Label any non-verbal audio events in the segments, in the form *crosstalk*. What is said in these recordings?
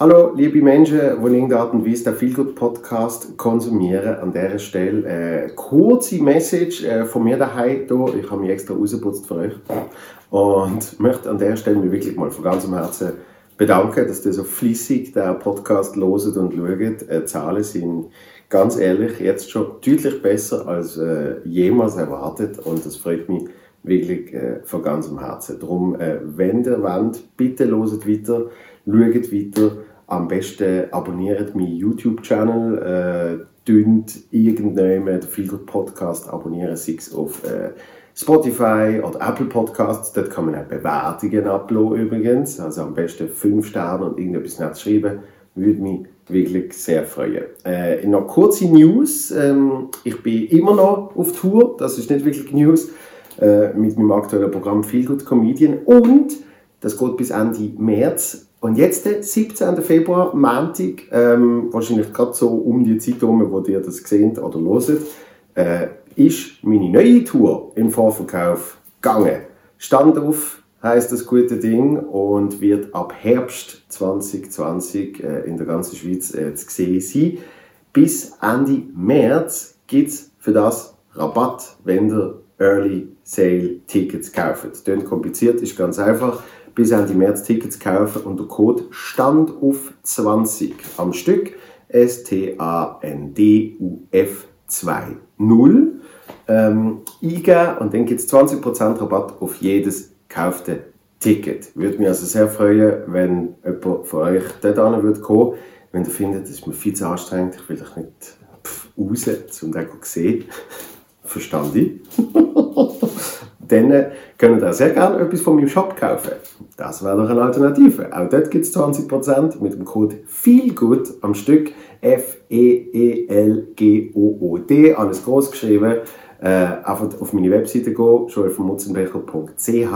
Hallo, liebe Menschen, die in irgendeiner Art und Weise den Feelgood Podcast konsumieren. An dieser Stelle eine kurze Message äh, von mir daheim. Hier. Ich habe mich extra rausgeputzt für euch. Und möchte an dieser Stelle mich wirklich mal von ganzem Herzen bedanken, dass ihr so fließig den Podcast loset und schaut. Äh, Zahlen sind ganz ehrlich jetzt schon deutlich besser als äh, jemals erwartet und das freut mich wirklich äh, von ganzem Herzen. Darum, äh, wenn ihr wollt, bitte loset weiter, schaut weiter, am besten abonniert meinen YouTube-Channel, äh, dünnt irgendjemand den Feelgood Podcast abonnieren, sei es auf äh, Spotify oder Apple Podcasts, dort kann man auch Bewertungen uploaden übrigens, also am besten 5 Sterne und irgendetwas nicht schreiben, würde mich wirklich sehr freuen. Äh, noch kurze News, ähm, ich bin immer noch auf Tour, das ist nicht wirklich News, äh, mit meinem aktuellen Programm Feel Good Comedian. Und das geht bis Ende März und jetzt, der 17. Februar, Montag, ähm, wahrscheinlich gerade so um die Zeit herum, wo ihr das seht oder hört, äh, ist meine neue Tour im Vorverkauf gegangen. Standauf heißt das gute Ding und wird ab Herbst 2020 äh, in der ganzen Schweiz äh, zu sehen sein. Bis Ende März gibt es für das Rabatt, wenn ihr Early Sale Tickets kauft. Das klingt kompliziert, ist ganz einfach. Bis Ende März Tickets kaufen und der Code stand auf 20 am Stück. S-T-A-N-D-U-F 2 0 ähm, eingeben und dann gibt es 20% Rabatt auf jedes gekaufte Ticket. Würde mich also sehr freuen, wenn jemand von euch dort an würde kommen. Wenn ihr findet, das ist mir viel zu anstrengend, ich will euch nicht pff, raus, um das zu sehen. *laughs* Ich. *laughs* Dann äh, könnt ihr sehr gerne etwas von meinem Shop kaufen. Das wäre doch eine Alternative. Auch dort gibt es 20% mit dem Code FEELGOOD am Stück. F-E-E-L-G-O-O-D. Alles groß geschrieben. Äh, einfach auf meine Webseite gehen, joelvonmutzenbecher.ch,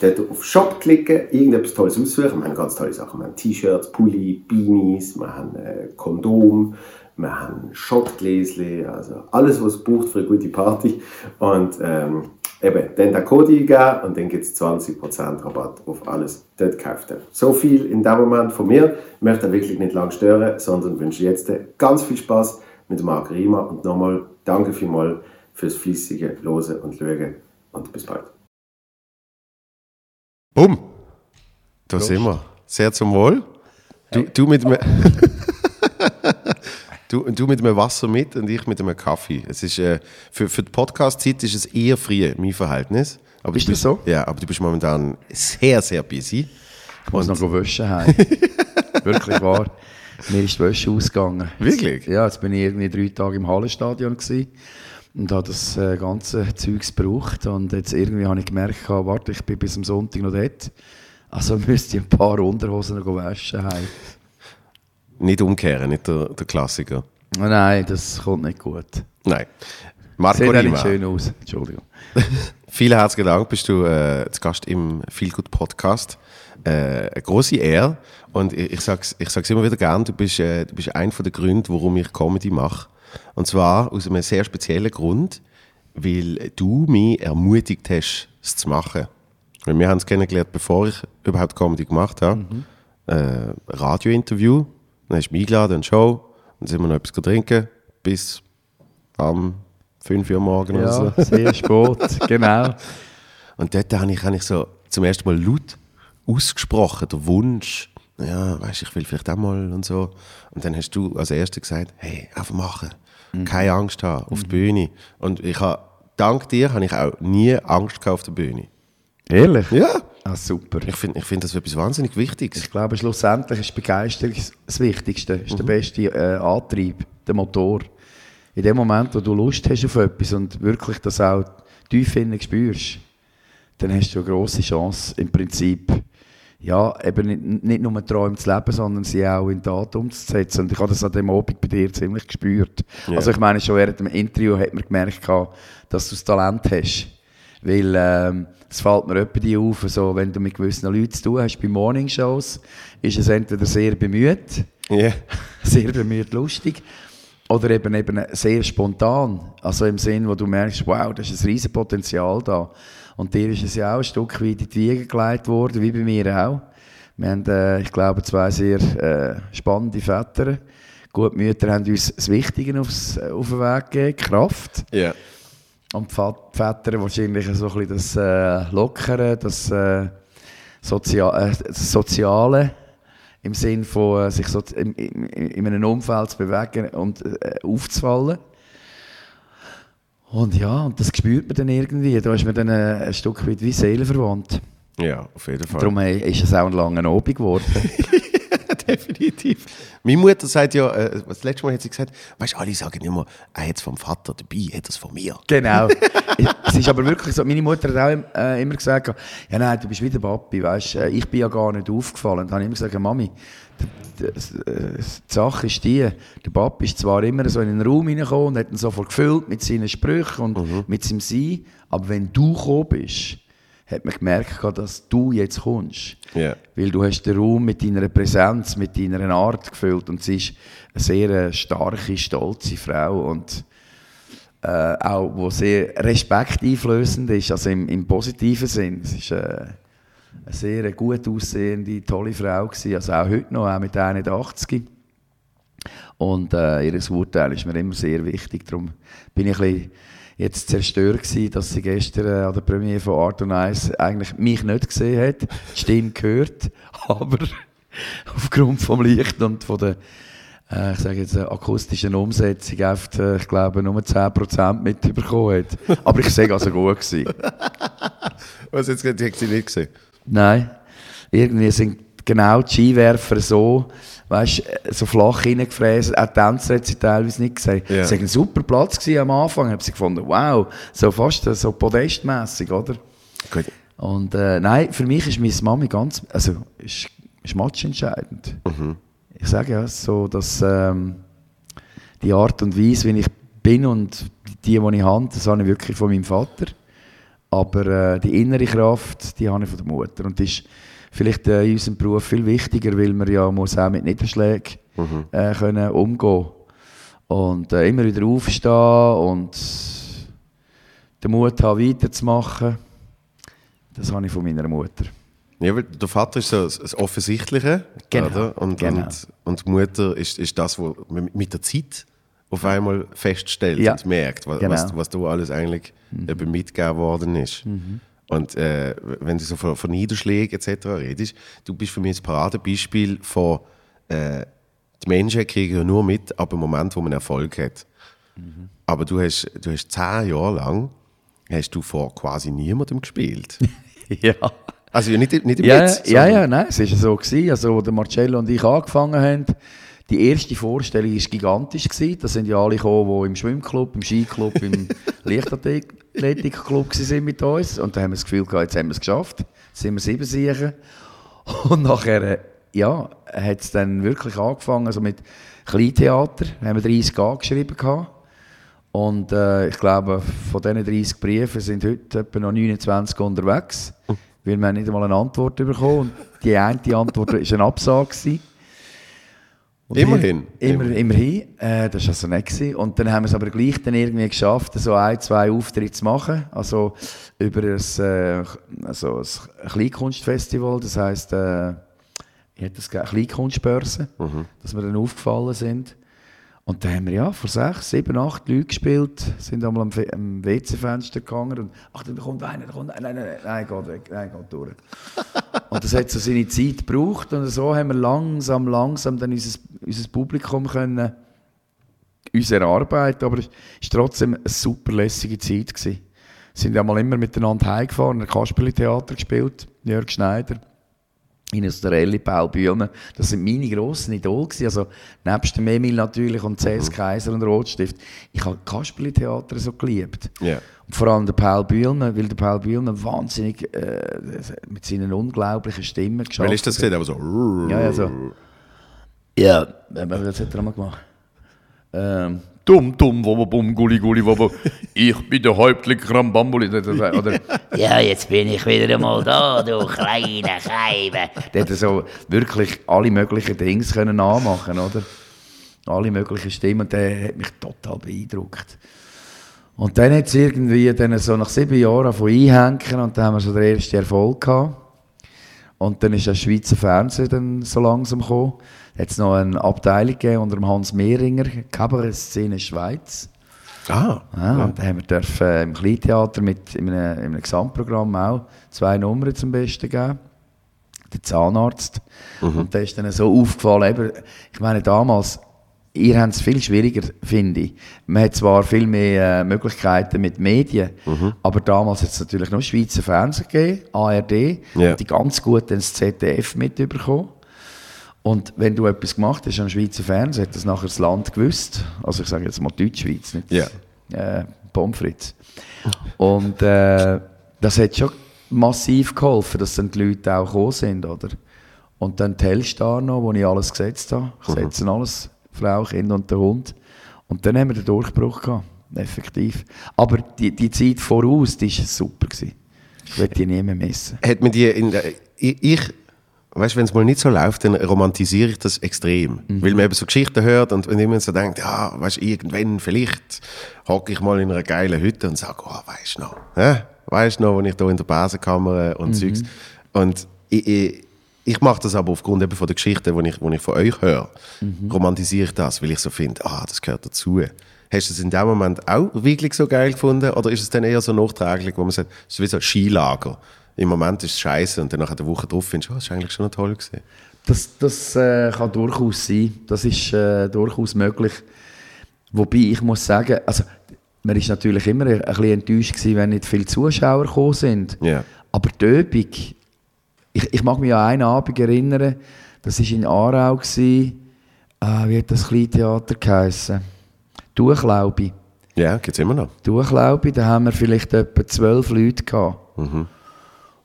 dort auf Shop klicken, irgendetwas Tolles aussuchen. Wir haben ganz tolle Sachen. Wir haben T-Shirts, Pulli, Beanies, wir haben äh, Kondom, wir haben Schottgläschen, also alles, was es braucht für eine gute Party. Und ähm, eben, dann den Code eingeben und dann gibt es 20% Rabatt auf alles dort gekauft. So viel in dem Moment von mir. Ich möchte wirklich nicht lange stören, sondern wünsche jetzt ganz viel Spaß mit Marc Riemer und nochmal danke vielmals fürs fließige Lose und Lüge und bis bald. Bumm! Da Prost. sind wir. Sehr zum Wohl. Du, hey. du mit mir. *laughs* Du, du mit einem Wasser mit und ich mit einem Kaffee. Es ist, äh, für, für die Podcast-Zeit ist es eher früh, mein Verhältnis. Aber ist das so? Ja, aber du bist momentan sehr, sehr busy. Ich muss und noch waschen heim. *laughs* Wirklich wahr. Mir ist die Wäsche ausgegangen. Wirklich? Ja, jetzt bin ich irgendwie drei Tage im Hallenstadion gewesen und habe das äh, ganze Zeugs gebraucht. Und jetzt irgendwie habe ich gemerkt, warte, ich bin bis am Sonntag noch dort. Also *laughs* müsste ich ein paar Unterhosen noch waschen. Heim. Nicht umkehren, nicht der, der Klassiker. Oh nein, das kommt nicht gut. Nein. Marco Sieht Rima. schön aus. Entschuldigung. *laughs* Vielen herzlichen Dank, bist du äh, zu Gast im Feelgood Podcast. Äh, eine große Ehre. Und ich, ich sage es ich sag's immer wieder gern, du bist, äh, du bist einer der Gründe, warum ich Comedy mache. Und zwar aus einem sehr speziellen Grund, weil du mich ermutigt hast, es zu machen. Weil wir haben es kennengelernt, bevor ich überhaupt Comedy gemacht habe. Mhm. Äh, Radiointerview dann hast du mich eingeladen, eine Show, dann sind wir noch etwas trinken, bis am 5 Uhr morgens ja, oder so. sehr spät, *laughs* genau. Und dort habe ich, habe ich so zum ersten Mal laut ausgesprochen, der Wunsch, ja, weißt ich will vielleicht auch mal und so. Und dann hast du als Erster gesagt, hey, einfach machen. Mhm. Keine Angst haben auf mhm. der Bühne. Und ich habe, dank dir habe ich auch nie Angst gehabt auf der Bühne. Ehrlich? Ja. Ah, super. Ich finde ich find das etwas wahnsinnig Wichtiges. Ich glaube, schlussendlich ist Begeisterung das Wichtigste, ist mhm. der beste äh, Antrieb, der Motor. In dem Moment, wo du Lust hast auf etwas und wirklich das auch tief innen spürst, dann hast du eine grosse Chance, im Prinzip, ja, eben nicht, nicht nur Träume zu leben, sondern sie auch in Tat umzusetzen. Und ich habe das an dem Abend bei dir ziemlich gespürt. Yeah. Also ich meine, schon während dem Interview hat man gemerkt, dass du das Talent hast. Weil ähm, es fällt mir etwa auf, so, wenn du mit gewissen Leuten zu tun hast bei Morningshows, ist es entweder sehr bemüht, yeah. *laughs* sehr bemüht lustig, oder eben, eben sehr spontan. Also im Sinn, wo du merkst, wow, da ist ein riesen Potenzial da. Und dir ist es ja auch ein Stück weit in die Wiege gelegt worden, wie bei mir auch. Wir haben, äh, ich glaube, zwei sehr äh, spannende Väter. Gut, Mütter haben uns das Wichtige aufs, auf den Weg gegeben, Kraft. Ja. Und die Väter wahrscheinlich so ein bisschen das äh, Lockere, das, äh, Sozia äh, das Soziale im Sinn von äh, sich so in, in, in einem Umfeld zu bewegen und äh, aufzufallen. Und ja, und das spürt man dann irgendwie. Da ist man dann äh, ein Stück weit wie seelenverwandt. ja, auf jeden Fall. Darum ist es auch ein langer Abend geworden. *laughs* *laughs* Definitiv. Meine Mutter sagt ja, äh, das letzte Mal hat sie gesagt, weißt du, alle sagen immer, er hat es vom Vater dabei, er hat es von mir. Genau. *laughs* es ist aber wirklich so, meine Mutter hat auch äh, immer gesagt, ja nein, du bist wieder Papi, weißt, äh, ich bin ja gar nicht aufgefallen. Dann habe ich immer gesagt, Mami, die, die, die Sache ist die, der Papi ist zwar immer so in den Raum reingekommen und hat ihn sofort gefüllt mit seinen Sprüchen und mit seinem Sein, aber wenn du gekommen bist, hat man gemerkt, dass du jetzt kommst. Ja. Weil du hast den Raum mit deiner Präsenz, mit deiner Art gefüllt und sie ist eine sehr äh, starke, stolze Frau und äh, auch wo sehr respekteinflößend ist, also im, im positiven Sinn. Es ist äh, eine sehr gut aussehende, tolle Frau gewesen, also auch heute noch, auch mit 81. Und äh, ihr Urteil ist mir immer sehr wichtig, darum bin ich ein bisschen jetzt zerstört gewesen, dass sie gestern äh, an der Premiere von Art und Eis eigentlich mich nicht gesehen hat, die Stimme gehört, *laughs* aber aufgrund vom Licht und von der äh, ich sage jetzt, äh, akustischen Umsetzung oft, ich glaube, nur 10% mitbekommen hat. Aber ich sage also gut gewesen. *laughs* Was jetzt hat sie nicht gesehen. Nein, irgendwie sind genau die Skiwerfer so, weißt, so flach reingefräst. Auch die Tänzer hat sie teilweise nicht gesehen. Ja. Es war ein super Platz am Anfang. Ich habe sie gefunden, wow, so fast äh, so podestmässig, oder? Gut. Und äh, nein, für mich ist meine Mami ganz, also ist, ist matchentscheidend. Ich sage ja, so, dass ähm, die Art und Weise, wie ich bin und die, die ich habe, das habe ich wirklich von meinem Vater. Aber äh, die innere Kraft, die habe ich von der Mutter. Und das ist vielleicht äh, in unserem Beruf viel wichtiger, weil man ja muss auch mit Niederschlägen äh, können umgehen Und äh, immer wieder aufstehen und den Mut haben, weiterzumachen. Das habe ich von meiner Mutter. Ja, weil der Vater ist so das Offensichtliche. Genau, Oder? Und, genau. und, und die Mutter ist, ist das, was man mit der Zeit auf einmal feststellt Ja, und merkt, was, genau. was, was da alles eigentlich eben mitgegeben worden ist. Und äh, wenn du so von, von Niederschlägen etc. redest, du bist für mich ein Paradebeispiel von, äh, die Menschen kriegen ja nur mit ab dem Moment, wo man Erfolg hat. Aber du hast, du hast zehn Jahre lang hast du vor quasi niemandem gespielt. *laughs* ja. Also nicht, nicht im Ja, Witz, ja, ja, nein, es war so. Gewesen. Also, als Marcello und ich angefangen haben, die erste Vorstellung war gigantisch. Gewesen. Da sind ja alle gekommen, die im Schwimmclub, im Skiclub, im *laughs* Leichtathletikclub waren mit uns. Und da haben wir das Gefühl gehabt, jetzt haben wir es geschafft. Jetzt sind wir sieben Siechen. Und nachher, ja, hat es dann wirklich angefangen, also mit Kleintheater. Da haben wir 30 angeschrieben gehabt. Und äh, ich glaube, von diesen 30 Briefen sind heute etwa noch 29 unterwegs. Weil wir haben nicht einmal eine Antwort bekommen. Und die eine Antwort war eine Absage. gewesen. Und Immerhin. wir- Immer, immerhin. Äh, das war also nicht. Gewesen. Und dann haben wir es aber gleich dann irgendwie geschafft, so ein, zwei Auftritte zu machen. Also über ein, äh, also ein Kleinkunstfestival. Das heisst, äh, wie hat das? Kleinkunstbörse. Dass wir dann aufgefallen sind. Und dann haben wir ja vor sechs, sieben, acht Leuten gespielt, sind einmal am, am WC-Fenster gegangen und ach, da kommt einer, da kommt einer, nein, nein, nein, nein, geht weg, nein, geht durch. *laughs* und das hat so seine Zeit gebraucht und so haben wir langsam, langsam dann unser, unser Publikum können uns erarbeiten, aber es war trotzdem eine super lässige Zeit. Gewesen. Wir sind ja mal immer miteinander heimgefahren, im Kasperli-Theater gespielt, Jörg Schneider. Ines der Elli, Paul Bühlner, das sind meine grossen Idole gewesen. Also, nebst dem Emil natürlich und CS Kaiser und Rotstift. Ich habe Kasperli-Theater so geliebt. Ja. Und vor allem der Paul Bühlner, weil der Paul Bühlner wahnsinnig äh, mit seinen unglaublichen Stimmen geschafft Weil ist das gesehen, aber so. Ja, ja, so. Ja, äh, was hat er nochmal gemacht? Ähm, dumm, dumm, wo bum, gulli, gulli, wo Ich bin der Häuptling Krambambuli. Oder, Ja, jetzt bin ich wieder einmal da, du kleine Scheibe. der hat so wirklich alle möglichen Dinge können anmachen, oder? Alle möglichen Stimmen. Der hat mich total beeindruckt. Und dann hat es irgendwie dann so nach sieben Jahren von einhängen und dann haben wir so den ersten Erfolg gehabt. Und dann ist das Schweizer Fernsehen dann so langsam gekommen. Hat es noch eine Abteilung gegeben unter dem Hans Mehringer, Kabarett-Szene Schweiz. Ah, Ja, und dann haben wir dürfen, äh, im Kleintheater mit in einem, in einem Gesamtprogramm auch zwei Nummern zum Besten geben. Der Zahnarzt. Und der ist dann so aufgefallen, eben, ich meine damals, ihr habt es viel schwieriger, finde ich. Man hat zwar viel mehr äh, Möglichkeiten mit Medien, aber damals hat es natürlich noch Schweizer Fernsehen gegeben, ARD, Ja. die ganz gut ins ZDF mitbekommen. Und wenn du etwas gemacht hast am Schweizer Fernsehen, hat das nachher das Land gewusst. Also ich sage jetzt mal Deutschschweiz, nicht Ja. äh, Pommes frites. Und äh, das hat schon massiv geholfen, dass dann die Leute auch gekommen sind, oder? Und dann die Hellstar noch, wo ich alles gesetzt habe. Ich setze alles, Frau, Kind und der Hund. Und dann haben wir den Durchbruch gehabt, effektiv. Aber die, die Zeit voraus, die war super. Gewesen. Ich will die nie mehr missen. hat man die in der, ich, ich weißt, wenn es mal nicht so läuft, dann romantisiere ich das extrem. Weil man eben so Geschichten hört und, und immer so denkt, ja, weißt du, irgendwann, vielleicht hocke ich mal in einer geilen Hütte und sage, oh, weißt du noch, hä? weißt du noch, wenn ich da in der Basenkammer und Zeugs. Und ich, ich, ich mache das aber aufgrund eben von der Geschichten, die ich, die ich von euch höre, romantisiere ich das, weil ich so finde, ah, das gehört dazu. Hast du es in dem Moment auch wirklich so geil gefunden oder ist es dann eher so nachträglich, wo man sagt, es ist wie so ein Skilager? Im Moment ist es scheiße und dann nach einer Woche drauf findest du, oh, das ist eigentlich schon toll gewesen. Das, das äh, kann durchaus sein. Das ist äh, durchaus möglich. Wobei ich muss sagen, also man ist natürlich immer ein bisschen enttäuscht gewesen, wenn nicht viele Zuschauer gekommen sind. Ja. Aber die Übung, ich, ich mag mich an einen Abend erinnern, das war in Aarau, gewesen, ah, wie hat das Kleintheater geheissen? Tuchlaubi. Ja, gibt es immer noch. Tuchlaubi, da haben wir vielleicht etwa zwölf Leute gehabt.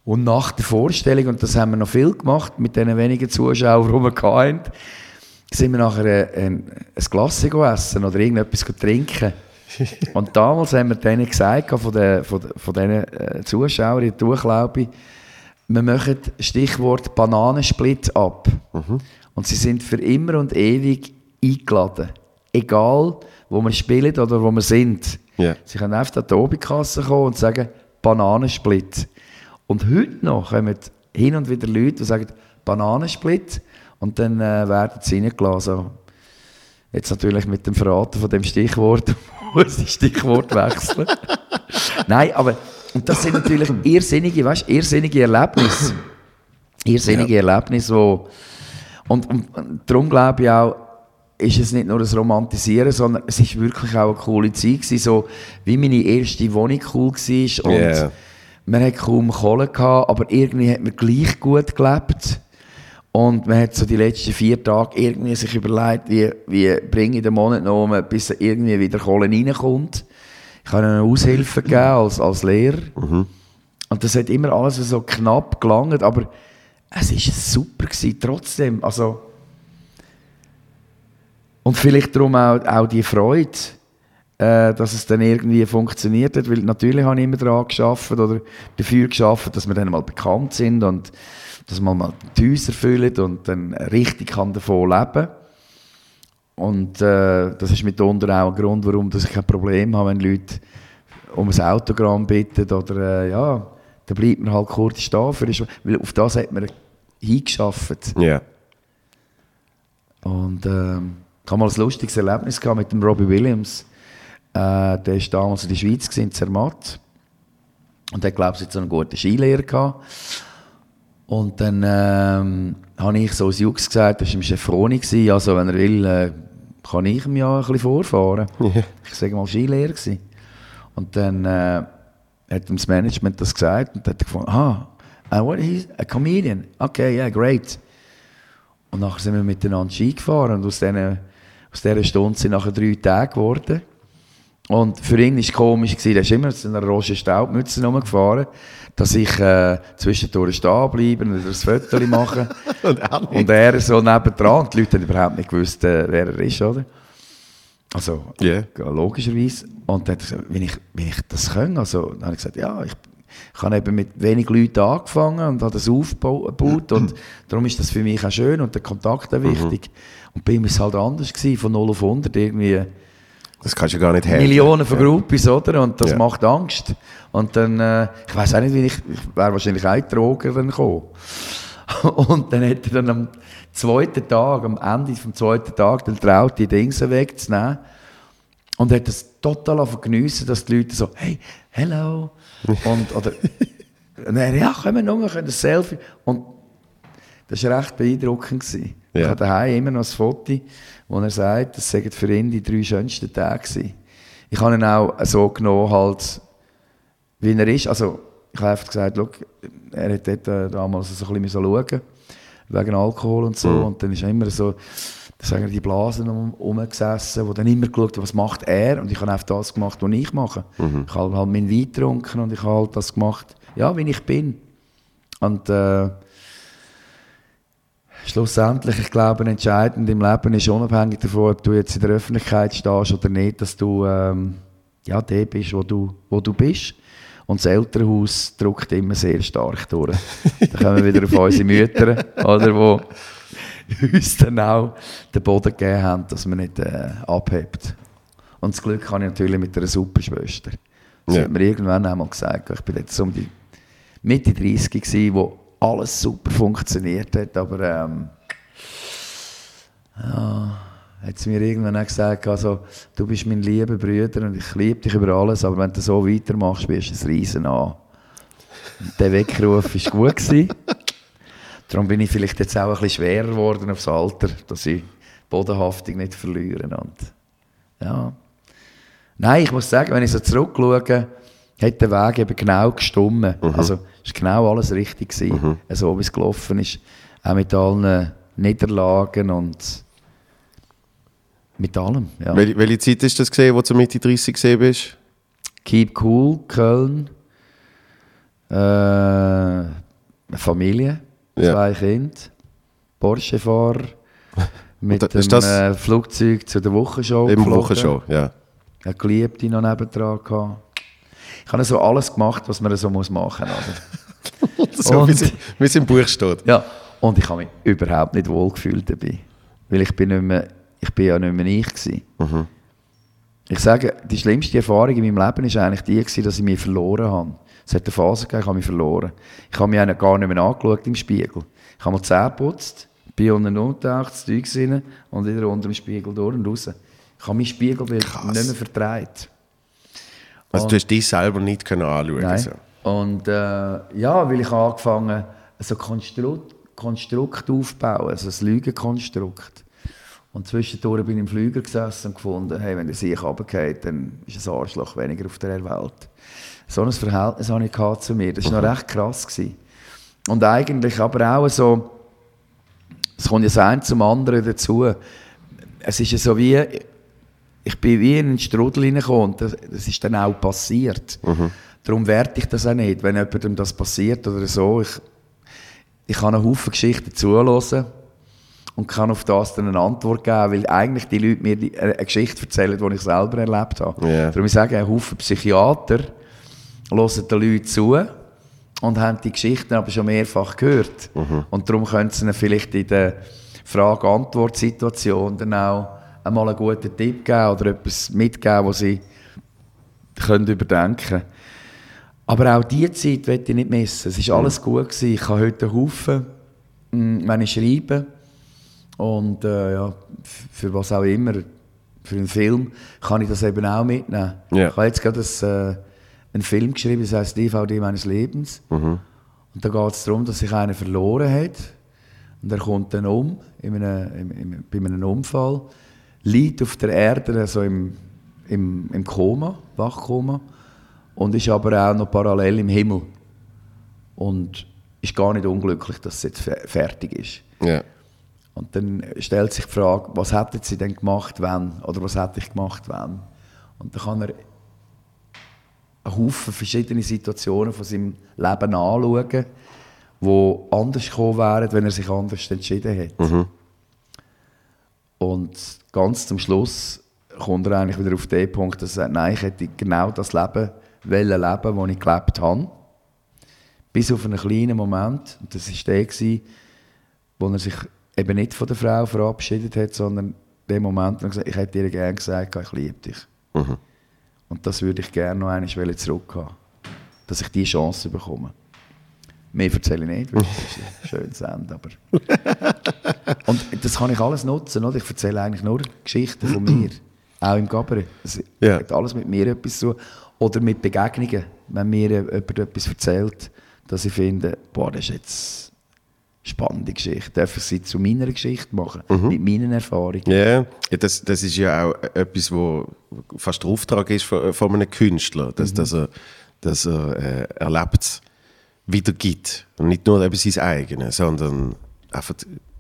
Und nach der Vorstellung, und das haben wir noch viel gemacht, mit den wenigen Zuschauern, die wir hatten, sind wir nachher ein, ein, ein Glas essen oder irgendetwas trinken. *laughs* und damals haben wir denen gesagt, von den, von, den- von diesen äh, Zuschauern in Tuchlaubi, wir machen Stichwort Bananensplit ab. Und sie sind für immer und ewig eingeladen. Egal, wo wir spielen oder wo wir sind. Ja. Sie können einfach an die Obikasse kommen und sagen, Bananensplit. Und heute noch kommen hin und wieder Leute, die sagen, Bananensplit. Und dann äh, werden sie reingelassen. Jetzt natürlich mit dem Verraten von dem Stichwort *laughs* muss ich Stichwort wechseln. *laughs* Nein, aber und das sind natürlich irrsinnige, weißt, irrsinnige Erlebnisse. Irrsinnige Erlebnisse, wo und, und, und darum glaube ich auch, ist es nicht nur das Romantisieren, sondern es ist wirklich auch eine coole Zeit gewesen, so wie meine erste Wohnung cool war und Ja. Man hat kaum Kohle gehabt, aber irgendwie hat man gleich gut gelebt. Und man hat so die letzten vier Tage irgendwie sich überlegt, wie, wie bringe ich den Monat noch um, bis irgendwie wieder Kohle reinkommt. Ich habe eine Aushilfe gegeben als, als Lehrer. Und das hat immer alles so knapp gelangt, aber es war super gewesen, trotzdem. Also, und vielleicht darum auch, auch die Freude, äh, dass es dann irgendwie funktioniert hat, weil natürlich habe ich immer daran geschafft oder dafür geschafft, dass wir dann mal bekannt sind und dass man mal die Häuser füllt und dann richtig kann davon leben und äh, das ist mitunter auch ein Grund, warum dass ich kein Problem habe, wenn Leute um ein Autogramm bitten oder äh, ja, dann bleibt man halt kurz stehen, für, weil auf das hat man hingeschafft. Ja. Und ähm, ich habe mal ein lustiges Erlebnis gehabt mit dem Robbie Williams. Äh, der war damals in der Schweiz, in Zermatt. Und der glaube ich, so einen guten Skilehrer gehabt. Und dann ähm, habe ich so als Jux gesagt, das war im Chefroni, also wenn er will, äh, kann ich ihm ja ein bisschen vorfahren. Ich sage mal Skilehrer gewesen. Und dann äh, hat ihm das Management das gesagt und hat gefunden, ah, uh, what is a comedian? Okay, yeah, great. Und nachher sind wir miteinander Ski gefahren und aus, diesen, aus dieser Stunde sind nachher drei Tage geworden. Und für ihn war es komisch, gewesen, er ist immer mit einer roten Staubmütze rumgefahren, dass ich äh, zwischendurch stehen bleibe und ein Foto mache. *laughs* Und er und er so nebendran. Und die Leute haben überhaupt nicht gewusst, äh, wer er ist, oder? Also, ja, logischerweise. Und dann hat er gesagt, wenn ich, wenn ich das kann, also, dann habe ich gesagt, ja, ich, ich habe eben mit wenig Leuten angefangen und habe das aufgebaut und *clears throat* darum ist das für mich auch schön und der Kontakt auch wichtig. Und bei ihm war es halt anders gewesen, von 0 auf 100 irgendwie Das kannst du gar nicht helfen. Millionen von Groupies, oder? Und das Ja. macht Angst. Und dann, äh, ich weiß auch nicht, wie ich, ich wäre wahrscheinlich auch Drogen dann gekommen. *laughs* Und dann hat er dann am zweiten Tag, am Ende vom zweiten Tag, dann traut die Dinge wegzunehmen. Und hat das total geniessen, dass die Leute so, hey, hello. *laughs* Und, oder, und dann, ja, kommen wir wir können ein Selfie. Und das war recht beeindruckend. Gewesen. Ja. Ich habe daheim immer noch ein Foto, wo er sagt, das seien für ihn die drei schönsten Tage gewesen. Ich habe ihn auch so genommen, halt, wie er ist. Also, ich habe einfach gesagt, er hat dort äh, damals so ein bisschen schauen wegen Alkohol und so. Und dann ist er immer so, sagen die Blasen um, wo dann immer geschaut, was macht er. Und ich habe einfach das gemacht, was ich mache. Ich habe halt meinen Wein getrunken und ich habe halt das gemacht, ja, wie ich bin. Und äh, schlussendlich, ich glaube, entscheidend im Leben ist unabhängig davon, ob du jetzt in der Öffentlichkeit stehst oder nicht, dass du ähm, ja, der bist, wo du, wo du bist. Und das Elternhaus drückt immer sehr stark durch. da kommen wir wieder auf unsere Mütter, oder, wo uns dann auch den Boden gegeben haben, dass man nicht äh, abhebt. Und das Glück habe ich natürlich mit einer super Schwester. Das Ja. hat mir irgendwann einmal gesagt. Ich bin jetzt um die Mitte 30 gewesen, wo alles super funktioniert hat, aber ähm, ja, hat sie mir irgendwann auch gesagt, also, du bist mein lieber Bruder und ich liebe dich über alles, aber wenn du so weitermachst, wirst du ein Riesen an. Und der Weckruf war gut. Gewesen. Darum bin ich vielleicht jetzt auch ein bisschen schwerer geworden aufs Alter, dass ich Bodenhaftung nicht verliere. Und, ja. Nein, ich muss sagen, wenn ich so zurückschaue, hat der Weg eben genau gestummen. Also, es war genau alles richtig gewesen, so wie es gelaufen ist. Auch mit allen Niederlagen und mit allem. Ja. Welche, welche Zeit ist das gesehen, wo du Mitte 30 gesehen bist? Keep Cool, Köln, äh, Familie, Ja. zwei Kinder, Porsche-Fahrer, *laughs* mit Und dem äh, Flugzeug zu der Wochenshow Im geflogen. Wochenshow, ja. Eine Geliebte noch nebendran gehabt. Ich habe so alles gemacht, was man so muss machen muss. *laughs* So, wie, es, im Buch steht. Ja, und ich habe mich überhaupt nicht wohlgefühlt dabei. Weil ich bin, nicht mehr, ich bin ja nicht mehr ich gewesen. Ich sage, die schlimmste Erfahrung in meinem Leben war eigentlich die, gewesen, dass ich mich verloren habe. Es hat eine Phase gegeben, ich habe mich verloren. Ich habe mich gar nicht mehr angeschaut im Spiegel. Ich habe mal die Zähne geputzt, bin unten untertaucht, das Zeug rein und wieder unter dem Spiegel durch und raus. Ich habe mein Spiegelbild nicht mehr vertreibt. Also du hast dich selber nicht können anschauen Nein. So. Und äh, ja, weil ich habe angefangen so Konstrukt, Konstrukt aufbauen, also ein Lügenkonstrukt. Und zwischendurch bin ich im Flüger gesessen und gefunden, hey, wenn der sich runtergeht, dann ist ein Arschloch weniger auf der Welt. So ein Verhältnis hatte ich zu mir. Das war noch recht krass. Gewesen. Und eigentlich aber auch so, es kommt ja das eine zum anderen dazu. Es ist ja so wie, ich bin wie in einen Strudel reingekommen und das, das ist dann auch passiert. Darum werte ich das auch nicht, wenn jemandem das passiert oder so. Ich, ich kann einen Haufen Geschichten zuhören und kann auf das dann eine Antwort geben, weil eigentlich die Leute mir die, eine Geschichte erzählen, die ich selber erlebt habe. Ja. Darum ich sage, ein Haufen Psychiater hören den Leuten zu und haben die Geschichten aber schon mehrfach gehört. Und darum können sie ihnen vielleicht in der Frage-Antwort-Situation dann auch einmal einen guten Tipp geben oder etwas mitgeben, was sie können überdenken können. Aber auch diese Zeit will ich nicht missen. Es war alles gut. Gewesen. Ich habe heute einen Haufen, wenn ich schreibe, und äh, ja, für was auch immer, für einen Film, kann ich das eben auch mitnehmen. Ja. Ich habe jetzt gerade das, äh, einen Film geschrieben, das heißt DVD meines Lebens. Und da geht es darum, dass sich einer verloren hat. Und er kommt dann um, in einem, im, im, bei einem Unfall, liegt auf der Erde, also im, im, im Koma, Wachkoma, und ist aber auch noch parallel im Himmel. Und ist gar nicht unglücklich, dass es jetzt fe- fertig ist. Ja. Und dann stellt sich die Frage, was hätten sie denn gemacht, wenn? Oder was hätte ich gemacht, wenn? Und dann kann er einen Haufen verschiedene Situationen von seinem Leben anschauen, die anders gekommen wären, wenn er sich anders entschieden hätte. Und ganz zum Schluss kommt er eigentlich wieder auf den Punkt, dass er sagt, nein, ich hätte genau das Leben wollen leben, das ich gelebt habe. Bis auf einen kleinen Moment, und das war der, gewesen, wo er sich eben nicht von der Frau verabschiedet hat, sondern den Moment, wo er gesagt ich hätte ihr gerne gesagt, ich liebe dich. Und das würde ich gerne noch einmal zurückhaben. Dass ich diese Chance bekomme. Mehr erzähle ich nicht, weil das ist ein schönes Ende. Aber *laughs* und das kann ich alles nutzen. Oder? Ich erzähle eigentlich nur Geschichten von mir. Auch im Gabriel. Es Ja. hat alles mit mir etwas zu. Oder mit Begegnungen. Wenn mir jemand etwas erzählt, dass ich finde, boah, das ist jetzt eine spannende Geschichte. Darf ich sie zu meiner Geschichte machen? Mit meinen Erfahrungen. Ja, ja das, das ist ja auch etwas, wo fast der Auftrag ist von, von einem Künstler, dass, dass er, dass er äh, Erlebtes wiedergibt. Und nicht nur eben sein eigenes, sondern einfach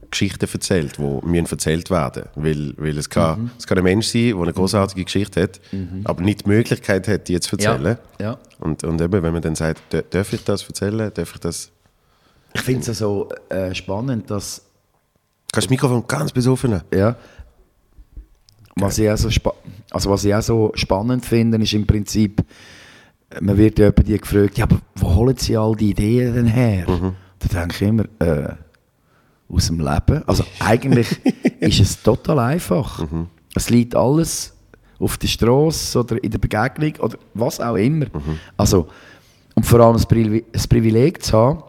Geschichten erzählt, die müssen erzählt werden Weil, weil es, kann, es kann ein Mensch sein, der eine großartige Geschichte hat, aber nicht die Möglichkeit hat, die zu erzählen. Ja. Und, und eben, wenn man dann sagt, "Dö- darf ich das erzählen, darf ich das... Ich finde es also äh, spannend, dass Kannst du das Mikrofon ganz besoffen? Ja. Was ich, auch so also was ich auch so spannend finde, ist im Prinzip, man wird ja dir gefragt, ja, aber wo holen sie all die Ideen denn her? Da denke ich immer, äh, aus dem Leben. Also *laughs* eigentlich ist es total einfach. Es liegt alles auf der Straße oder in der Begegnung oder was auch immer. Also, und vor allem das, Privi das Privileg zu haben,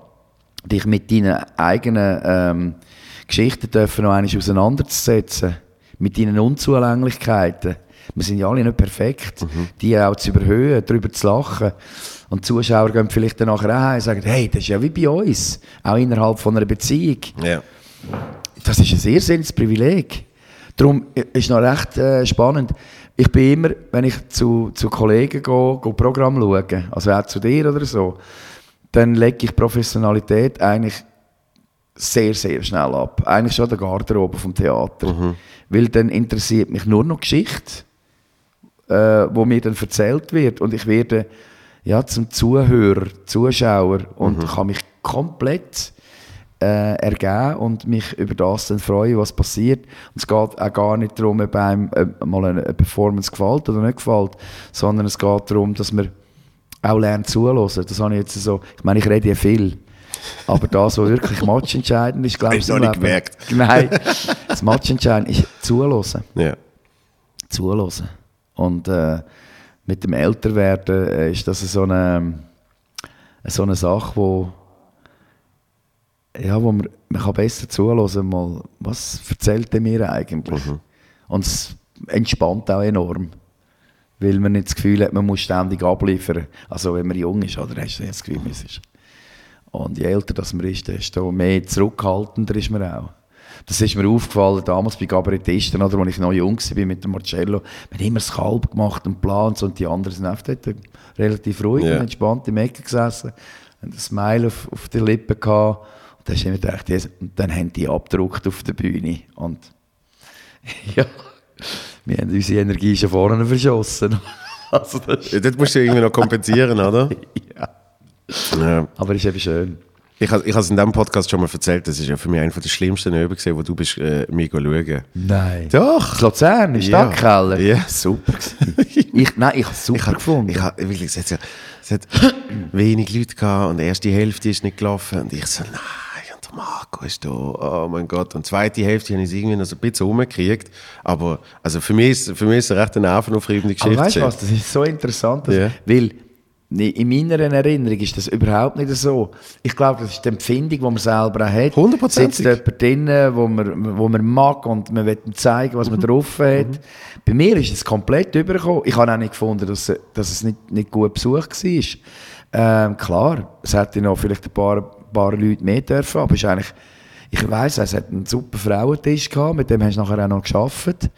dich mit deinen eigenen ähm, Geschichten dürfen noch einmal auseinanderzusetzen. Mit deinen Unzulänglichkeiten. Wir sind ja alle nicht perfekt. Die auch zu überhöhen, darüber zu lachen. Und die Zuschauer gehen vielleicht dann nachher auch und sagen, hey, das ist ja wie bei uns. Auch innerhalb von einer Beziehung. Ja. Das ist ein sehr sinniges Privileg. Darum ist noch recht äh, spannend. Ich bin immer, wenn ich zu, zu Kollegen gehe, gehe Programm schauen, also auch zu dir oder so, dann lege ich Professionalität eigentlich sehr, sehr schnell ab. Eigentlich schon der Garderobe vom Theater. Weil dann interessiert mich nur noch Geschichte, äh, wo mir dann erzählt wird. Und ich werde ja, zum Zuhörer, Zuschauer und kann mich komplett äh, ergeben und mich über das dann freuen, was passiert. Und es geht auch gar nicht darum, ob einem äh, mal eine, eine Performance gefällt oder nicht gefällt, sondern es geht darum, dass man auch lernt zuhören. Das habe ich jetzt so, ich meine, ich rede ja viel. Aber das, was wirklich matchentscheidend ist, glaube *laughs* ich, noch nicht gemerkt. *laughs* Nein, das matchentscheidend ist zuhören Ja. zuhören. Und äh, mit dem Älterwerden äh, ist das so eine, so eine Sache, wo, ja, wo man, man kann besser zuhören mal, was erzählt er mir eigentlich? Und es entspannt auch enorm. Weil man nicht das Gefühl hat, man muss ständig abliefern. Also wenn man jung ist, oder hast du das Gefühl, man ist. Und je älter das man ist, desto mehr zurückhaltender ist man auch. Das ist mir aufgefallen damals bei Kabarettisten, oder, als ich noch jung war mit dem Marcello. Wir haben immer das Kalb gemacht und geplant und die anderen sind einfach dort relativ ruhig Ja. und entspannt im Ecke gesessen, haben ein Smile auf, auf der Lippe gehabt. Und dann immer gedacht, yes. und dann haben die abgedruckt auf der Bühne. Und *laughs* ja, wir haben unsere Energie schon vorne verschossen. *laughs* also das ist, Ja, Das musst du irgendwie noch kompensieren, oder? *laughs* ja. Ja. Aber es ist eben schön. Ich habe es in diesem Podcast schon mal erzählt, das ist ja für mich einer der schlimmsten Übungen, gewesen, wo du bist, äh, mir schauen. Nein. Doch! Das Luzern, im Ja. Stadtkeller? Ja. Super ich, nein, ich habe es super Ich habe gefunden. ich hab, wirklich, es hat, ja, es hat wenig Leute gehabt und die erste Hälfte ist nicht gelaufen und ich so, nein, und der Marco ist da, oh mein Gott. Und die zweite Hälfte habe ich es irgendwie noch so ein bisschen rumgekriegt, aber also für mich ist, für mich ist es recht eine nervenaufreibende Aber Geschichte. weißt du was, das ist so interessant, dass, Ja. weil in meiner Erinnerung ist das überhaupt nicht so. Ich glaube, das ist die Empfindung, die man selber auch hat. Hundertprozentig. Sitzt jemand drin, wo man, wo man mag und man will ihm zeigen, was man drauf hat. Bei mir ist es komplett übergekommen. Ich habe auch nicht gefunden, dass, dass es nicht, nicht gut besucht war. Ähm, klar, es hätte noch vielleicht ein paar, paar Leute mehr dürfen, aber es ist eigentlich ich weiss, es hat einen super Frauentisch gehabt, mit dem hast du nachher auch noch gearbeitet.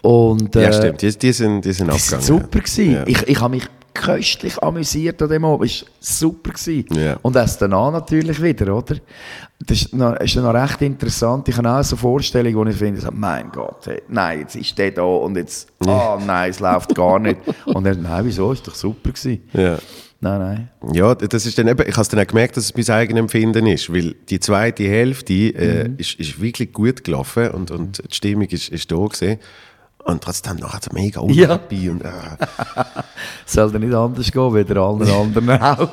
Und, Ja, äh, stimmt, die, die, sind, die sind das war abgegangen. super. Gewesen. Ja. Ich, ich habe mich köstlich amüsiert an dem Abend. Es war super. Gewesen. Ja. Und erst danach natürlich wieder, oder? Das ist noch, ist noch recht interessant. Ich habe auch so Vorstellungen, wo ich finde, so, mein Gott, hey, nein, jetzt ist der da und jetzt, ah nein, es läuft gar nicht. Und er, nein, wieso, ist doch super gewesen. Nein, nein. Ja, das ist dann eben, ich habe dann auch gemerkt, dass es mein eigenes Empfinden ist, weil die zweite Hälfte äh, Mhm. ist, ist wirklich gut gelaufen und, und die Stimmung ist, ist da gewesen. Und trotzdem nachher so mega Ja. unhappy und äh, *laughs* Soll dann nicht anders gehen, wie der anderen anderen *laughs* auch.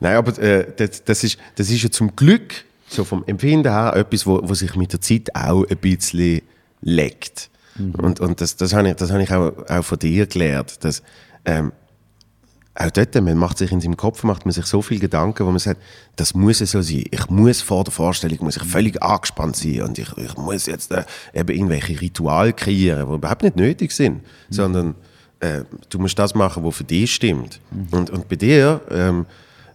Nein, aber äh, das, das, ist, das ist ja zum Glück, so vom Empfinden her, etwas, wo, wo sich mit der Zeit auch ein bisschen legt. Und, und das, das habe ich, das habe ich auch, auch von dir gelernt, dass, ähm, auch dort, man macht sich in seinem Kopf macht man sich so viel Gedanken, wo man sagt, das muss so sein. Ich muss vor der Vorstellung muss ich völlig angespannt sein und ich, ich muss jetzt äh, eben irgendwelche Rituale kreieren, die überhaupt nicht nötig sind, sondern äh, du musst das machen, was für dich stimmt. Und, und bei dir, ähm,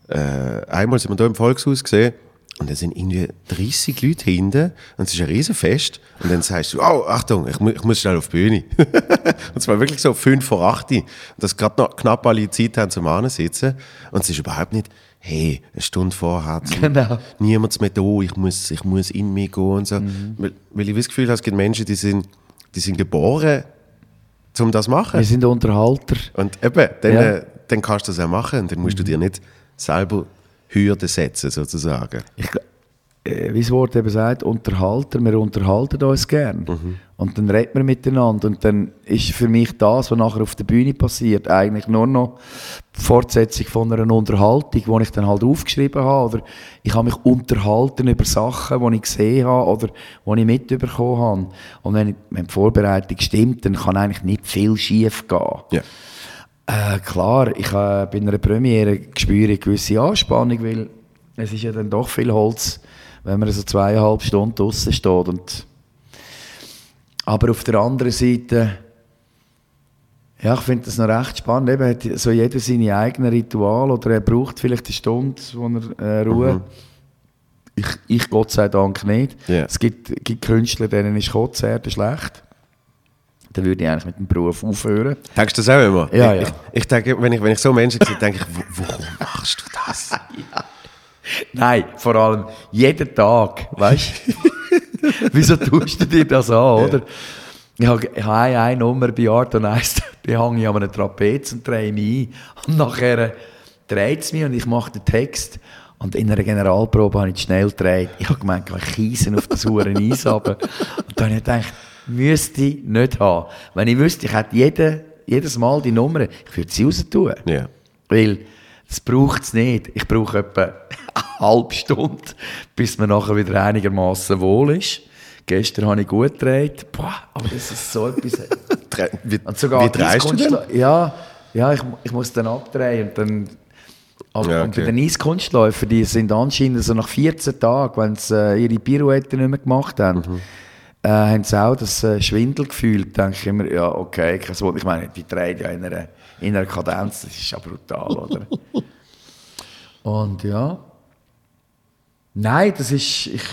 äh, einmal sind wir hier im Volkshaus gesehen und da sind irgendwie 30 Leute hinten und es ist ein Riesenfest und dann sagst du, oh, Achtung, ich, mu ich muss schnell auf die Bühne. *laughs* und zwar wirklich so 5 vor 8 und dass gerade noch knapp alle Zeit haben zum sitzen und es ist überhaupt nicht, hey, eine Stunde vorher, Genau. niemand mehr da, ich muss, ich muss in mich gehen und so. Weil, weil ich das Gefühl habe, es gibt Menschen, die sind, die sind geboren, um das zu machen. Wir sind Unterhalter. Und eben, dann, Ja. äh, dann kannst du das auch machen und dann musst du dir nicht selber Hürden setzen, sozusagen. ich, äh, wie das Wort eben sagt, Unterhalter, wir unterhalten uns gern. Und dann reden wir miteinander. Und dann ist für mich das, was nachher auf der Bühne passiert, eigentlich nur noch die Fortsetzung von einer Unterhaltung, die ich dann halt aufgeschrieben habe. Oder ich habe mich unterhalten über Sachen, die ich gesehen habe oder die ich mitbekommen habe. Und wenn, ich, wenn die Vorbereitung stimmt, dann kann eigentlich nicht viel schief gehen. Ja. Äh, klar, ich äh, bei einer Premiere spüre ich gewisse Anspannung, weil es ist ja dann doch viel Holz, wenn man so zweieinhalb Stunden draußen steht. Und aber auf der anderen Seite, ja, ich finde das noch recht spannend. Eben hat so jeder seine eigenen Ritual oder er braucht vielleicht eine Stunde, wo er äh, Ruhe. Ich, ich Gott sei Dank nicht. Ja. Es gibt, gibt Künstler, denen ist Konzerte schlecht. Dann würde ich eigentlich mit dem Beruf aufhören. Denkst du das auch immer? Ja, ich, ja. Ich, ich denke, wenn ich, wenn ich so Menschen sehe, denke ich, wo, warum machst du das? *laughs* Nein, vor allem jeden Tag, weißt du? *laughs* Wieso tust du dir das an, oder? Ich habe, ich habe eine, eine Nummer bei Art und Eis, *laughs* die hänge ich an einem Trapez und drehe mich ein. Und nachher dreht es mich und ich mache den Text. Und in einer Generalprobe habe ich schnell gedreht. Ich habe gemeint, ich kiesen auf das Huren Eis runter. Und dann habe ich gedacht, müsste ich nicht haben. Wenn ich wüsste, ich hätte jede, jedes Mal die Nummer, ich würde sie raus tun. Ja. Weil das braucht es nicht. Ich brauche etwa eine halbe Stunde, bis man nachher wieder einigermaßen wohl ist. Gestern habe ich gut gedreht. Boah, aber das ist so etwas. *laughs* Wie, Und sogar wie dreist du denn? Ja, ja ich, ich muss dann abdrehen und dann. Aber Ja, und bei okay. den Eiskunstläufern, die sind anscheinend so nach 14 Tagen, wenn sie äh, ihre Pirouette nicht mehr gemacht haben, Mhm. Äh, haben sie auch das äh, Schwindelgefühl. Da denke ich immer, ja, okay, kein. Ich meine, die drehen ja in einer, in einer Kadenz, das ist ja brutal, oder? *laughs* Und ja. Nein, das ist. Ich,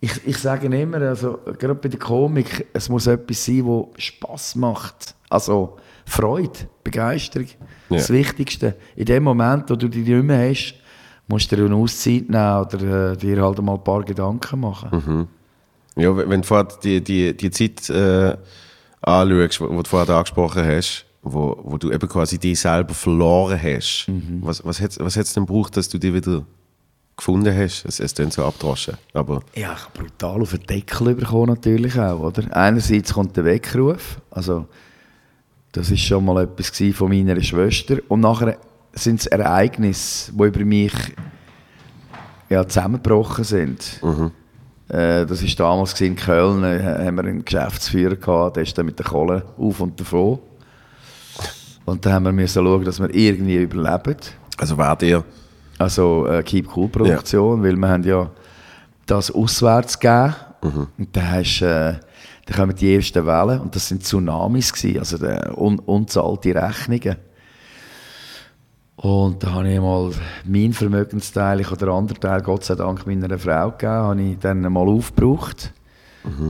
ich, ich sage immer, also, gerade bei der Komik, es muss etwas sein, das Spass macht. Also Freude, Begeisterung. Ja. Das Wichtigste. In dem Moment, wo du die nicht mehr hast, musst du dir eine Auszeit nehmen oder äh, dir halt mal ein paar Gedanken machen. Ja, wenn du vorher die, die, die Zeit äh, anschaust, wo du vorher angesprochen hast, wo, wo du eben quasi dich selber verloren hast, Mhm. was, was hat es was hat's denn gebraucht, dass du dich wieder gefunden hast? Es ist dann so abgedroschen. Aber Ja, ich habe brutal auf den Deckel bekommen natürlich auch, oder? Einerseits kommt der Weckruf, also das ist schon mal etwas von meiner Schwester und nachher sind es Ereignisse, die über mich ja, zusammengebrochen sind. Äh, das war damals in Köln, äh, haben wir einen Geschäftsführer gehabt, der ist dann mit der Kohle auf und davon. Und dann haben wir müssen schauen, dass wir irgendwie überleben. also war dir Also äh, Keep Cool Produktion, weil wir haben ja das auswärts gegeben. Und dann, hast, äh, dann kommen die ersten Wellen und das sind Tsunamis gewesen, also äh, un unzahlte Rechnungen. Und da habe ich mal meinen Vermögensteil, ich habe den anderen Teil Gott sei Dank meiner Frau gegeben, habe ich dann mal aufgebraucht.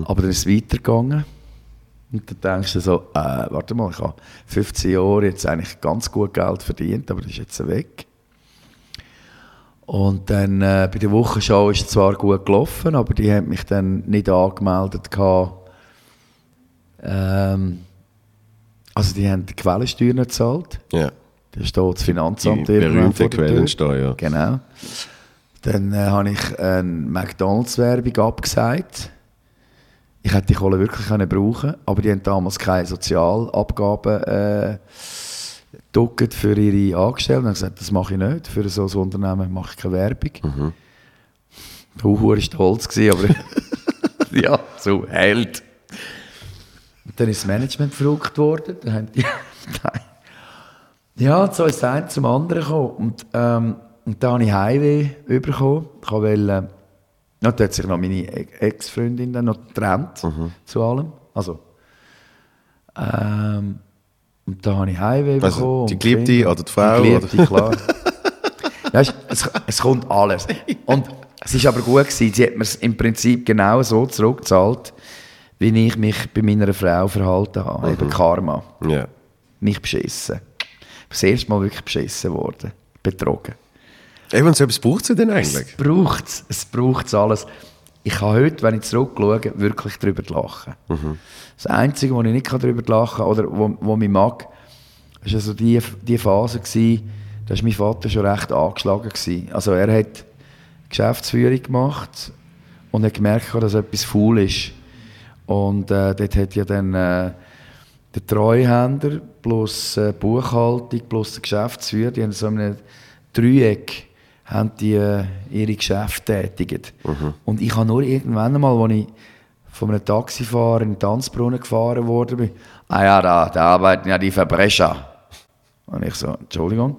Aber dann ist es weitergegangen. Und dann denkst du so, äh, warte mal, ich habe 15 Jahre jetzt eigentlich ganz gut Geld verdient, aber das ist jetzt weg. Und dann äh, bei der Wochenschau ist es zwar gut gelaufen, aber die haben mich dann nicht angemeldet. Gehabt. Ähm, also die haben die Quellensteuer nicht gezahlt. ja, Da steht das Finanzamt die berühmte. Quellensteuer. Genau. Dann äh, habe ich eine McDonalds-Werbung abgesagt. Ich hätte die Kohle wirklich können brauchen aber die haben damals keine Sozialabgaben äh, für ihre Angestellten. Und gesagt, das mache ich nicht. Für so ein Unternehmen mache ich keine Werbung. Mhm. Huhu war stolz, gewesen, aber *laughs* ja, so Held. Und dann ist das Management verrückt worden. Dann haben die. *laughs* Ja, so ist das zum anderen gekommen. Und, ähm, und dann habe ich Heimweh bekommen. Ich wollte, ja, da hat sich noch meine Ex-Freundin dann noch getrennt zu allem. Also, ähm, und da habe ich Heimweh Also, bekommen. die Geliebte oder die Frau, Die Geliebte, klar. *laughs* Weißt, es, es kommt alles. Und es ist aber gut gewesen. Sie hat mir es im Prinzip genau so zurückgezahlt, wie ich mich bei meiner Frau verhalten habe. Eben Karma. Ja. Mich beschissen. Das erste Mal wirklich beschissen worden. Betrogen. Eben, und so etwas braucht sie denn Es eigentlich? braucht es. Es braucht alles. Ich kann heute, wenn ich zurückschaue, wirklich darüber lachen. Das Einzige, wo ich nicht darüber lachen kann, oder wo, wo mich mag, ist also die, die Phase gewesen, da war mein Vater schon recht angeschlagen. Gewesen. Also er hat Geschäftsführung gemacht und hat gemerkt, dass etwas faul ist. Und äh, dort hat ja dann äh, der Treuhänder plus äh, Buchhaltung plus der Geschäftsführer, die haben so einem Dreieck haben die, äh, ihre Geschäfte tätigt. Und ich habe nur irgendwann einmal, als ich von einem Taxifahrer in den Tanzbrunnen gefahren worden bin, ah ja, da, da arbeiten ja die Verbrecher. Und ich so, Entschuldigung?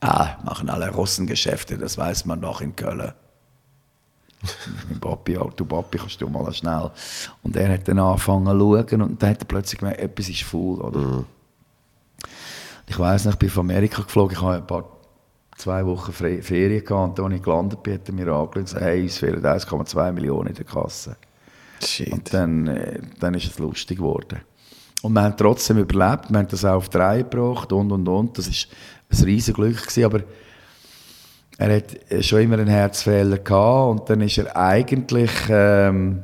Ah, machen alle Russen Geschäfte, das weiß man doch in Köln. Papi, du Papi, kannst du mal schnell. Und er hat dann angefangen zu schauen und dann hat er plötzlich gemerkt, etwas ist faul, oder? Ich weiß nicht, ich bin von Amerika geflogen, ich habe ein paar, zwei Wochen Ferien gehabt und als ich gelandet bin, hat er mir angeschaut und gesagt, hey, uns fehlen 1,2 Millionen in der Kasse. Shit. Und dann, äh, dann ist es lustig geworden. Und wir haben trotzdem überlebt, wir haben das auch auf die Reihe gebracht und und und. Das war ein riesiges Glück, gewesen, aber er hat äh, schon immer einen Herzfehler gehabt und dann ist er eigentlich ähm,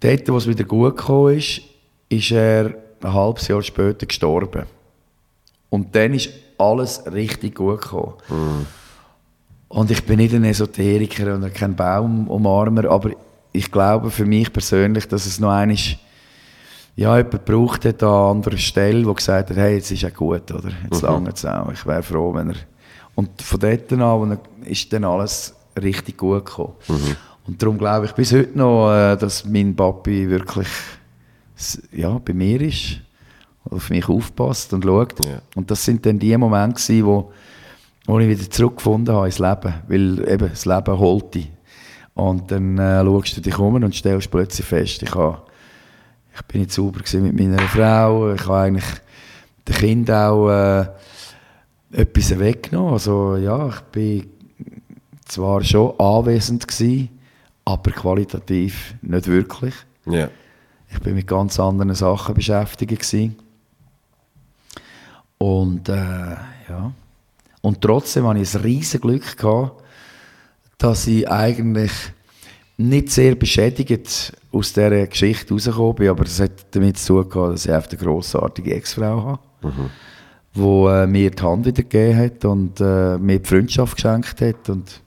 dort, wo es wieder gut gekommen ist, ist er ein halbes Jahr später gestorben. Und dann ist alles richtig gut gekommen. Und ich bin nicht ein Esoteriker und kein Baumumarmer, aber ich glaube für mich persönlich, dass es noch einmal ja, jemand braucht hat an anderer Stelle, der gesagt hat, hey, jetzt ist er gut, oder? Jetzt lange es auch. Ich wäre froh, wenn er... Und von dort an ist dann alles richtig gut gekommen. Und darum glaube ich bis heute noch, äh, dass mein Papi wirklich ja, bei mir ist, auf mich aufpasst und schaut. Ja. Und das sind dann die Momente gewesen, wo, wo ich wieder zurückgefunden habe ins Leben, weil eben das Leben holt dich. Und dann äh, schaust du dich um und stellst plötzlich fest, ich, habe, ich bin nicht sauber mit meiner Frau, ich habe eigentlich den Kind auch äh, etwas weggenommen. Also ja, ich bin zwar schon anwesend gewesen, aber qualitativ nicht wirklich. Ja. Ich bin mit ganz anderen Sachen beschäftigt gewesen. Und äh, ja. Und trotzdem hatte ich ein riesiges Glück gehabt, dass ich eigentlich nicht sehr beschädigt aus dieser Geschichte rausgekommen bin, aber es hat damit zu tun dass ich eine grossartige Ex-Frau habe, die äh, mir die Hand wieder gegeben hat und äh, mir die Freundschaft geschenkt hat und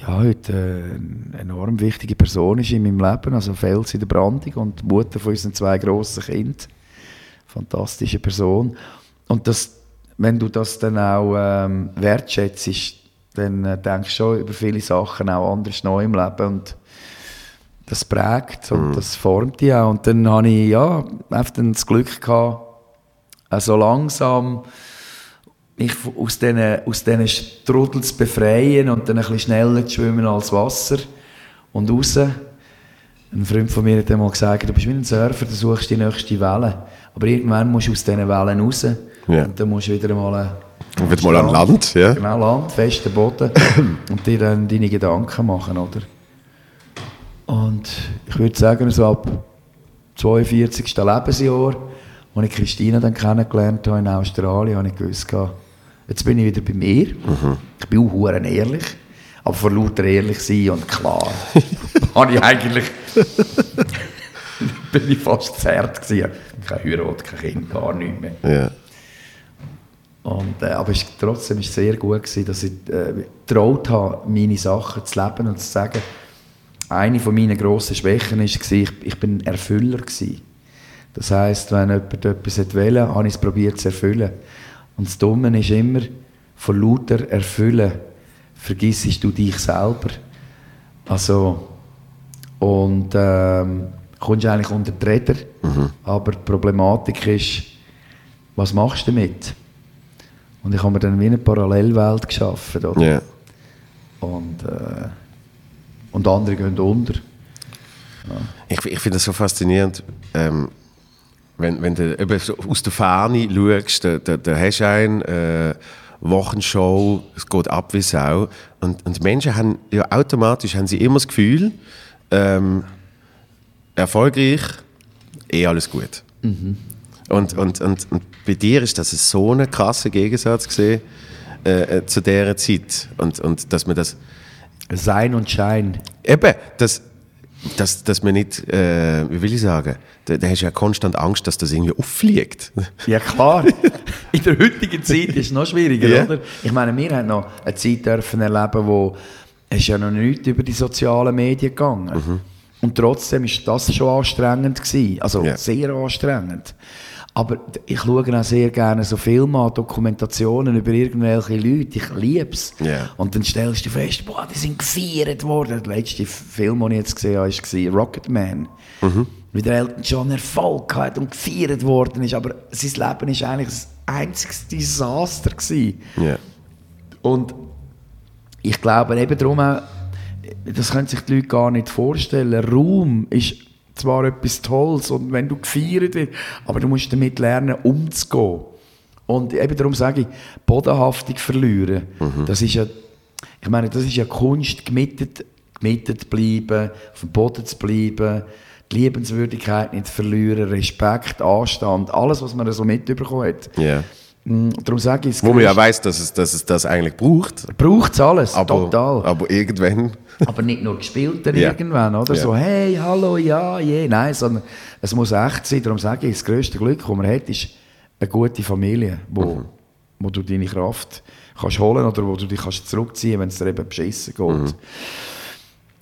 ja, heute äh, eine enorm wichtige Person ist in meinem Leben, also Fels in der Brandung und Mutter von unseren zwei grossen Kindern. Fantastische Person. Und das, wenn du das dann auch ähm, wertschätzt, dann äh, denkst du schon über viele Sachen auch anders neu im Leben und das prägt und das formt dich auch. Und dann habe ich ja, einfach das Glück gehabt, äh, so langsam mich aus diesen, aus diesen Strudel zu befreien und dann ein bisschen schneller zu schwimmen als Wasser und raus. Ein Freund von mir hat einmal gesagt, du bist wie ein Surfer, du suchst die nächste Welle. Aber irgendwann musst du aus diesen Wellen raus Ja. und dann musst du wieder mal... Und wieder mal an Land, ja. Genau, Land, festen Boden *clears throat* und dir dann deine Gedanken machen, oder? Und ich würde sagen, so ab 42. Lebensjahr, als ich Christina dann kennengelernt habe in Australien, habe ich gewusst, jetzt bin ich wieder bei mir. Ich bin auch ehrlich, aber vor lauter ehrlich sein und klar, *laughs* habe ich eigentlich *laughs* bin ich fast zerrt gewesen. Kein Heirat, kein Kind, gar nichts mehr. ja. Und, äh, aber es, trotzdem war es sehr gut, gewesen, dass ich äh, getraut habe, meine Sachen zu leben und zu sagen, eine von meinen grossen Schwächen war, ich, ich bin ein Erfüller. Gewesen. Das heisst, wenn jemand etwas wollte, habe ich es probiert zu erfüllen. Und das Dumme ist immer, von lauter Erfüllen vergissest du dich selber. Also, und ähm, kommst eigentlich unter die Räder. Aber die Problematik ist, was machst du damit? Und ich habe mir dann wie eine Parallelwelt geschaffen. Oder? Ja. Und, äh, und andere gehen unter. Ich, ich finde das so faszinierend, ähm, wenn, wenn du eben aus der Ferne schaust, da, da, da hast du einen, äh, Wochenshow, es geht ab wie Sau. Und, und Menschen haben ja automatisch haben sie immer das Gefühl, ähm, erfolgreich, eh alles gut. Und, und, und, und bei dir ist das so ein krasser Gegensatz gesehen äh, äh, zu dieser Zeit. Und, und dass man das Sein und Schein. Eben, dass, dass, dass man nicht, äh, wie will ich sagen, da, da hast du ja konstant Angst, dass das irgendwie auffliegt. Ja klar. *laughs* In der heutigen Zeit ist es noch schwieriger, Ja. oder? Ich meine, wir haben noch eine Zeit dürfen erleben, wo es ja noch nicht über die sozialen Medien gegangen. Und trotzdem ist das schon anstrengend gewesen. Also Ja. sehr anstrengend. Aber ich schaue auch sehr gerne so Filme an, Dokumentationen über irgendwelche Leute. Ich liebe es. Ja. Und dann stellst du fest, boah, die sind gefeiert worden. Der letzte Film, den ich jetzt gesehen habe, war Rocketman. Wie der Elton John Erfolg hat und gefeiert worden ist. Aber sein Leben war eigentlich ein einziges Desaster. Gewesen. Ja. Und ich glaube eben darum auch, das können sich die Leute gar nicht vorstellen. Raum ist zwar etwas Tolles und wenn du gefeiert wirst, aber du musst damit lernen, umzugehen. Und eben darum sage ich, Bodenhaftung verlieren. Das ist ja, ich meine, das ist ja Kunst, gemietet, gemietet bleiben, auf dem Boden zu bleiben, die Liebenswürdigkeit nicht verlieren, Respekt, Anstand, alles, was man so mitbekommen hat. Ja. Mm, Darum sage ich, es Wo man ja weiß, dass es, dass es das eigentlich braucht. braucht es alles, Aber, total. aber irgendwann. Aber nicht nur gespielt dann Ja. irgendwann, oder? Ja. So, hey, hallo, ja, je, nein, sondern es muss echt sein. Darum sage ich, das grösste Glück, das man hat, ist eine gute Familie, wo, Mhm. wo du deine Kraft kannst holen oder wo du dich kannst zurückziehen wenn es dir eben beschissen geht. Mhm.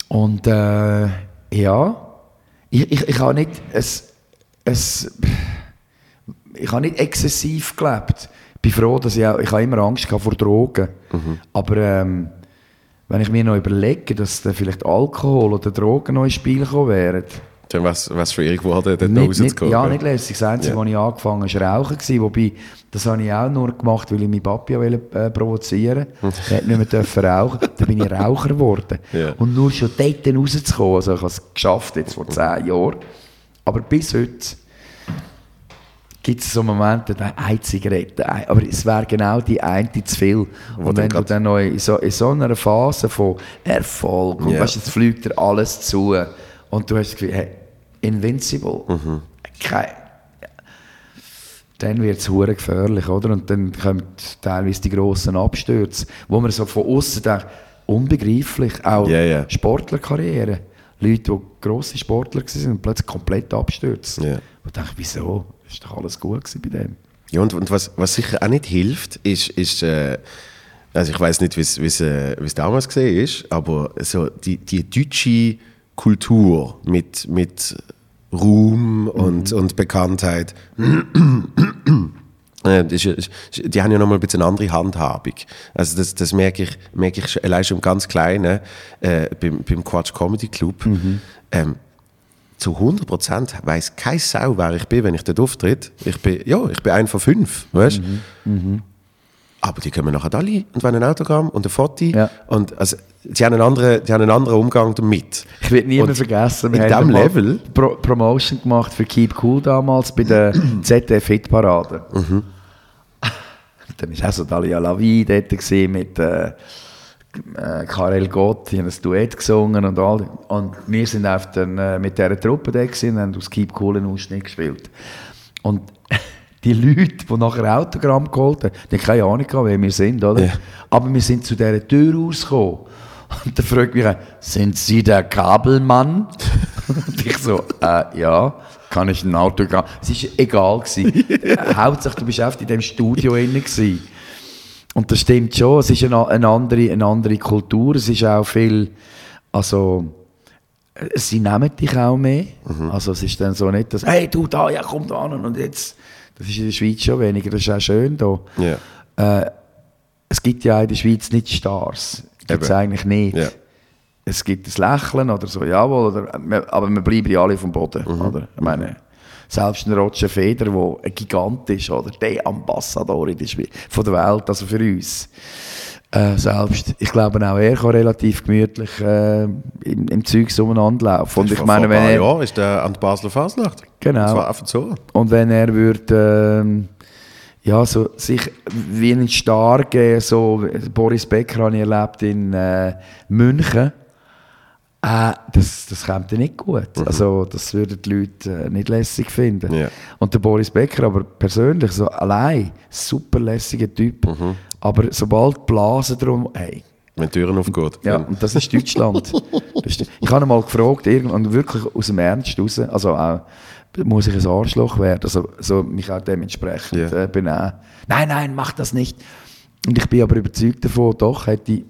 Und äh, ja, ich, ich, ich habe nicht es, es, ich habe nicht exzessiv gelebt. Ich bin froh, dass ich auch, ich habe immer Angst vor Drogen. Mhm. Aber ähm, wenn ich mir noch überlege, dass dann vielleicht Alkohol oder Drogen noch ins Spiel gekommen wären, Dann was, was schwierig geworden, dort nicht, rauszukommen. ja, nicht lässig. Das Einzige, Ja. was ich angefangen habe, war Rauchen. Gewesen, wobei, das habe ich auch nur gemacht, weil ich meinen Papi wollte, äh, provozieren wollte. Er hat nicht mehr dürfen rauchen. Dann bin ich Raucher geworden. Ja. Und nur schon dort rauszukommen, also ich habe es geschafft, jetzt vor zehn Jahren. Aber bis heute gibt es so Momente, da eine Zigarette, ein- aber es wäre genau die eine zu viel. Wo Und wenn du dann noch in so, in so einer Phase von Erfolg und Ja. weißt, jetzt fliegt dir alles zu und du hast das Gefühl, hey, invincible. Mhm. Kein, dann wird es hure gefährlich, oder? Und dann kommen teilweise die grossen Abstürze, wo man so von außen denkt, unbegreiflich, auch Ja, ja. Sportlerkarriere. Leute, die grosse Sportler waren und plötzlich komplett abstürzen. Ja. Und ich dachte, wieso? Ist doch alles gut gewesen bei dem. Ja, und, und was, was sicher auch nicht hilft, ist, ist äh, also ich weiß nicht, wie es- äh, wie es damals gesehen ist, aber so die, die deutsche Kultur mit, mit Ruhm und, und Bekanntheit, *clears throat* äh, die haben ja nochmal ein bisschen eine andere Handhabung. Also das, das merke ich, merke ich schon, allein schon im ganz Kleinen äh, beim, beim Quatsch Comedy Club. Ähm, zu 100% weiß keine Sau, wer ich bin, wenn ich dort auftritt. Ich bin, ja, ich bin einer von fünf, weißt Aber die kommen nachher alle und wollen ein Autogramm und ein Foto. Ja. Und also, die, haben einen anderen, die haben einen anderen Umgang damit. Ich werde nie mehr vergessen, in haben Level- Pro Promotion gemacht für Keep Cool damals bei der *clears throat* ZDF Hitparade. Mhm. *laughs* Dann war auch so Dalia Lavi dort mit äh, äh, Karel Gott, die haben ein Duett gesungen und all. Und wir sind auf den, äh, mit dieser Truppe da und haben aus Keep Cool einen Ausschnitt gespielt. Und *laughs* die Leute, die nachher Autogramm geholt haben, die haben keine Ahnung gehabt, wer wir sind, oder? Ja. Aber wir sind zu dieser Tür rausgekommen. Und dann fragt mich einer, sind Sie der Kabelmann? Und ich so, äh, ja, kann ich ein Autogramm? Es war egal. Gewesen. *laughs* Hauptsache, du bist oft in diesem Studio *laughs* drin. Gewesen. Und das stimmt schon, es ist eine, eine, andere, eine andere Kultur, es ist auch viel, also, äh, sie nehmen dich auch mehr. Also es ist dann so nicht, dass, hey, du da, ja komm da an und jetzt, das ist in der Schweiz schon weniger, das ist auch schön da. Ja. Äh, es gibt ja in der Schweiz nicht Stars. Gibt es eigentlich nicht. Ja. Es gibt ein Lächeln oder so, jawohl, oder, wir- aber wir bleiben ja alle vom Boden. Mhm. Oder? Ich meine, Selbst ein Roger Federer, der ein Gigant ist, oder der Ambassador in der Schweiz, von der Welt, also für uns. Äh, selbst, ich glaube auch er kann relativ gemütlich äh, im, im Zeug umeinander laufen. Und ich meine, wenn ein er, Jahren ist der an der Basler Fasnacht. Genau. So. Und wenn er würde, ähm, ja, so, sich wie einen Star geben, so, Boris Becker habe ich erlebt in äh, München, äh, das, das kommt dir nicht gut. Also, das würden die Leute äh, nicht lässig finden. Ja. Und der Boris Becker, aber persönlich, so allein, super lässiger Typ. Aber sobald Blasen drum, hey, Wenn die Türen aufgehen. ja, und das ist Deutschland. *laughs* Ich habe ihn mal gefragt, und wirklich aus dem Ernst raus, also auch, muss ich ein Arschloch werden, also so mich auch dementsprechend Ja. äh, benehmen. Nein, nein, mach das nicht. Und ich bin aber überzeugt davon, doch, hätte ich,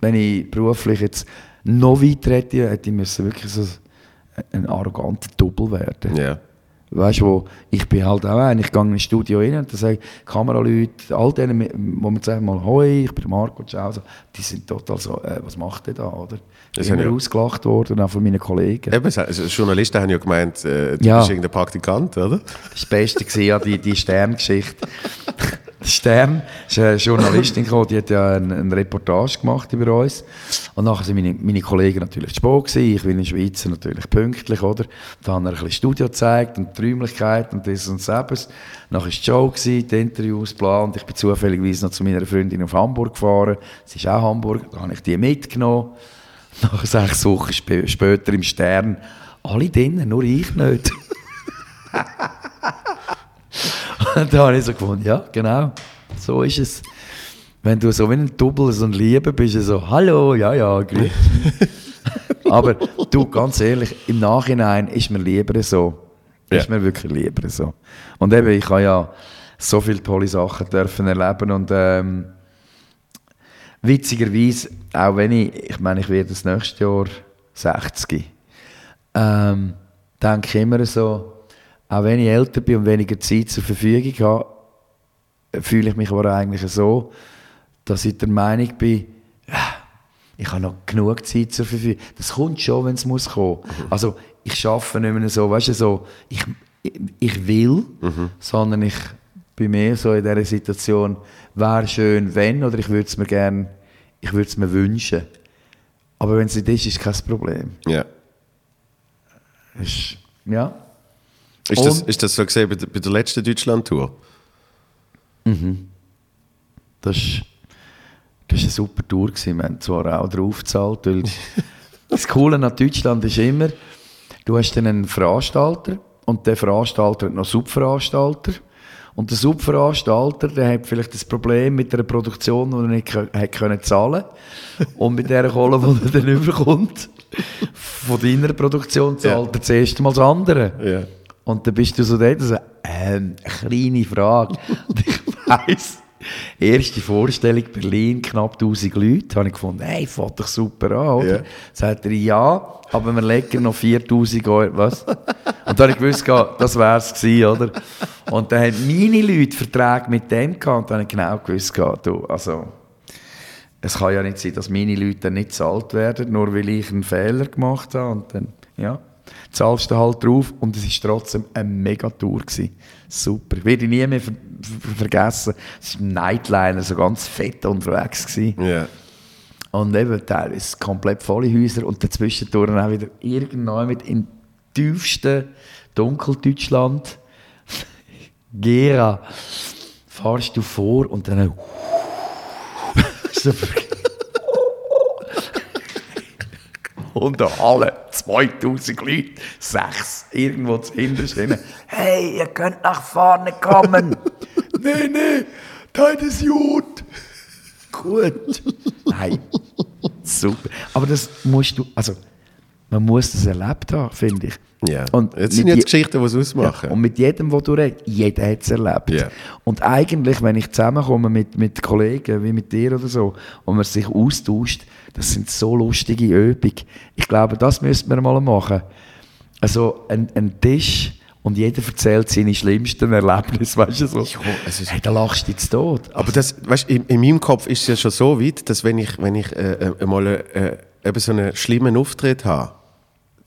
wenn ich beruflich jetzt noch weiter hätte, hätte ich müssen wirklich so ein arroganter Double werden. Ja. Weißt du, wo ich bin halt auch ein, ich gehe in ein Studio rein und dann sage ich, Kameraleute, all denen, wo man sagt mal, hoi, ich bin Marco, ciao, so, die sind total so, äh, was macht ihr da, oder? Das Ich bin immer ja- ausgelacht worden, auch von meinen Kollegen. Eben, also Journalisten haben ja gemeint, äh, du Ja. bist irgendein Praktikant, oder? Das war das Beste, gewesen, ja, die, die Sterngeschichte. *laughs* Stern ist eine Journalistin gekommen, die hat ja eine, eine Reportage gemacht über uns. Und nachher sind meine, meine Kollegen natürlich spät gewesen. Ich bin in Schweizer natürlich pünktlich, oder? Da haben wir ein bisschen Studio gezeigt und die Räumlichkeit und das und das. Nachher war die Show, gewesen, die Interviews. Und ich bin zufälligerweise noch zu meiner Freundin auf Hamburg gefahren. Sie ist auch Hamburg, da habe ich die mitgenommen. Nachher sechs Wochen spä später im Stern, alle drinnen, nur ich nicht. *laughs* Und da habe ich so gefunden, ja, genau, so ist es. Wenn du so wie ein Double, so ein Liebe bist, du so, hallo, ja, ja, grüß. *laughs* Aber du, ganz ehrlich, im Nachhinein ist mir lieber so. Ist Ja. mir wirklich lieber so. Und eben, ich habe ja so viele tolle Sachen dürfen erleben und ähm, witzigerweise, auch wenn ich, ich meine, ich werde das nächste Jahr 60, ähm, denke ich immer so, auch wenn ich älter bin und weniger Zeit zur Verfügung habe, fühle ich mich aber eigentlich so, dass ich der Meinung bin, ich habe noch genug Zeit zur Verfügung. Das kommt schon, wenn es muss kommen. Also ich schaffe nicht mehr so, weißt du, so, ich, ich, will, sondern ich bin mehr so in dieser Situation, wäre schön, wenn, oder ich würde es mir gerne, ich würde es mir wünschen. Aber wenn es nicht ist, ist kein Problem. Ja. Ist, ja. Ist das, ist das so gesehen bei der, bei der letzten Deutschland-Tour? Das ist, das ist eine super Tour. Gewesen. Wir haben zwar auch drauf gezahlt, weil *laughs* das Coole an Deutschland ist immer, du hast dann einen Veranstalter und der Veranstalter hat noch Subveranstalter. Und der Subveranstalter, der hat vielleicht das Problem mit einer Produktion, die er nicht hat können zahlen *laughs* Und mit der Kohle, die er dann überkommt, von deiner Produktion zahlt er zuerst mal das andere. Ja. Und dann bist du so dort, so, ähm, eine kleine Frage. *laughs* Und ich weiss, erste Vorstellung Berlin, knapp 1000 Leute, habe ich gefunden, hey, fährt doch super an, oder? Ja. Sagt er, ja, aber wir legen noch 4000 Euro, was? Und dann habe ich gewusst, das wär's gewesen, oder? Und dann haben meine Leute Verträge mit dem gehabt und dann habe ich genau gewusst, du, also, es kann ja nicht sein, dass meine Leute dann nicht bezahlt werden, nur weil ich einen Fehler gemacht habe und dann, ja, zahlst du halt drauf und es war trotzdem eine Megatour. Gewesen. Super. Werde ich nie mehr ver ver vergessen. Es war ein Nightliner, so ganz fett unterwegs. Gewesen. Ja. Und eben teilweise komplett volle Häuser und dazwischen auch wieder irgendwann mit in tiefsten Dunkeldeutschland. *laughs* Gera. Fahrst du vor und dann. *laughs* so und eine Halle, 2000 Leute, sechs, irgendwo zu hinten Hey, ihr könnt nach vorne kommen. *laughs* nee, nee, da ist gut. Gut. Nein, super. Aber das musst du, also, man muss das erlebt haben, finde ich. ja. Und Jetzt sind jetzt je- Geschichten, die es ausmachen. ja, und mit jedem, wo du redest, jeder hat es erlebt. Ja. Und eigentlich, wenn ich zusammenkomme mit, mit Kollegen, wie mit dir oder so, und man sich austauscht, das sind so lustige Übungen. Ich glaube, das müssten wir mal machen. Also ein, ein Tisch und jeder erzählt seine schlimmsten Erlebnisse, weißt du so. es ist- hey, da lachst du jetzt tot. Aber das, weißt, in, in meinem Kopf ist es ja schon so weit, dass wenn ich, wenn ich äh, äh, mal äh, eben so einen schlimmen Auftritt habe,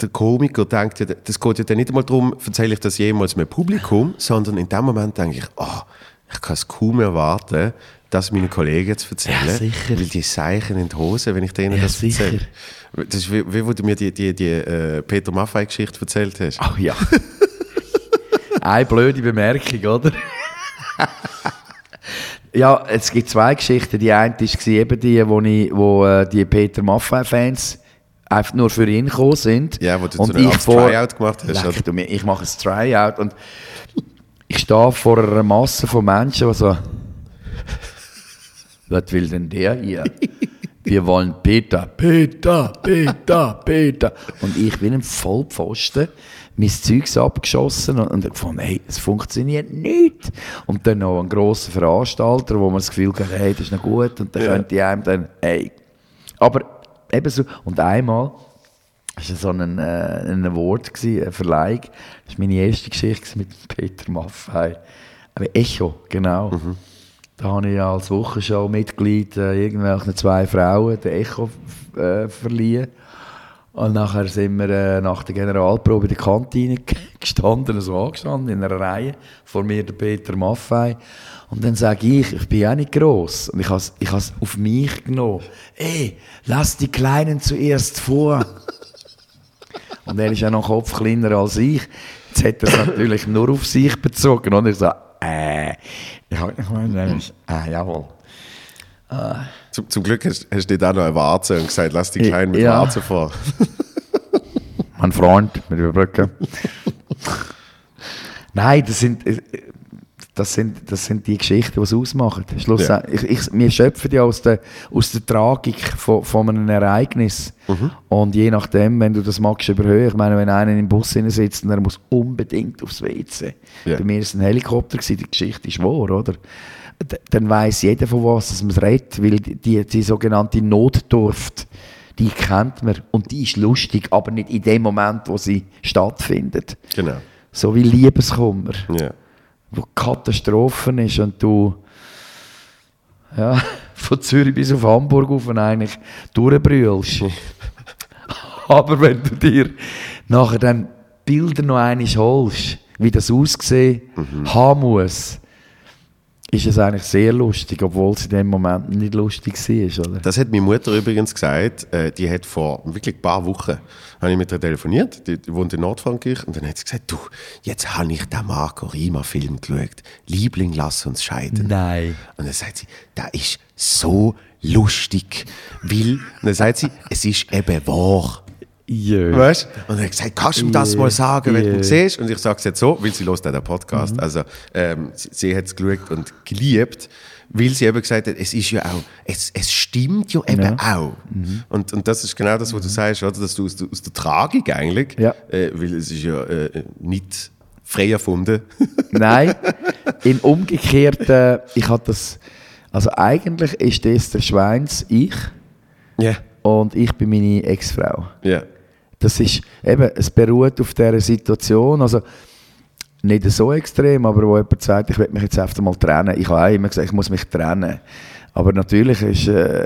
der Komiker denkt ja, das geht ja dann nicht einmal darum, erzähle ich das jemals mit Publikum, sondern in dem Moment denke ich, ah, ich kann es kaum erwarten, das meinen Kollegen zu erzählen. Ja, sicher. Weil die Seichen in die Hose, wenn ich denen Ja, das sicher. erzähle. Das ist wie, wie wo du mir die, die, die äh, Peter Maffei-Geschichte erzählt hast. Ach ja. *laughs* Eine blöde Bemerkung, oder? *laughs* ja, es gibt zwei Geschichten. Die eine war eben die, wo, ich, wo äh, die Peter Maffei-Fans einfach nur für ihn gekommen sind. Ja, wo du und so ich vor- Tryout gemacht hast, Leck du ich mache ein Tryout und ich stehe vor einer Masse von Menschen, die so was will denn der hier? *laughs* Wir wollen Peter, Peter, Peter, Peter. Und ich bin ein Vollpfosten, mein Zeugs abgeschossen und, und gefunden, hey, es funktioniert nicht. Und dann noch ein grosser Veranstalter, wo man das Gefühl hat, hey, das ist noch gut und dann Ja. könnte einem dann, hey. Aber ebenso, und einmal, das war so ein, äh, ein Award, gewesen, eine Verleihung. Das war meine erste Geschichte mit Peter Maffei. Aber Echo, genau. Da habe ich als Wochenshow-Mitglied äh, irgendwelchen zwei Frauen den Echo äh, verliehen. Und nachher sind wir äh, nach der Generalprobe in der Kantine *laughs* gestanden, so angestanden, in einer Reihe. Vor mir der Peter Maffei. Und dann sage ich, ich bin ja nicht gross. Und ich habe ich auf mich genommen. Ey, lass die Kleinen zuerst vor. *laughs* Und er ist ja noch Kopf kleiner als ich. Jetzt hat er es natürlich nur auf sich bezogen. Und ich so, äh, ich habe ich meine, äh, jawohl. Zum, zum Glück hast, hast du nicht auch noch eine Warze und gesagt, lass die Kleinen mit Ja. Warze vor. Mein Freund mit Überbrücken. Nein, das sind, äh, das sind, das sind die Geschichten, die es ausmachen. Schlussendlich, ich, ich, wir schöpfen ja aus der, aus der Tragik von, von einem Ereignis. Und je nachdem, wenn du das magst überhöhen, ich meine, wenn einer im Bus sitzt und er muss unbedingt aufs WC. Ja. Bei mir war es ein Helikopter, gewesen, die Geschichte ist wahr, oder? D- Dann weiß jeder, von was dass man es redet, weil die, die, die sogenannte Notdurft, die kennt man und die ist lustig, aber nicht in dem Moment, wo sie stattfindet. Genau. So wie Liebeskummer, Ja. Wo Katastrophen ist und du ja, *laughs* von Zürich bis auf Hamburg auf und eigentlich durchbrüllst. *laughs* aber wenn du dir nachher dann Bilder noch einmal holst, wie das aussehen haben muss, ist es eigentlich sehr lustig, obwohl es in dem Moment nicht lustig war, oder? Das hat meine Mutter übrigens gesagt. Äh, die hat vor wirklich ein paar Wochen habe ich mit ihr telefoniert. Die, wohnt in Nordfrankreich. Und dann hat sie gesagt: Du, jetzt habe ich den Marco Rima-Film geschaut. Liebling, lass uns scheiden. Nein. Und dann sagt sie: Da ist so lustig. Weil, und dann sagt sie: Es ist eben wahr. Jö. Weißt? Und er hat gesagt, kannst du mir das mal sagen, wenn du Yeah. siehst? Und ich sage es jetzt so, weil sie hört den Podcast. Also, ähm, sie, sie hat es geschaut und geliebt, weil sie eben gesagt hat, es ist ja auch, es, es stimmt ja eben auch. Und, und das ist genau das, was du sagst, oder? dass du aus der, aus der Tragik eigentlich, Ja. äh, weil es ist ja äh, nicht frei erfunden. *laughs* Nein, in umgekehrt, äh, ich hatte das, also eigentlich ist das der Schweins ich Ja. und ich bin meine Ex-Frau. Ja. Das ist eben, es beruht auf dieser Situation, also nicht so extrem, aber wo jemand sagt, ich will mich jetzt einfach mal trennen. Ich habe auch immer gesagt, ich muss mich trennen. Aber natürlich ist äh,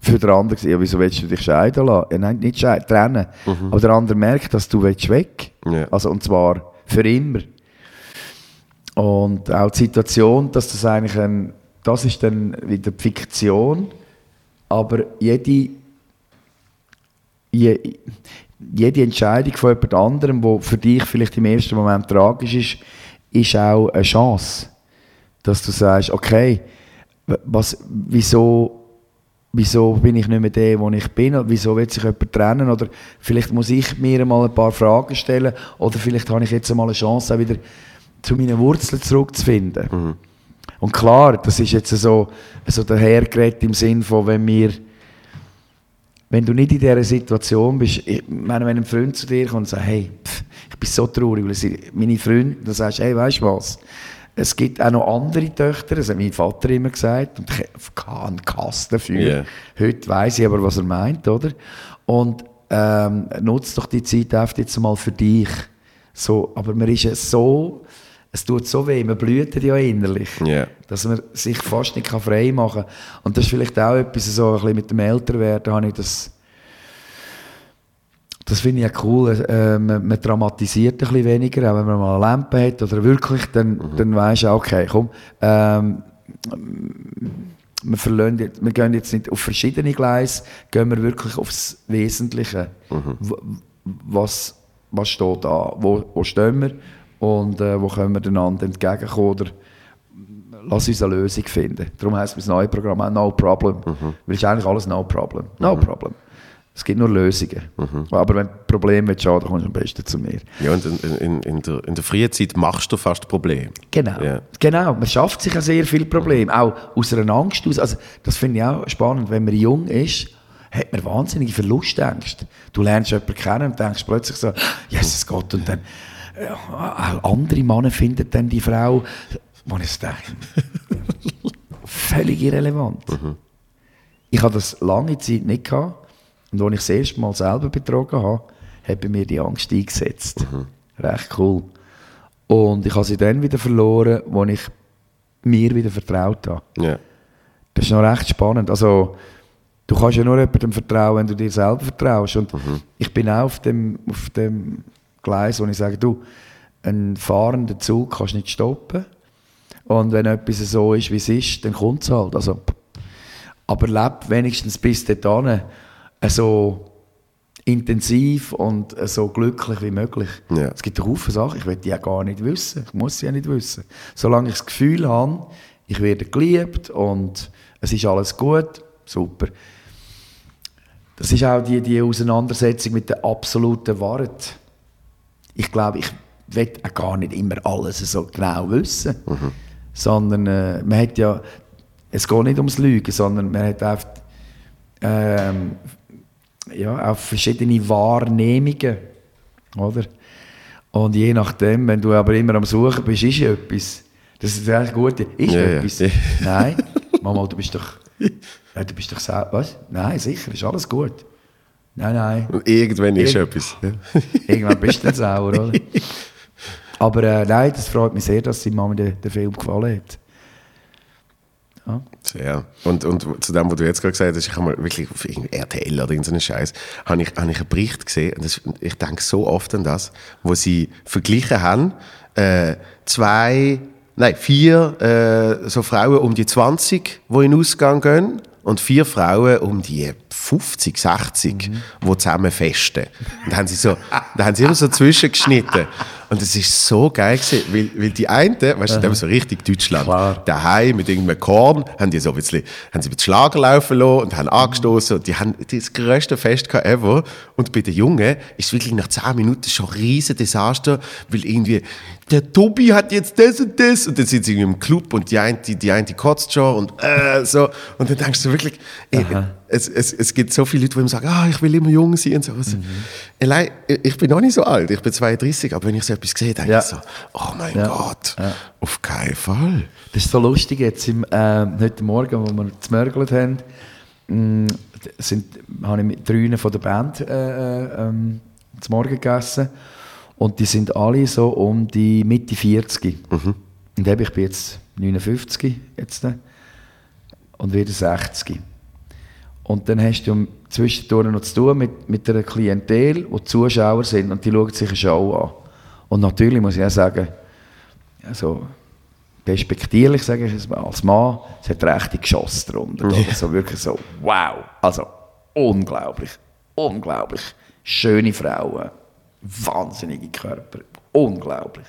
für den anderen ja, wieso willst du dich scheiden lassen? Ja, nein, nicht scheiden, trennen. Aber der andere merkt, dass du willst weg Ja. Also und zwar für immer. Und auch die Situation, dass das eigentlich ein, das ist dann wieder Fiktion, aber jede je, jede Entscheidung von jemand anderem, die für dich vielleicht im ersten Moment tragisch ist, ist auch eine Chance. Dass du sagst, okay, was, wieso, wieso bin ich nicht mehr der, wo ich bin? Oder wieso will sich jemand trennen? Oder vielleicht muss ich mir mal ein paar Fragen stellen. Oder vielleicht habe ich jetzt einmal eine Chance, auch wieder zu meinen Wurzeln zurückzufinden. Und klar, das ist jetzt so, so dahergeredet im Sinn von, wenn wir wenn du nicht in dieser Situation bist, ich meine, wenn ein Freund zu dir kommt und sagt, hey, pff, ich bin so traurig, weil sie, meine Freunde, dann sagst du, hey, weißt du was, es gibt auch noch andere Töchter, das hat mein Vater immer gesagt, und ich habe einen Kass dafür. Yeah. Heute weiss ich aber, was er meint, oder? Und ähm, nutzt doch die Zeit einfach jetzt mal für dich. So, aber man ist ja so, es tut so weh, man blüht ja innerlich Ja. dass man sich fast nicht frei machen kann. Und das ist vielleicht auch etwas, so ein bisschen mit dem Älterwerden habe ich das Das finde ich auch cool. Äh, man, man dramatisiert ein bisschen weniger, auch wenn man mal eine Lampe hat oder wirklich, dann, dann weisst du, okay, komm, ähm, wir, verlassen wir gehen jetzt nicht auf verschiedene Gleise, gehen wir wirklich aufs Wesentliche. W- Was, was steht da? Wo, wo stehen wir? Und äh, wo können wir einander entgegenkommen? Oder lass uns eine Lösung finden. Darum heisst das neue Programm auch No Problem. Weil es ist eigentlich alles No Problem. No Problem. Es gibt nur Lösungen. Aber wenn du Probleme willst, dann kommst du am besten zu mir. Ja, und in, in, in, der, in der frühen Zeit machst du fast Probleme. Genau. Ja. genau. Man schafft sich auch sehr viele Probleme. Auch aus einer Angst aus. Also, das finde ich auch spannend. Wenn man jung ist, hat man wahnsinnige Verlustängste. Du lernst jemanden kennen und denkst plötzlich so, Jesus Gott, und dann auch andere Männer finden dann die Frau, wo ich denke, völlig irrelevant. Ich hatte das lange Zeit nicht gehabt. Und als ich das erste Mal selber betrogen habe, hat bei mir die Angst eingesetzt. Recht cool. Und ich habe sie dann wieder verloren, als ich mir wieder vertraut habe. Ja. Das ist noch recht spannend. Also, du kannst ja nur jemandem vertrauen, wenn du dir selber vertraust. Und ich bin auch auf dem, auf dem Gleis, wo ich sage, du, einen fahrenden Zug kannst du nicht stoppen. Und wenn etwas so ist, wie es ist, dann kommt es halt. Also, aber leb wenigstens bis dahin so intensiv und so glücklich wie möglich. Ja. Es gibt Haufen Sachen, ich will die ja gar nicht wissen. Ich muss sie ja nicht wissen. Solange ich das Gefühl habe, ich werde geliebt und es ist alles gut, super. Das ist auch die, die Auseinandersetzung mit der absoluten Wahrheit. Ich glaube, ich will auch gar nicht immer alles so genau wissen. Sondern äh, man hat ja, es geht nicht ums Lügen, sondern man hat einfach ähm, ja, auch verschiedene Wahrnehmungen, oder? Und je nachdem, wenn du aber immer am Suchen bist, ist etwas. Das ist eigentlich gut. Ist Ja, ja. etwas? *laughs* Nein. Mama, du bist doch... Ja, du bist doch. Was? Nein, sicher, ist alles gut. Nein, nein. Und irgendwann ist Irgend- etwas. Ja. *laughs* Irgendwann bist du dann sauer, oder? Aber äh, nein, das freut mich sehr, dass die Mama den, den Film gefallen hat. Sehr. Und, und zu dem, was du jetzt gerade gesagt hast, ich habe mal wirklich auf RTL oder irgendeinen Scheiß, habe ich, habe ich einen Bericht gesehen, und das, ich denke so oft an das, wo sie verglichen haben, äh, zwei, nein, vier äh, so Frauen um die 20, die in den Ausgang gehen, und vier Frauen um die 50, 60, die zusammen festen. Und da haben sie so, da haben sie immer so *laughs* zwischengeschnitten. Und es ist so geil gewesen, weil, weil die einen, weißt du, die haben so richtig Deutschland, Klar. daheim mit irgendeinem Korn, haben die so ein bisschen, haben sie bisschen Schlager laufen lassen und haben angestoßen und die haben das grösste Fest ever. Und bei den Jungen ist es wirklich nach 10 Minuten schon ein riesen Desaster, weil irgendwie, der Tobi hat jetzt das und das und dann sind sie irgendwie im Club und die eine, die, die, eine, die kotzt schon und äh, so. Und dann denkst du wirklich, ey, es, es, es gibt so viele Leute, die ihm sagen, ah, ich will immer jung sein und so. Also, allein, ich bin noch nicht so alt, ich bin 32, aber wenn ich so etwas sehe, denke Ja. ich so, oh mein Ja. Gott, auf keinen Fall. Das ist so lustig jetzt im, äh, heute Morgen, wo wir gemörgelt haben, mh, sind, habe ich mit drei von der Band äh, äh, ähm, zum Morgen gegessen und die sind alle so um die Mitte 40. Und eben, ich bin jetzt 59 jetzt, äh, und wieder 60. Und dann hast du zwischendurch noch zu tun mit, mit einer Klientel, die Zuschauer sind und die schauen sich eine Show an. Und natürlich muss ich auch sagen, also perspektierlich sage ich es mal, als Mann, es hat richtig geschossen drunter. oder? So wirklich so, wow. Also unglaublich, unglaublich. Schöne Frauen, wahnsinnige Körper, unglaublich.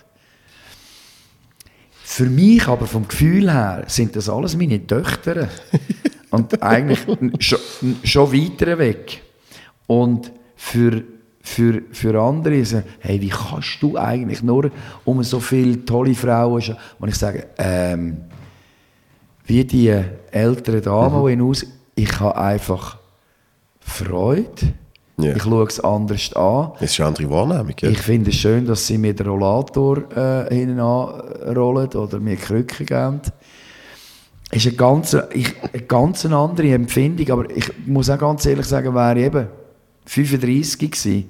Für mich aber vom Gefühl her sind das alles meine Töchter. *laughs* Und eigentlich *laughs* schon, schon weiter weg. Und für, für, für andere ist es, hey, wie kannst du eigentlich nur um so viele tolle Frauen, scha- und ich sage, ähm, wie die älteren Damen, die hinaus, ich habe einfach Freude. Ja. Ich schaue es anders an. Das ist eine andere Wahrnehmung. Ja. Ich finde es schön, dass sie mir den Rollator äh, hinten anrollen oder mir Krücken geben. Es ist eine ganz, ich, eine ganz andere Empfindung, aber ich muss auch ganz ehrlich sagen, wäre ich eben 35 gewesen.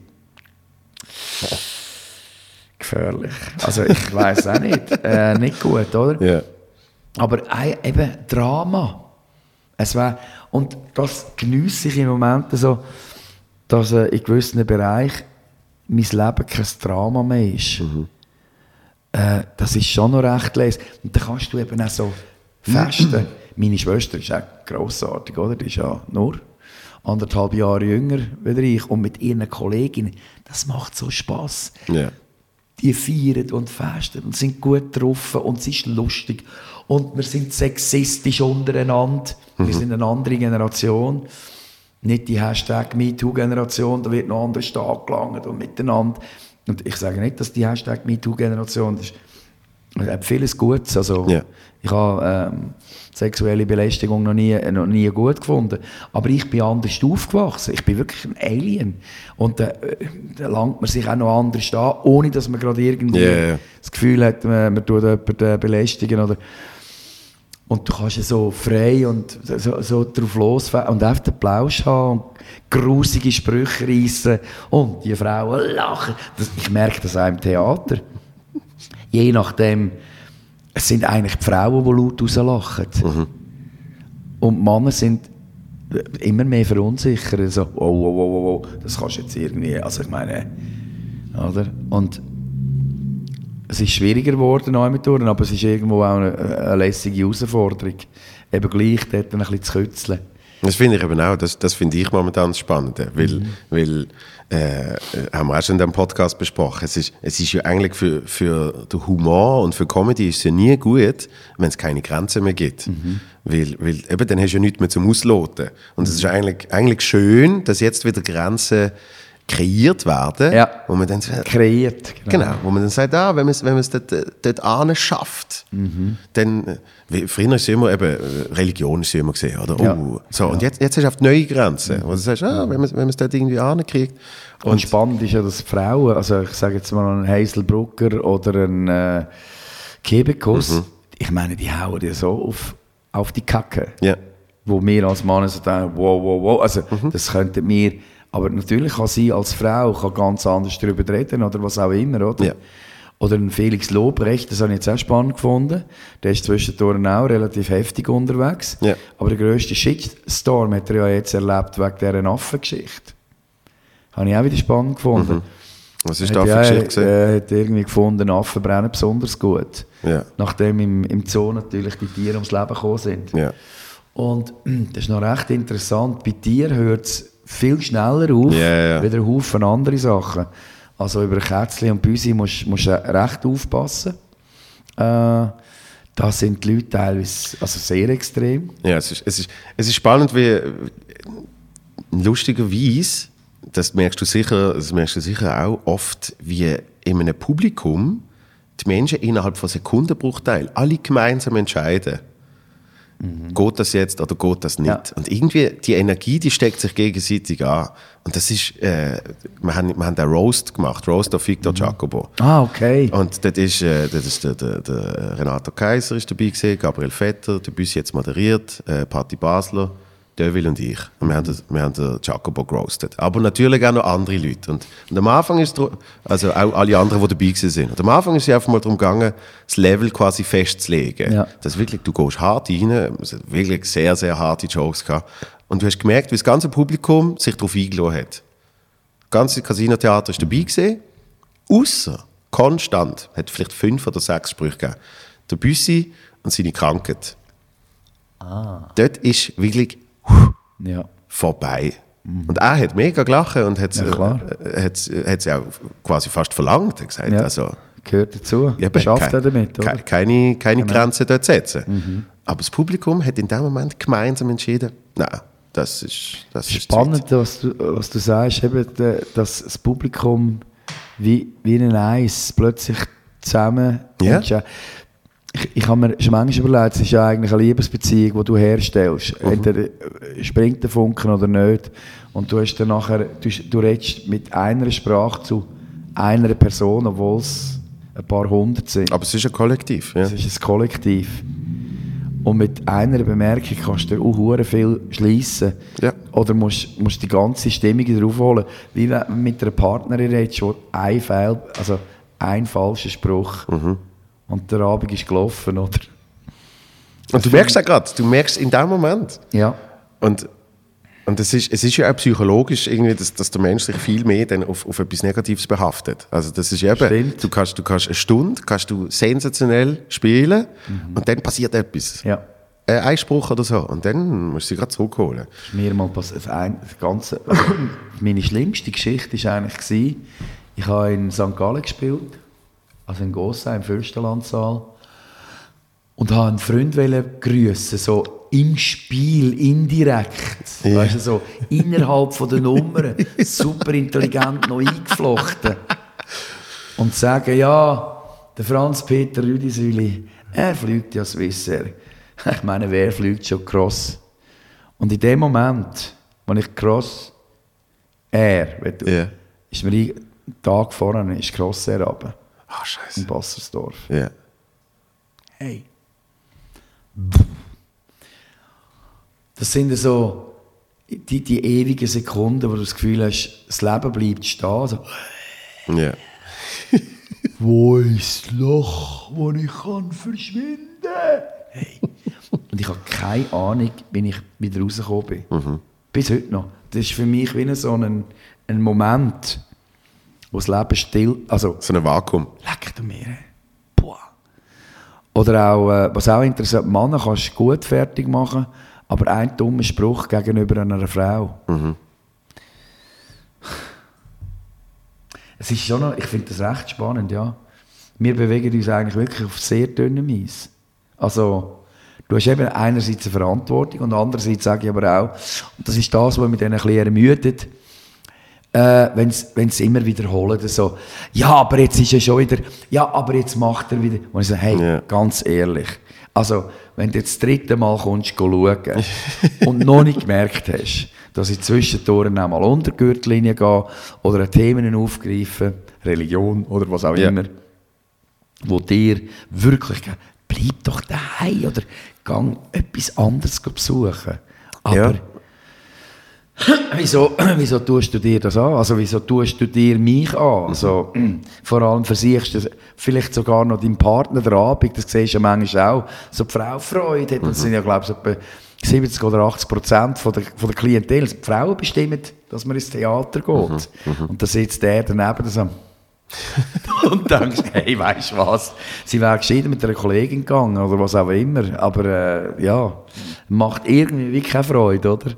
Gefährlich. Also ich weiß auch nicht. Äh, nicht gut, oder? ja. Aber ei- eben Drama. Es wär, und das geniesse ich im Moment so. dass äh, in gewissen Bereichen mein Leben kein Drama mehr ist. Äh, das ist schon noch recht les. Und dann kannst du eben auch so festen. *clears throat* Meine Schwester ist auch grossartig, oder? Die ist ja nur anderthalb Jahre jünger wie ich. Und mit ihren Kolleginnen, das macht so Spaß Ja. die feiern und festen und sind gut drauf und es ist lustig. Und wir sind sexistisch untereinander. Wir sind eine andere Generation. Nicht die Hashtag MeToo-Generation, da wird noch anders angelangt und miteinander. Und ich sage nicht, dass die Hashtag MeToo-Generation, ist, es hat vieles Gutes. Also, Ja. Ich habe ähm, sexuelle Belästigung noch nie, noch nie gut gefunden. Aber ich bin anders aufgewachsen. Ich bin wirklich ein Alien. Und da, äh, da langt man sich auch noch anders an, ohne dass man gerade irgendwie Ja, ja. das Gefühl hat, man, man tut jemanden äh, belästigen. Oder und du kannst ja so frei und so, so drauf los und einfach den Plausch haben und grusige Sprüche reissen und die Frauen lachen. Das, ich merke das auch im Theater. Je nachdem, es sind eigentlich die Frauen, die laut rauslachen. Und die Männer sind immer mehr verunsichert. So, wow, wow, wow, wow, wow, das kannst du jetzt irgendwie, also ich meine, oder? Und es ist schwieriger geworden, Touren, aber es ist irgendwo auch eine, eine lässige Herausforderung. Eben gleich dort ein bisschen zu kützeln. Das finde ich eben auch, das, das finde ich momentan das Spannende, weil, Mhm. weil äh, haben wir auch schon in diesem Podcast besprochen, es ist, es ist ja eigentlich für, für den Humor und für Comedy ist es ja nie gut, wenn es keine Grenzen mehr gibt. Mhm. Weil, weil eben, dann hast du ja nichts mehr zum Ausloten. Und es ist eigentlich, eigentlich schön, dass jetzt wieder Grenzen kreiert werden, Ja. wo man dann sagt, Kreiert. Genau, wo man dann sagt, ah, wenn man es wenn man es dort, äh, dort ane schafft, Mhm. dann, äh, wie, früher ist immer eben, äh, Religion ist immer gesehen, oder? Ja. Oh, so, und jetzt, jetzt hast du auf die neue Grenze, wo du sagst, ah, wenn man es wenn man es dort irgendwie ankriegt. Und, spannend ist ja, dass Frauen, also ich sage jetzt mal einen Hazel Brucker oder einen äh, Kebekus, Mhm. ich meine, die hauen dir so auf, auf die Kacke. Ja, wo wir als Mann so denken, wow, wow, wow, also Mhm. das könnten wir, aber natürlich kann sie als Frau kann ganz anders darüber reden oder was auch immer, oder? Ja. Oder ein Felix Lobrecht, das habe ich jetzt auch spannend gefunden. Der ist zwischendurch auch relativ heftig unterwegs. Ja. Aber der grösste Shitstorm hat er ja jetzt erlebt wegen dieser Affengeschichte. Habe ich auch wieder spannend gefunden. was ist Hat da für ja, Geschichte gesehen? Er hat irgendwie gefunden, Affen brennen besonders gut. Ja. Nachdem im, im Zoo natürlich die Tiere ums Leben gekommen sind. Ja. Und *clears throat* das ist noch recht interessant. Bei Tieren hört es viel schneller auf, Ja, ja. wieder ein Haufen andere Sachen. Also über Kätzchen und Büsi musst du recht aufpassen. Äh, da sind die Leute teilweise also sehr extrem. Ja, es ist, es ist, es ist spannend, wie lustigerweise, das merkst du sicher, das merkst du sicher auch oft, wie in einem Publikum die Menschen innerhalb von Sekundenbruchteilen alle gemeinsam entscheiden. Geht das jetzt oder geht das nicht? Ja. Und irgendwie die Energie, die steckt sich gegenseitig an. Und das ist, äh, wir haben, wir haben den Roast gemacht, Roast of Victor Jacobo. Ah, okay. Und das ist, äh, das ist der, der, der Renato Kaiser ist dabei gewesen, Gabriel Vetter, der Büssi jetzt moderiert, äh, Patti Basler, Devil und ich. Und wir haben, das- wir haben den Jacobo gerostet. Aber natürlich auch noch andere Leute. Und, und am Anfang ist also auch alle anderen, die dabei gewesen sind. Und am Anfang ist es einfach mal darum gegangen, das Level quasi festzulegen. Ja. Das wirklich, du gehst hart rein, es hat wirklich sehr, sehr harte Jokes gehabt. Und du hast gemerkt, wie das ganze Publikum sich darauf eingeladen hat. Das ganze Casino-Theater ist dabei gewesen. Außer konstant, hat vielleicht fünf oder sechs Sprüche gegeben. Der Büssi und seine Krankheit. Dort ist wirklich Ja. vorbei. Und er hat mega gelacht und hat Ja, klar. es auch quasi fast verlangt. Er gesagt, Ja. also, Gehört dazu. eben, Schafft kei- er damit, oder? Mhm. kei- Keine, keine Grenzen dort setzen. Aber das Publikum hat in dem Moment gemeinsam entschieden, nein, das ist, das ist Spannend, was du, was du sagst, eben, de- dass das Publikum wie, wie ein Eis plötzlich zusammen Ja. Ich, ich habe mir schon manchmal überlegt, es ist ja eigentlich eine Liebesbeziehung, die du herstellst. Mhm. Entweder äh, springt der Funken oder nicht. Und du, hast dann nachher, du, du redest mit einer Sprache zu einer Person, obwohl es ein paar hundert sind. Aber es ist ein Kollektiv. Ja. Es ist ein Kollektiv. Und mit einer Bemerkung kannst du auch viel schliessen. Ja. Oder musst, musst die ganze Stimmung drauf holen. Wie wenn du mit einer Partnerin redest, wo ein, Fehl, also ein falscher Spruch und der Abend ist gelaufen, oder? Und du merkst ja gerade, du merkst in dem Moment. Ja. Und Und es ist, es ist ja auch psychologisch irgendwie, dass, dass der Mensch sich viel mehr dann auf, auf etwas Negatives behaftet. Also das ist eben, Stimmt. du kannst, du kannst eine Stunde, kannst du sensationell spielen und dann passiert etwas. Ja. Ein Einspruch oder so und dann musst du sie gerade zurückholen. mir mal passiert. Das ganze, *coughs* meine schlimmste Geschichte war eigentlich, ich habe in St. Gallen gespielt, also in Gossa, im Fürstenlandsaal. Und habe einen Freund grüßen, so im Spiel, indirekt. Ja. Weißt du, so innerhalb von der Nummern, super intelligent noch eingeflochten. Und sagen, ja, der Franz-Peter Rüdisüli, er fliegt ja Swissair. Ich meine, wer fliegt schon Cross? Und in dem Moment, als ich Cross wenn du, Ja. ist mir ein Tag vorher ist Cross Air runter, Ah, in scheiße. Bassersdorf. Ja. Hey. Das sind so die, die ewigen Sekunden, wo du das Gefühl hast, das Leben bleibt stehen. So, Ja. *laughs* wo ist das Loch, wo ich kann verschwinden hey. Und ich habe keine Ahnung, wie ich wieder rausgekommen bin. Bis heute noch. Das ist für mich wie so ein, ein Moment, wo das Leben still... Also, So ein Vakuum. leck du mir. Boah. Oder auch, äh, was auch interessant, Männer kannst du gut fertig machen, aber ein dummer Spruch gegenüber einer Frau. Es ist schon noch, ich finde das recht spannend, ja. Wir bewegen uns eigentlich wirklich auf sehr dünnem Eis. Also, du hast eben einerseits eine Verantwortung und andererseits sage ich aber auch, und das ist das, was mich dann ein bisschen ermüdet, äh, wenn sie immer wiederholen, so, ja, aber jetzt ist er schon wieder, ja, aber jetzt macht er wieder. Und ich so, hey, Ja. ganz ehrlich, also, wenn du jetzt das dritte Mal kommst, schauen *laughs* und noch nicht gemerkt hast, dass ich zwischendurch auch mal unter die Gürtellinie gehe oder Themen aufgreife, Religion oder was auch Ja. immer, wo dir wirklich, bleib doch daheim oder gang etwas anderes besuchen. Aber Ja. *clears throat* Wieso, *clears throat* wieso tust du dir das an? Also wieso tust du dir mich an? Also, *clears throat* vor allem versiechst du vielleicht sogar noch deinem Partner den Abend, das siehst du ja manchmal auch, so die Frau Freude hat, das sind ja glaube ich so etwa 70 oder 80 Prozent von der, von der Klientel. Die Frauen bestimmen, dass man ins Theater geht. Und da sitzt der daneben so, *laughs* und denkst, hey, weißt du was, sie wäre gescheiter mit einer Kollegin gegangen oder was auch immer, aber äh, ja, macht irgendwie wie keine Freude, oder?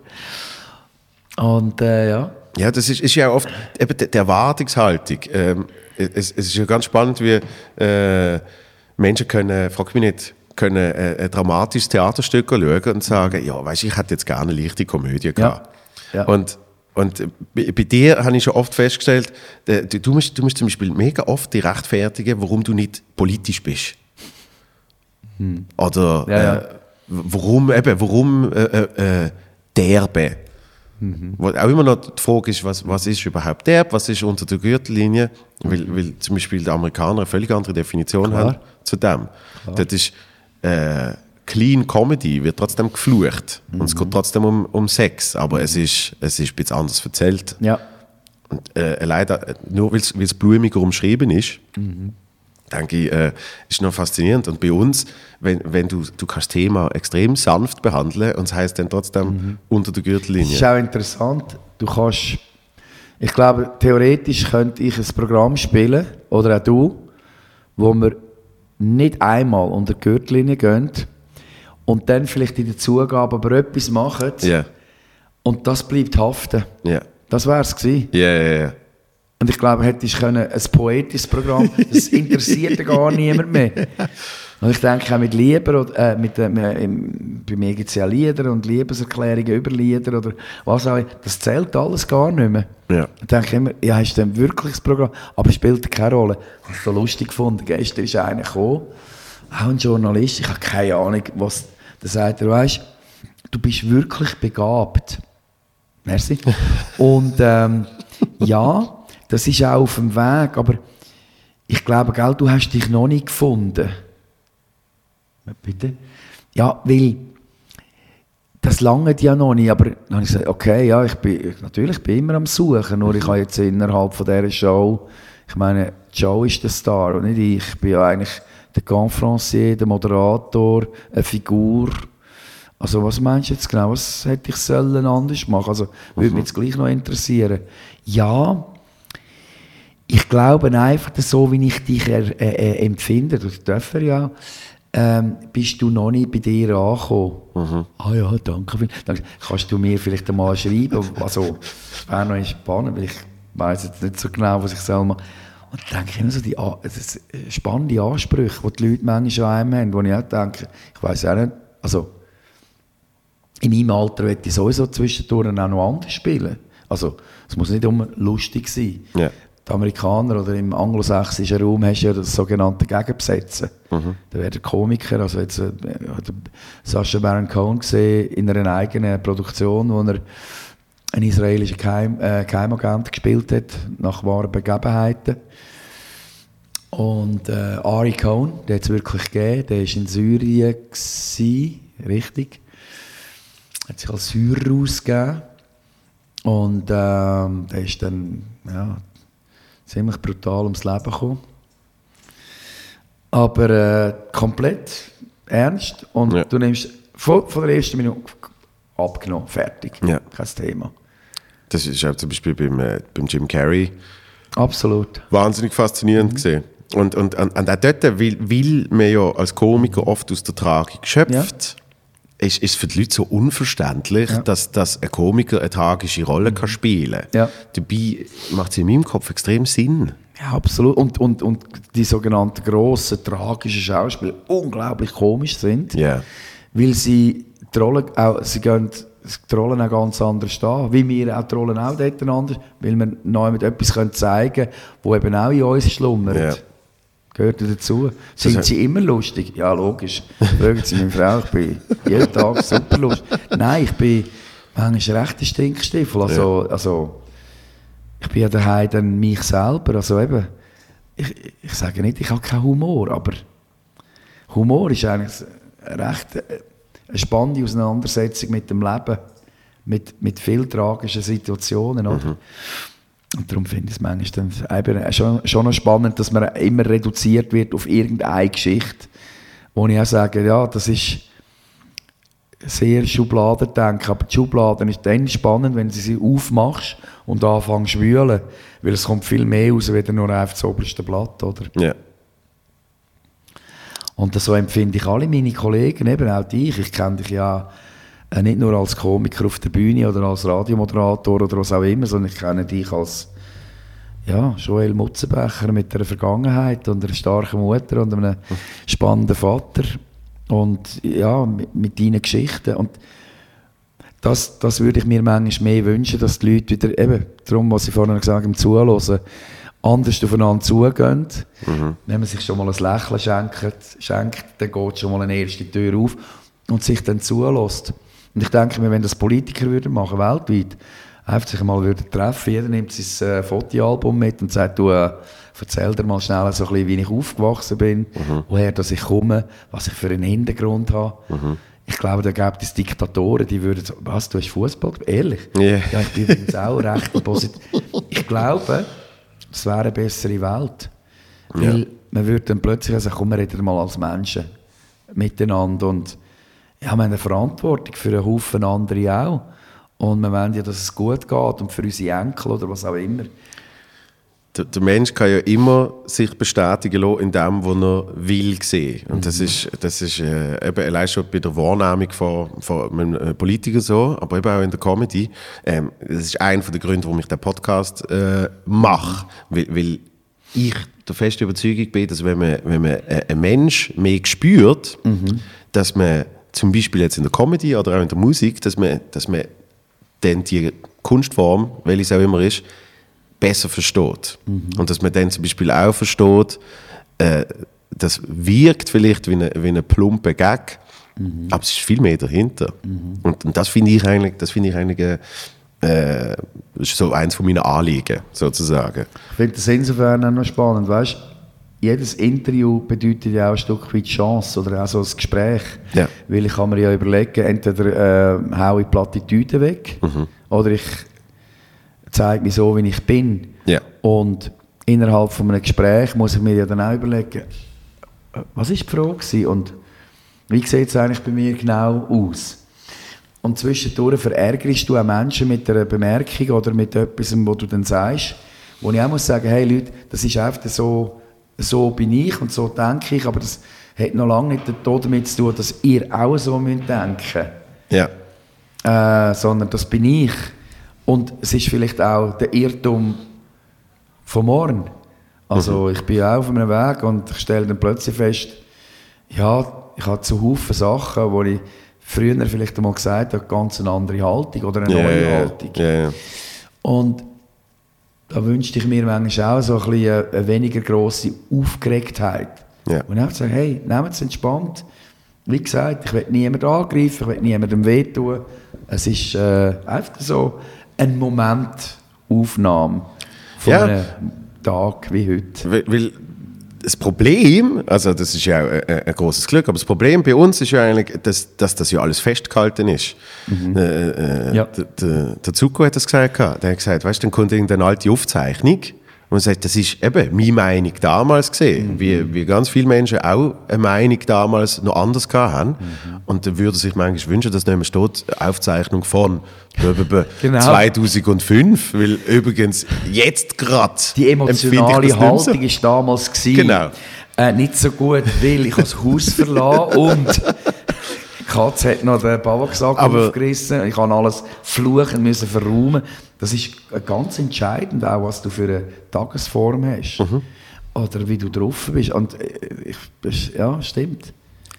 Und äh, ja. Ja, das ist, ist ja oft eben die, Erwartungshaltung. Ähm, es, es ist ja ganz spannend, wie äh, Menschen können, frag mich nicht, können äh, ein dramatisches Theaterstück schauen und sagen, ja, weißt ich hätte jetzt gerne eine leichte Komödie gehabt. Ja. Und, und äh, bei, dir habe ich schon oft festgestellt, äh, du, musst, du musst zum Beispiel mega oft die rechtfertigen, warum du nicht politisch bist. Oder Hm. Ja, ja. Äh, warum eben, warum äh, äh, äh, derbe? Wo auch immer noch die Frage ist, was, was ist überhaupt derb, was ist unter der Gürtellinie, weil, weil zum Beispiel die Amerikaner eine völlig andere Definition Klar. haben zu dem. Das ist äh, Clean Comedy, wird trotzdem geflucht und es geht trotzdem um, um Sex, aber es ist, es ist ein bisschen anders erzählt. Ja. Und, äh, leider, nur weil es blumiger umschrieben ist, denke ich, äh, ist noch faszinierend. Und bei uns, wenn, wenn du, du kannst das Thema extrem sanft behandeln und es heißt dann trotzdem unter der Das Gürtellinie. ist auch interessant. Du kannst, ich glaube, theoretisch könnte ich ein Programm spielen, oder auch du, wo wir nicht einmal unter die Gürtellinie gehen und dann vielleicht in der Zugabe aber etwas machen Ja, und das bleibt haften. ja, Das wäre es gewesen. ja, ja, ja. Und ich glaube, hättest können, ein poetisches Programm, das interessiert *laughs* gar niemand mehr. Und ich denke auch mit Liebe, äh, mit, äh, bei mir gibt es ja Lieder und Liebeserklärungen über Lieder oder was auch immer. Das zählt alles gar nicht mehr. Ja. Ich denke immer, ja, ist denn wirklich das Programm? Aber es spielt keine Rolle. Ich habe es so lustig gefunden. Gestern ist einer gekommen, auch ein Journalist, ich habe keine Ahnung, was, der sagt, er, weißt, du bist wirklich begabt. Merci. *laughs* Und ähm, ja, das ist auch auf dem Weg, aber ich glaube, gell, du hast dich noch nicht gefunden. Bitte? Ja, weil das lange ja noch nicht, aber dann habe ich gesagt, okay, ja, ich bin, natürlich bin ich immer am Suchen, nur ich habe jetzt innerhalb von dieser Show, ich meine, Joe ist der Star und nicht ich, ich bin ja eigentlich der Confrancier, der Moderator, eine Figur Also was meinst du jetzt genau? Was hätte ich sollen anders machen? Also würde mich jetzt gleich noch interessieren. Ja, ich glaube einfach, dass so wie ich dich er, äh, äh, empfinde, das dürfen wir ja, ähm, bist du noch nicht bei dir angekommen. Ah ja, danke. viel- Dann kannst du mir vielleicht einmal schreiben, also wäre noch spannend, weil ich weiß jetzt nicht so genau, was ich soll machen. Und dann denke ich immer so, die das äh, spannende Ansprüche, die die Leute manchmal an einem haben, wo ich auch denke, ich weiß auch nicht, also in meinem Alter möchte ich sowieso zwischendurch auch noch anders spielen. Also, es muss nicht immer lustig sein. Ja. Die Amerikaner oder im anglosächsischen Raum hast du ja das sogenannte Gegenbesetzen. Mhm. Da wäre der Komiker, also jetzt äh, Sacha Baron Cohen gesehen, in einer eigenen Produktion, wo er einen israelischen Geheim, äh, Geheimagent gespielt hat, nach wahren Begebenheiten. Und äh, Ari Cohn, der hat es wirklich gegeben, der war in Syrien, gewesen, richtig. Hat sich als Syrer ausgegeben. Und ähm, der ist dann ja, ziemlich brutal ums Leben gekommen. Aber äh, komplett ernst. Und Ja. du nimmst von, von der ersten Minute abgenommen, fertig. Ja. Kein Thema. Das ist auch zum Beispiel beim, äh, beim Jim Carrey Absolut. wahnsinnig faszinierend gesehen. Und, und, und, und auch dort, weil, weil man ja als Komiker oft aus der Tragik schöpft, ist, ist für die Leute so unverständlich, dass, dass ein Komiker eine tragische Rolle kann spielen kann. Ja. Dabei macht es in meinem Kopf extrem Sinn. Ja, absolut. Und, und, und die sogenannten grossen, tragischen Schauspieler unglaublich komisch sind, Ja. weil sie die Rollen auch, sie gehen die Rollen auch ganz anders an, wie wir auch die Rollen auch dort anders, weil wir neu mit etwas können zeigen können, wo eben auch in uns schlummert. Ja. Gehört ja dazu. Sind heißt- sie immer lustig? Ja, logisch. Fragen Sie meine Frau, ich bin jeden Tag super lustig. Nein, ich bin manchmal recht ein Stinkstiefel. Also, also, ich bin ja daheim dann mich selber. Also eben, ich, ich sage nicht, ich habe keinen Humor, aber Humor ist eigentlich eine recht äh, eine spannende Auseinandersetzung mit dem Leben, mit, mit viel tragischen Situationen. Oder? Und darum finde ich es manchmal dann schon, schon noch spannend, dass man immer reduziert wird auf irgendeine Geschichte, wo ich auch sage, ja, das ist sehr Schubladendenken, aber die Schubladen ist dann spannend, wenn du sie aufmachst und anfängst zu wühlen, weil es kommt viel mehr raus, als nur einfach das oberste Blatt, oder? Ja. Und so empfinde ich alle meine Kollegen, eben auch dich. Ich kenne dich ja nicht nur als Komiker auf der Bühne oder als Radiomoderator oder was auch immer, sondern ich kenne dich als ja, Joel Mutzenbecher mit einer Vergangenheit und einer starken Mutter und einem *laughs* spannenden Vater und ja, mit, mit deinen Geschichten. Und das, das würde ich mir manchmal mehr wünschen, dass die Leute wieder, eben, darum, was ich vorhin gesagt habe, zuhören, anders aufeinander zugehen. Wenn man sich schon mal ein Lächeln schenkt, schenkt dann geht schon mal eine erste Tür auf und sich dann zulässt. Und ich denke mir, wenn das Politiker würden machen, weltweit, einfach sich mal würden treffen, jeder nimmt sein äh, Fotoalbum mit und sagt, du, äh, erzähl dir mal schnell so ein bisschen, wie ich aufgewachsen bin, woher dass ich komme, was ich für einen Hintergrund habe. Ich glaube, da gibt es Diktatoren, die würden so, was, du hast Fußball? Ehrlich? Ja. Ja, ich bin übrigens auch recht positiv. Ich glaube, es wäre eine bessere Welt. Weil man würde dann plötzlich sagen, komm, wir reden mal als Menschen miteinander. Und ja, haben eine Verantwortung für einen Haufen andere auch. Und wir wollen ja, dass es gut geht und für unsere Enkel oder was auch immer. Der, der Mensch kann ja immer sich bestätigen lassen in dem, was er will sehen. Und das ist, das ist äh, eben allein schon bei der Wahrnehmung von, von einem äh, Politiker so, aber eben auch in der Comedy. Ähm, das ist einer der Gründe, warum ich den Podcast äh, mache. Weil, weil ich der festen Überzeugung bin, dass wenn man, wenn man äh, einen Mensch mehr spürt, dass man zum Beispiel jetzt in der Comedy oder auch in der Musik, dass man, dass man dann die Kunstform, welche es auch immer ist, besser versteht. Und dass man dann zum Beispiel auch versteht, äh, das wirkt vielleicht wie eine, wie eine plumpe Gag, aber es ist viel mehr dahinter. Und, und das finde ich eigentlich, das finde ich eigentlich äh, äh, ist so eins von meinen Anliegen, sozusagen. Ich finde das insofern auch noch spannend, weißt jedes Interview bedeutet ja auch ein Stück weit Chance oder auch so ein Gespräch. Ja. Weil ich kann mir ja überlegen, entweder äh, haue ich Plattitüden weg oder ich zeige mich so, wie ich bin. Ja. Und innerhalb von einem Gespräch muss ich mir ja dann auch überlegen, was ist die Frage und wie sieht es eigentlich bei mir genau aus? Und zwischendurch verärgerst du auch Menschen mit einer Bemerkung oder mit etwas, was du dann sagst, wo ich auch muss sagen, hey Leute, das ist einfach so, so bin ich und so denke ich, aber das hat noch lange nicht damit zu tun, dass ihr auch so müsst denken Ja. äh, sondern das bin ich. Und es ist vielleicht auch der Irrtum von morgen. Also ich bin auch auf einem Weg und ich stelle dann plötzlich fest, ja, ich habe zu Haufen Sachen, wo ich früher vielleicht einmal gesagt habe, ganz eine andere Haltung oder eine Ja, neue Haltung. ja, ja. Und da wünschte ich mir manchmal auch so ein bisschen eine, eine weniger grosse Aufgeregtheit. Ja. Und einfach sagen, hey, nehmt es entspannt. Wie gesagt, ich will niemanden angreifen, ich will niemandem wehtun. Es ist äh, einfach so eine Momentaufnahme von Ja. einem Tag wie heute. Weil, weil das Problem, also das ist ja ein, ein großes Glück, aber das Problem bei uns ist ja eigentlich, dass, dass das ja alles festgehalten ist. Äh, äh, Ja. der, Zuko hat das gesagt, der hat gesagt, weißt du, dann kommt irgendeine alte Aufzeichnung und sagt, das ist eben meine Meinung damals gesehen, wie, wie ganz viele Menschen auch eine Meinung damals noch anders gehabt haben. Und dann würde sich manchmal wünschen, dass nicht mehr steht, Aufzeichnung von *laughs* Genau. 2005, weil übrigens jetzt gerade Die emotionale. Haltung war damals gewesen, Genau. äh, nicht so gut, weil ich das Haus verlassen und *laughs* die Katze hat noch den Babaksack aufgerissen. Ich habe alles fluchen müssen verräumen. Das ist äh, ganz entscheidend, auch was du für eine Tagesform hast. Mhm. Oder wie du drauf bist. Und äh, ich, ja, stimmt.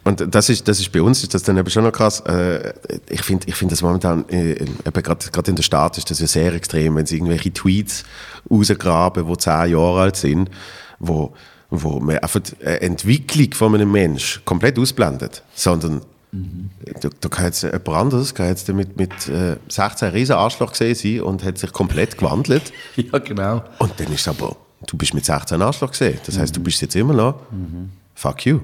Und das ist, das ist bei uns ist das dann eben schon noch krass. Äh, ich finde ich find das momentan, äh, gerade in der Stadt ist das ja sehr extrem, wenn sie irgendwelche Tweets rausgraben, die zehn Jahre alt sind, wo, wo man einfach die Entwicklung von einem Mensch komplett ausblendet, sondern da, da kann jetzt jemand anderes kann jetzt mit, mit äh, 16 riesen Arschloch gesehen sein und hat sich komplett gewandelt. *laughs* Ja, genau. Und dann ist es aber, du bist mit 16 Arschloch gesehen. Das heißt, du bist jetzt immer noch, fuck you.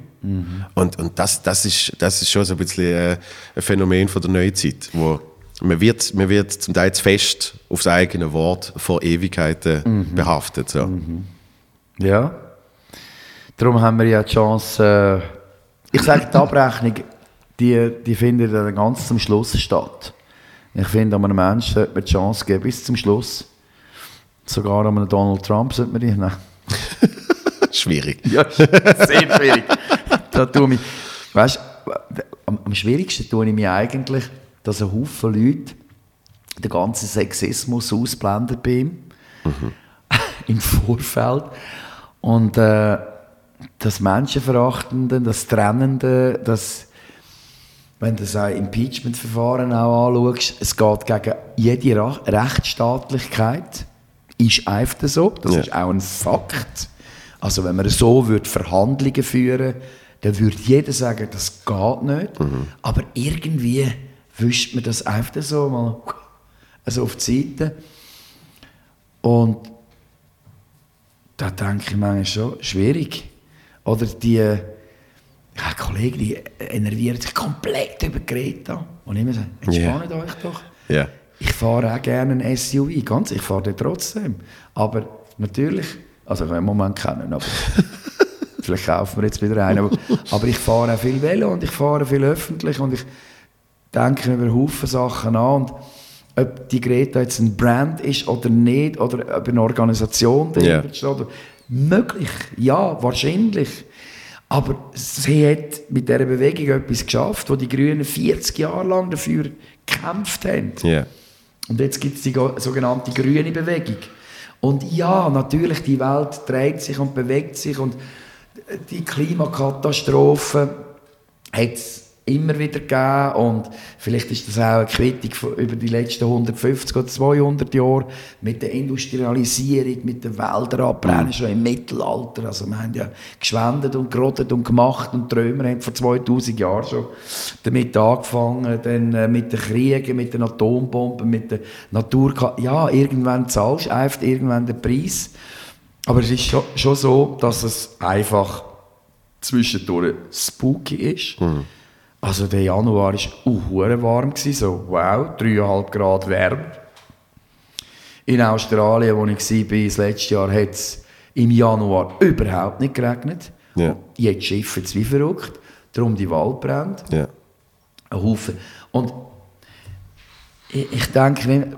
Und, und das, das, ist, das ist schon so ein bisschen äh, ein Phänomen von der Neuzeit, wo man wird, man wird zum Teil zu fest aufs eigene Wort vor Ewigkeiten behaftet. So. Ja. Darum haben wir ja die Chance, äh, ich sage, die Abrechnung, die, die findet dann ganz zum Schluss statt. Ich finde, einem Menschen sollte man die Chance geben bis zum Schluss. Sogar einem Donald Trump sollte man die, nein. *laughs* Schwierig. Ja, *laughs* sehr schwierig. da tue ich, weißt, am, am schwierigsten tue ich mir eigentlich, dass ein Haufen Leute den ganzen Sexismus ausblenden bei ihm. *laughs* Im Vorfeld. Und äh, das Menschenverachtende, das Trennende, das, wenn du das Impeachment-Verfahren auch anschaust, es geht gegen jede Rechtsstaatlichkeit. Ist einfach so. Das Ja. ist auch ein Fakt. Also wenn man so würde Verhandlungen führen dann würde jeder sagen, das geht nicht. Aber irgendwie wischt man das einfach so mal also auf die Seite. Und da denke ich manchmal schon, schwierig. Oder die ja, Kollegen, die enervieren sich komplett über Greta. Und immer sage, entspannt euch doch. Ja. Ich fahre auch gerne ein SUV, ganz, ich fahre den trotzdem. Aber natürlich, also ich habe im Moment keinen, aber *laughs* vielleicht kaufen wir jetzt wieder einen. Aber, aber ich fahre auch viel Velo und ich fahre viel öffentlich und ich denke über Haufen Sachen an. Und ob die Greta jetzt ein Brand ist oder nicht, oder ob eine Organisation dahinter Ja. steht. Möglich, ja, wahrscheinlich. Aber sie hat mit dieser Bewegung etwas geschafft, wo die Grünen 40 Jahre lang dafür gekämpft haben. Ja. Und jetzt gibt es die sogenannte grüne Bewegung. Und ja, natürlich, die Welt dreht sich und bewegt sich und die Klimakatastrophe hat es immer wieder gegeben und vielleicht ist das auch eine von- über die letzten 150 oder 200 Jahre mit der Industrialisierung, mit der Wälderabbrennung schon im Mittelalter. Also wir haben ja geschwendet und gerodet und gemacht und die haben vor 2000 Jahren schon damit angefangen, dann äh, mit den Kriegen, mit den Atombomben, mit der Natur. Ja, irgendwann zahlst du einfach irgendwann den Preis. Aber es ist schon, schon so, dass es einfach zwischendurch spooky ist. Also der Januar war uh, warm, so wow, 3,5 Grad wärmer. In Australien, wo ich war, das letzte Jahr, hat es im Januar überhaupt nicht geregnet. Ja. Jetzt schiffen es wie verrückt, darum die Waldbrände Ja. ein Haufen. Und Ich, ich denke,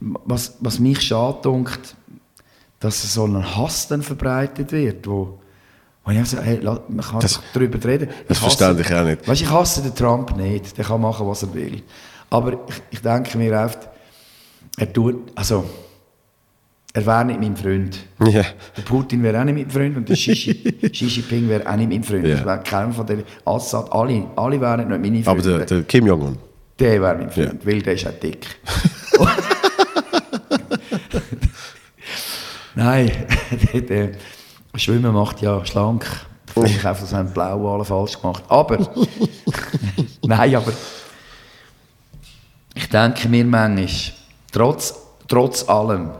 was, was mich schade dunkt, dass so ein Hass dann verbreitet wird, wo, wo ich hey, la- man kann Das- darüber reden. das Ich hasse- verstehe ich auch nicht. Weißt, ich hasse den Trump nicht, der kann machen, was er will. Aber ich, ich denke mir oft, er tut, also, er wäre nicht mein Freund. Ja. Der Putin wäre auch nicht mein Freund und der Xi, Xi *laughs* Xi Jinping wäre auch nicht mein Freund. Das wäre keiner von den Assad, alle, alle wären nicht meine Aber Freunde. der, der Kim Jong-un. Der wäre mein Freund, weil der ist auch dick. Nein, der, der Schwimmen macht ja schlank. Ich *laughs* einfach, das haben die Blauwale falsch gemacht. Aber, *laughs* nein, aber ich denke mir manchmal, trotz, trotz allem,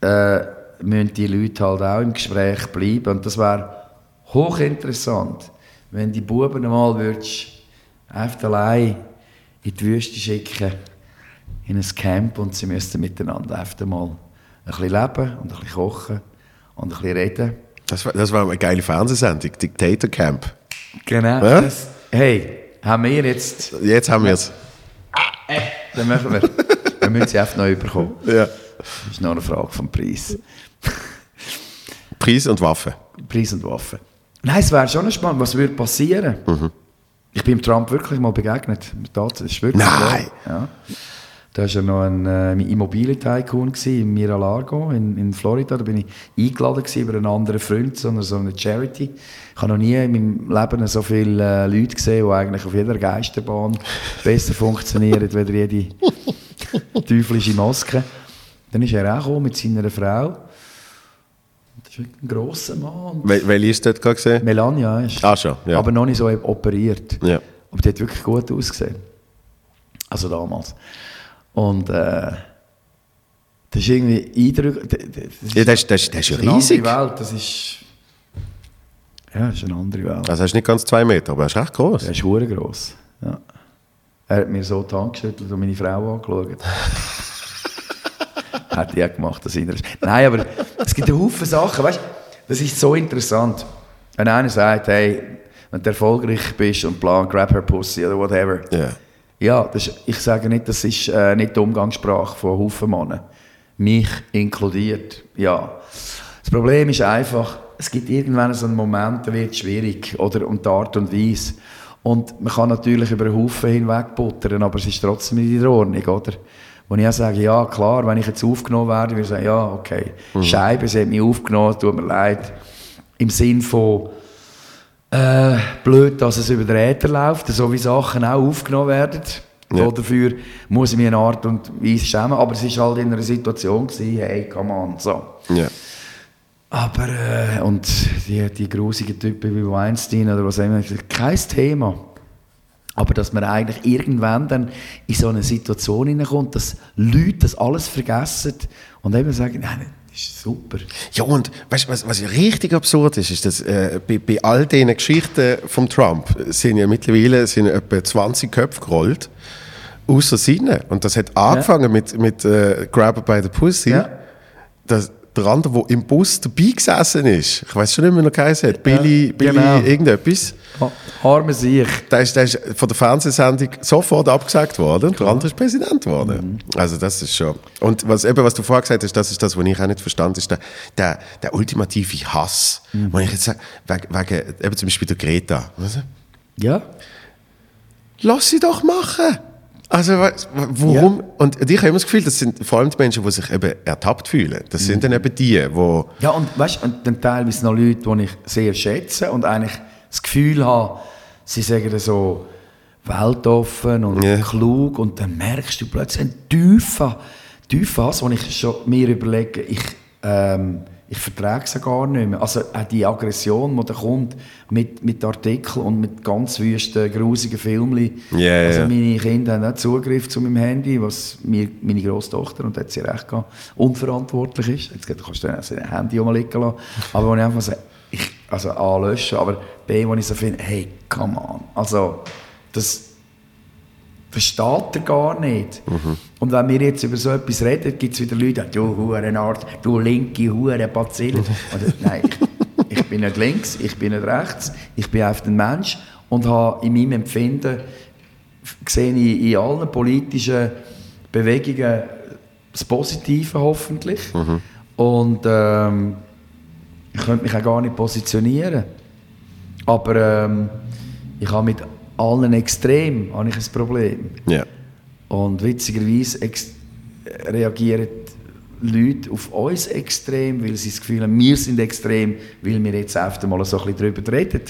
äh, müssen die Leute halt auch im Gespräch bleiben. Und das wäre hochinteressant, wenn die Buben einmal würdest, einfach allein in die Wüste schicken, in ein Camp und sie müssten miteinander einfach mal ein bisschen leben und ein bisschen kochen und ein bisschen reden. Das war, das war eine geile Fernsehsendung, Dictator Camp. Genau. Ja? Das, hey, haben wir jetzt, Jetzt haben wir es. dann machen wir. wir müssen sie einfach neu bekommen. Ja. Das ist noch eine Frage vom Preis. Preis und Waffe. Preis und Waffen. Nein, es wäre schon spannend, was würde passieren. Ich bin Trump wirklich mal begegnet. Das ist wirklich Nein. Ja. Da war ja noch ein äh, Immobilien-Tycoon in Miralargo in, in Florida. Da bin ich eingeladen über einen anderen Freund, so eine, so eine Charity. Ich habe noch nie in meinem Leben so viele äh, Leute gesehen, die eigentlich auf jeder Geisterbahn *laughs* besser funktionieren, als jede teuflische Maske. Dann ist er auch mit seiner Frau. Das ist ein grosser Mann. Wel welche ist dort gesehen? Melania ist. Ah, schon, ja. Aber noch nicht so operiert. Ja. Aber die hat wirklich gut ausgesehen. Also damals. Und äh, das ist irgendwie eindrücklich. Das Ja, das, ist- das, das ist ja eine riesig. andere Welt. Das ist. Ja, das ist eine andere Welt. Also, er ist nicht ganz zwei Meter, aber er ist recht groß. Er ist hure gross. Ja. Er hat mir so die Hand geschüttelt und meine Frau angeschaut. *laughs* hat auch gemacht, das Inneres. Nein, aber es gibt einen Haufen Sachen, weißt das ist so interessant. Wenn einer sagt, hey, wenn du erfolgreich bist und plan, grab her pussy oder whatever. Ja. Ja, das ich sage nicht, das ist äh, nicht die Umgangssprache von Haufen Männern. Mich inkludiert, ja. Das Problem ist einfach, es gibt irgendwann so einen Moment, da wird es schwierig, oder, und die Art und Weise. Und man kann natürlich über einen Haufen hinweg buttern, aber es ist trotzdem nicht in der Ordnung, oder? Wo ich auch sage, ja klar, wenn ich jetzt aufgenommen werde, würde ich sagen, ja, okay, Scheibe, sie hat mich aufgenommen, tut mir leid. Im Sinn von, äh, blöd, dass es über den Äther läuft, so wie Sachen auch aufgenommen werden. Ja. Dafür muss ich mich in einer Art und Weise schämen, aber es war halt in einer Situation, gewesen, hey, come on, so. Ja. Aber, äh, und die, die grusigen Typen wie Weinstein oder was auch immer, kein Thema. Aber dass man eigentlich irgendwann dann in so eine Situation hineinkommt, dass Leute das alles vergessen und eben sagen, nein, ist super. Ja, und weißt, was, was ja richtig absurd ist, ist, dass äh, bei, bei all diesen Geschichten vom Trump sind ja mittlerweile sind ja etwa 20 Köpfe gerollt, außer seine. Und das hat angefangen mit, mit äh, Grabber by the Pussy. Ja. Das, der andere, der im Bus dabei gesessen ist, ich weiß schon nicht mehr, wie er geheißen hat, Billy, Billy genau. irgendetwas. Arme sich. Der ist, der ist von der Fernsehsendung sofort abgesagt worden und der andere ist Präsident geworden. Also das ist schon... Und was, eben, was du vorher gesagt hast, das ist das, was ich auch nicht verstanden ist der, der, der ultimative Hass. Wenn ich jetzt sage, wegen, wegen eben zum Beispiel der Greta. Ja. Lass sie doch machen! Also du, warum? Und ich habe immer das Gefühl, das sind vor allem die Menschen, die sich eben ertappt fühlen. Das sind dann eben die, die... Ja, und weißt und dann teilweise noch Leute, die ich sehr schätze und eigentlich das Gefühl habe, sie sagen so weltoffen und Ja. klug und dann merkst du plötzlich einen tiefen, tiefen Hass, wo ich schon mir überlege, ich, ähm, ich vertrage es gar nicht mehr. Also auch die Aggression, die da kommt mit, mit Artikeln und mit ganz wüsten, grusigen Filmen. Ja, also meine Kinder haben auch Zugriff zu meinem Handy, was mir meine Großtochter, und da hat sie recht gehabt, unverantwortlich ist. Jetzt kannst du dann auch sein Handy mal liegen lassen. Aber wenn ich einfach sage, ich, also A, löschen, aber B, wo ich so finde, hey, come on. Also, das versteht er gar nicht. Und wenn wir jetzt über so etwas reden, gibt es wieder Leute, du Hurenart, du linke Hurenbazille. Oder, *laughs* nein, ich, ich bin nicht links, ich bin nicht rechts, ich bin einfach ein Mensch und habe in meinem Empfinden sehe ich in allen politischen Bewegungen das Positive hoffentlich. Und ähm, ich könnte mich auch gar nicht positionieren. Aber ähm, ich habe mit allen Extremen habe ich ein Problem. Ja. Und witzigerweise reagieren Leute auf uns extrem, weil sie das Gefühl haben, wir sind extrem, weil wir jetzt öfter mal so ein bisschen darüber reden.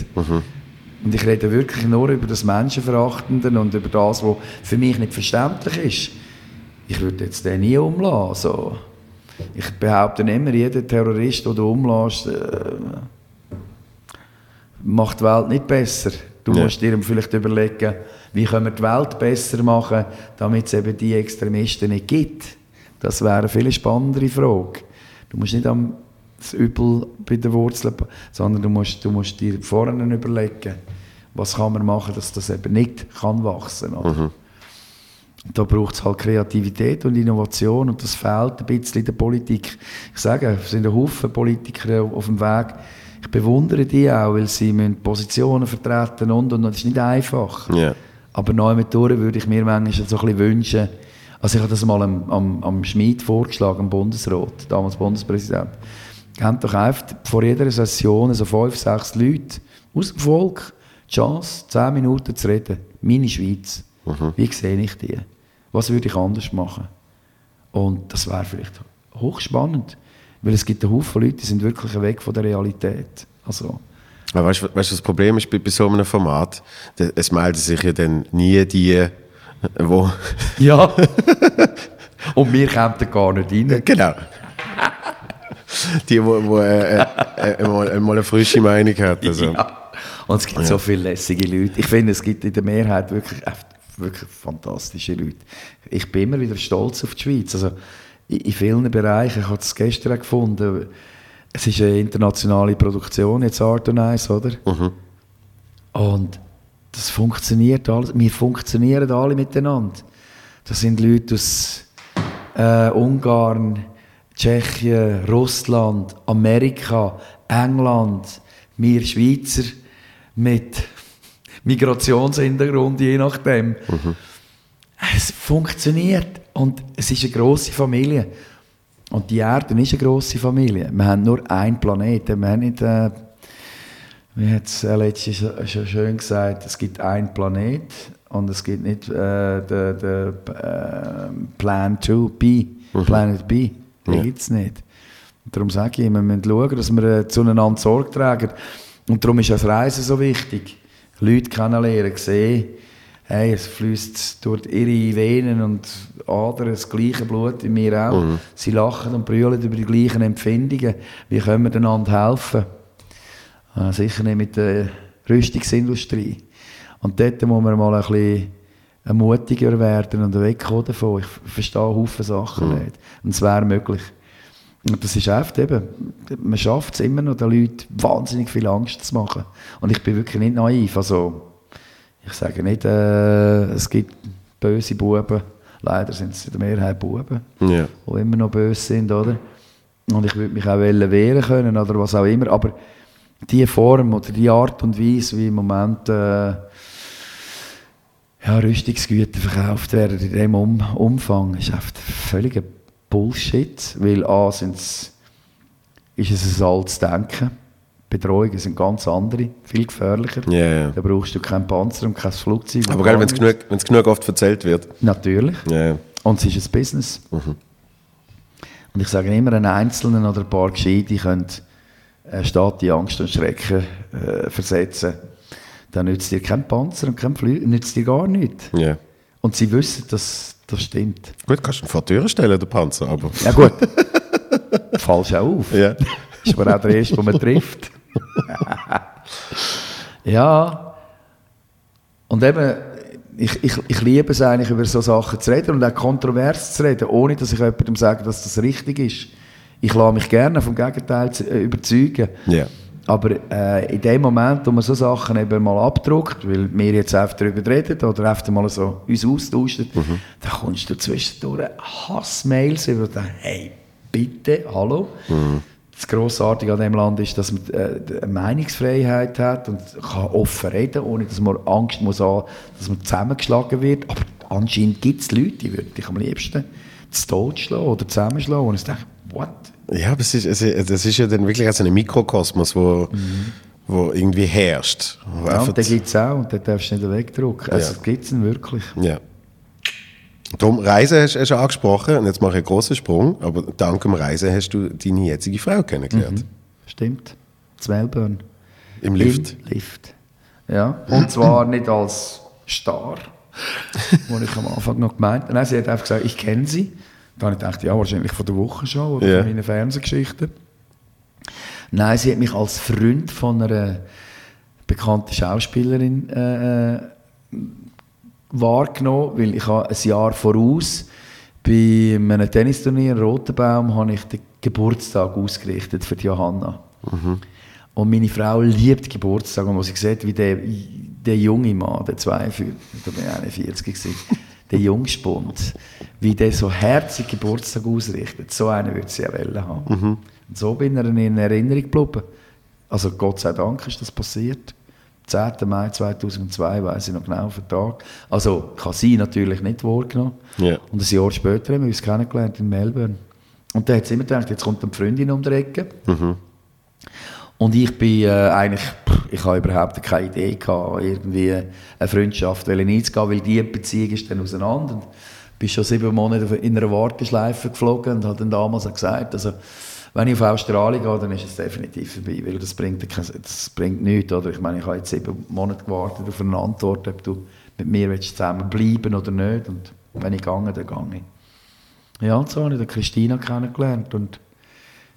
Und ich rede wirklich nur über das Menschenverachtende und über das, was für mich nicht verständlich ist. Ich würde jetzt den nie umlassen. Also, ich behaupte immer, jeder Terrorist, den du umlässt, äh, macht die Welt nicht besser. Du Ja. musst dir vielleicht überlegen, wie können wir die Welt besser machen, damit es eben die Extremisten nicht gibt. Das wäre eine viel spannendere Frage. Du musst nicht am das Übel bei den Wurzeln, sondern du musst, du musst dir vorne überlegen, was kann man machen, dass das eben nicht kann wachsen kann. Mhm. Da braucht es halt Kreativität und Innovation und das fehlt ein bisschen in der Politik. Ich sage, es sind ein Haufen Politiker auf dem Weg. Ich bewundere die auch, weil sie müssen Positionen vertreten und und und. Das ist nicht einfach. Ja. Aber neu mit würde ich mir manchmal so ein bisschen wünschen, also ich habe das mal am, am, am Schmid vorgeschlagen, am Bundesrat, damals Bundespräsident. Gebt doch einfach vor jeder Session so fünf, sechs Leute aus dem Volk die Chance, zehn Minuten zu reden. Meine Schweiz. Wie sehe ich die? Was würde ich anders machen? Und das wäre vielleicht hochspannend, weil es gibt einen Haufen Leute, die sind wirklich weg von der Realität. Also, Aber weißt du, was das Problem ist bei, bei so einem Format? Es melden sich ja dann nie die, wo. *laughs* ja. Und wir kommen da gar nicht rein. genau. Die, wo, wo äh, äh, äh, mal, mal eine frische Meinung hat. Also. Ja. Und es gibt so viele lässige Leute. Ich finde, es gibt in der Mehrheit wirklich, wirklich fantastische Leute. Ich bin immer wieder stolz auf die Schweiz. Also, in, vielen Bereichen, ich habe es gestern auch gefunden, es ist eine internationale Produktion, jetzt Art und Eis, oder? Und das funktioniert alles. Wir funktionieren alle miteinander. Das sind Leute aus äh, Ungarn, Tschechien, Russland, Amerika, England, wir Schweizer mit Migrationshintergrund, je nachdem. Es funktioniert und es ist eine grosse Familie. Und die Erde ist eine grosse Familie. Wir haben nur einen Planeten. Wir haben nicht, äh, wie hat es letztens schon schön gesagt, es gibt einen Planet und es gibt nicht äh, den den, äh, Plan 2, B, Planet B. Den Ja. gibt es nicht. Und darum sage ich, wir müssen schauen, dass wir äh, zueinander Sorge tragen. Und darum ist das Reisen so wichtig. Leute kennenlernen, sehen, hey, es fließt durch ihre Venen und Adern das gleiche Blut in mir auch. Sie lachen und brüllen über die gleichen Empfindungen. Wie können wir einander helfen? Äh, sicher nicht mit der Rüstungsindustrie. Und dort muss man mal ein bisschen mutiger werden und wegkommen davon. Ich verstehe Haufen Sachen nicht. Und es wäre möglich. Und das ist echt eben, man schafft es immer noch, den Leuten wahnsinnig viel Angst zu machen. Und ich bin wirklich nicht naiv. Also, ich sage nicht, äh, es gibt böse Buben. Leider sind es in der Mehrheit Buben, Ja. die immer noch böse sind, oder? Und ich würde mich auch wehren können oder was auch immer. Aber die Form oder die Art und Weise, wie im Moment äh, ja, Rüstungsgüter verkauft werden in diesem um Umfang, ist einfach völliger Bullshit. Weil A, sind's, ist es ein altes Denken. Bedrohungen sind ganz andere, viel gefährlicher. Ja. Da brauchst du keinen Panzer und kein Flugzeug. Aber gar wenn es genug, wenn's genug oft erzählt wird. Natürlich. Ja. Und es ist ein Business. Und ich sage immer, einen Einzelnen oder ein paar Gescheite können eine Stadt in Angst und Schrecken äh, versetzen. Dann nützt dir kein Panzer und kein Flug, nützt dir gar nichts. ja. Und sie wissen, dass das stimmt. Gut, kannst du ihn vor die Tür stellen, der Panzer, aber... Ja gut, *laughs* fallst auch auf. Ja. Ist aber auch der Erste, den man trifft. *laughs* ja. Und eben, ich, ich, ich liebe es eigentlich, über so Sachen zu reden und auch kontrovers zu reden, ohne dass ich jemandem sage, dass das richtig ist. Ich lasse mich gerne vom Gegenteil zu, äh, überzeugen. Ja. Aber äh, in dem Moment, wo man so Sachen eben mal abdruckt, weil wir jetzt einfach darüber reden oder einfach mal so uns austauschen, dann kommst du zwischendurch Hassmails über denkst, hey, bitte, hallo. Das Grossartige an diesem Land ist, dass man äh, eine Meinungsfreiheit hat und kann offen reden, ohne dass man Angst muss haben, dass man zusammengeschlagen wird. Aber anscheinend gibt es Leute, die würden dich am liebsten zu Tod schlagen oder zusammenschlagen. Und ich denke, what? Ja, aber es ist, das ist ja dann wirklich so ein Mikrokosmos, wo, wo irgendwie herrscht. Wo Ja, und den gibt es auch und den darfst du nicht wegdrücken. Also, Ja. das gibt es wirklich. Ja. Darum, Reisen hast du schon angesprochen, und jetzt mache ich einen grossen Sprung, aber dank dem Reisen hast du deine jetzige Frau kennengelernt. Stimmt. Zu Melbourne. Im Lift. Im Lift. Ja. Und zwar nicht als Star, wo ich am Anfang noch gemeint habe. Nein, sie hat einfach gesagt, ich kenne sie. Da habe ich gedacht, ja, wahrscheinlich von der Woche schon oder Ja. von meinen Fernsehgeschichten. Nein, sie hat mich als Freund von einer bekannten Schauspielerin äh, äh, wahrgenommen, weil ich habe ein Jahr voraus bei einem Tennisturnier in Rotenbaum habe ich den Geburtstag ausgerichtet für die Johanna. Und meine Frau liebt Geburtstag und als sie sieht, wie der, der junge Mann, der 42, da bin ich 41 gewesen, der Jungspund, wie der so herzig Geburtstag ausrichtet, so einen würde sie ja wollen haben. Und so bin ich in Erinnerung geblieben. Also Gott sei Dank ist das passiert. 10. Mai 2002, weiß ich noch genau, den Tag. Also, ich habe sie natürlich nicht wahrgenommen. Ja. Und ein Jahr später haben wir uns kennengelernt in Melbourne. Und da hat sie immer gedacht, jetzt kommt eine Freundin um die Ecke. Und ich bin äh, eigentlich, ich habe überhaupt keine Idee gehabt, irgendwie eine Freundschaft einzugehen, weil die Beziehung ist dann auseinander. Und bin schon sieben Monate in einer Warteschleife geflogen und habe dann damals auch gesagt, also, wenn ich auf Australien gehe, dann ist es definitiv vorbei, weil das bringt, das bringt nichts. Oder? Ich meine, ich habe jetzt sieben Monate gewartet auf eine Antwort, ob du mit mir willst zusammen bleiben oder nicht. Und wenn ich gehe, dann gehe ich. Ja, und so habe ich dann Christina kennengelernt und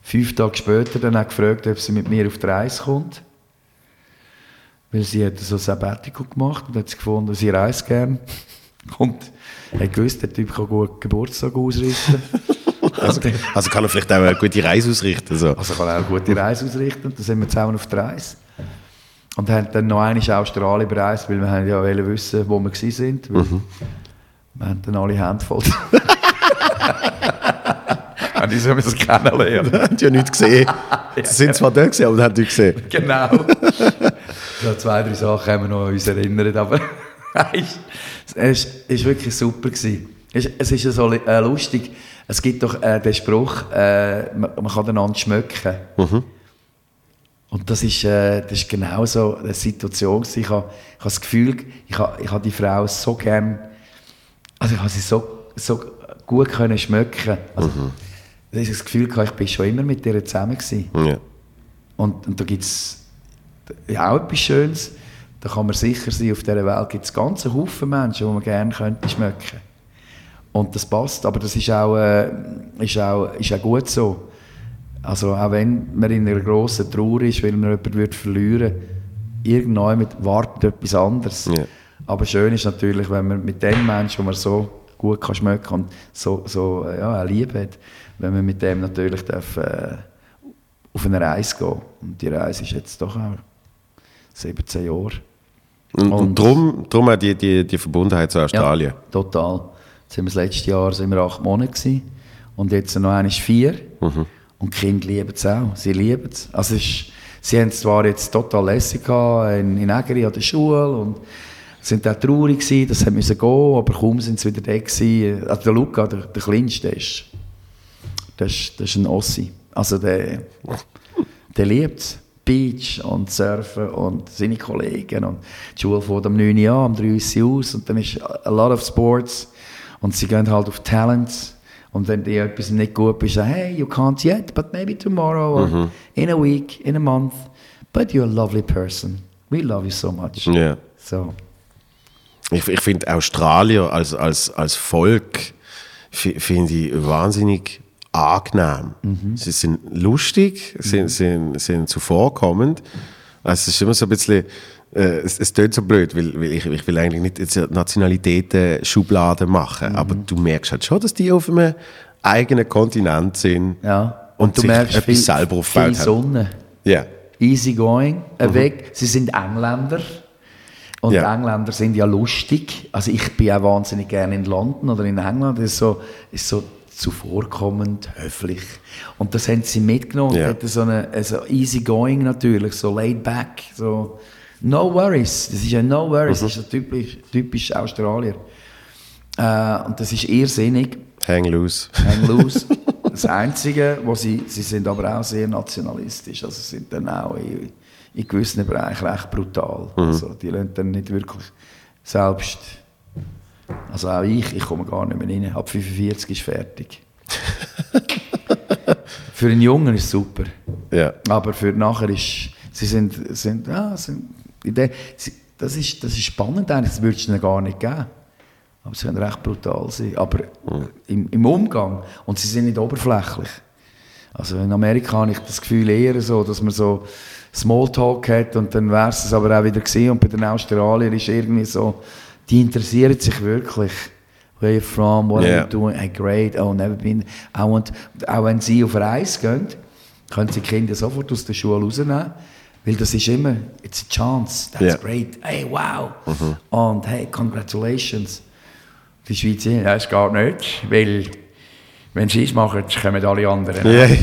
fünf Tage später dann auch gefragt, ob sie mit mir auf die Reise kommt. Weil sie hat so ein Sabbatical gemacht und hat sie gefunden, sie reist gern. *laughs* Und hat gewusst, der Typ kann gut Geburtstag ausrichten. *laughs* Also, also kann er vielleicht auch eine gute Reise ausrichten. So. Also kann er auch eine gute Reise ausrichten. Dann sind wir zusammen auf der Reise. Und haben dann noch einmal Australien bereist, weil wir haben ja wollen wissen, wo wir gewesen sind. Weil Wir haben dann alle Hände voll. Und ich müssen kennenlernen. Haben die ja nichts gesehen. Sie sind zwar da gewesen, aber haben nichts gesehen. Genau. so zwei, drei Sachen haben wir noch an uns erinnert, aber *laughs* es war wirklich super. Gewesen. Es, es ist so äh, lustig, es gibt doch äh, den Spruch, äh, man, man kann einander schmecken. Und das ist, äh, das ist genau so eine Situation. Ich habe ich habe das Gefühl, ich habe, ich habe die Frau so gern, also ich habe sie so, so gut können schmecken. Also, Ich habe das Gefühl, ich bin schon immer mit ihr zusammen gewesen. Ja. Und, und da gibt es ja, auch etwas Schönes. Da kann man sicher sein, auf dieser Welt gibt es ganze Haufen Menschen, die man gerne könnte schmecken Und das passt, aber das ist auch, äh, ist auch, ist auch gut so. Also auch wenn man in einer grossen Trauer ist, weil man jemanden wird verlieren irgendwann wartet etwas anderes. Ja. Aber schön ist natürlich, wenn man mit dem Menschen, den man so gut kann schmecken und so, so äh, ja, auch Liebe hat, wenn man mit dem natürlich darf, äh, auf eine Reise gehen. Und die Reise ist jetzt doch auch 17 Jahre. Und, und Und- darum, darum auch die, die, die Verbundenheit zu Australien. Ja, total. Jetzt sind wir das letzte Jahr sind wir acht Monate gewesen. und jetzt noch einmal vier. Und die Kinder lieben es auch. Sie lieben es. Also ist, sie haben es zwar jetzt total lässig gehabt, in, in Egeri an der Schule und sind auch traurig gewesen, sie müssen gehen, aber kaum sind sie wieder da gewesen. Also der Luca, der, der Kleinste, ist, der ist, der ist ein Ossi. Also der, der liebt es. Beach und Surfen und seine Kollegen und die Schule fängt am 9 Uhr an, am 3 Uhr aus und dann ist a lot of sports und sie gehen halt auf Talents und wenn dir etwas nicht gut bist, sagen, hey, you can't yet, but maybe tomorrow or in a week, in a month, but you're a lovely person. We love you so much. Ja. So. Ich, ich finde Australier als, als, als Volk fi- finde ich wahnsinnig angenehm. Sie sind lustig, sind, sind, sind zuvorkommend. Also es ist immer so ein bisschen, äh, es, es tönt so blöd, weil, weil ich, ich will eigentlich nicht jetzt Nationalitäten Schubladen machen, aber du merkst halt schon, dass die auf einem eigenen Kontinent sind Ja. und, du sich merkst etwas viel, selber aufgebaut viel. Sonne. Ja. easy going, äh, weg. Sie sind Engländer. Und Ja. Engländer sind ja lustig. Also ich bin auch wahnsinnig gerne in London oder in England. Das ist so, ist so zuvorkommend, höflich. Und das haben sie mitgenommen. Ja. Ja. So eine, so easy going natürlich, so laid back. So no worries. Das ist ja no worries. Das ist ja typisch, typisch Australier. Äh, und das ist irrsinnig. Hang loose. Hang loose. *laughs* Das Einzige, wo sie, sie sind aber auch sehr nationalistisch, also sind dann auch in, in gewissen Bereichen recht brutal. Also die lassen dann nicht wirklich selbst, also auch ich, ich komme gar nicht mehr rein, ab 45 ist fertig. *laughs* für einen Jungen ist es super, Ja. aber für nachher ist, sie sind, sind, ja, sind der, sie, das, ist, das ist spannend eigentlich, das würdest du ihnen gar nicht geben. Aber sie können recht brutal sein. Aber im, im Umgang. Und sie sind nicht oberflächlich. Also in Amerika habe ich das Gefühl eher so, dass man so Smalltalk hat und dann wäre es aber auch wieder gesehen. Und bei den Australiern ist irgendwie so, die interessieren sich wirklich. Where you from? What Yeah. are you doing? Hey, great. Oh, never been. I want, auch wenn sie auf Reise gehen, können sie Kinder sofort aus der Schule rausnehmen. Weil das ist immer, it's a chance, that's Ja. great, hey, wow. Und hey, congratulations. Die Schweizer, ja, es geht nicht, weil wenn sie es machen, kommen alle anderen. Ja. *laughs*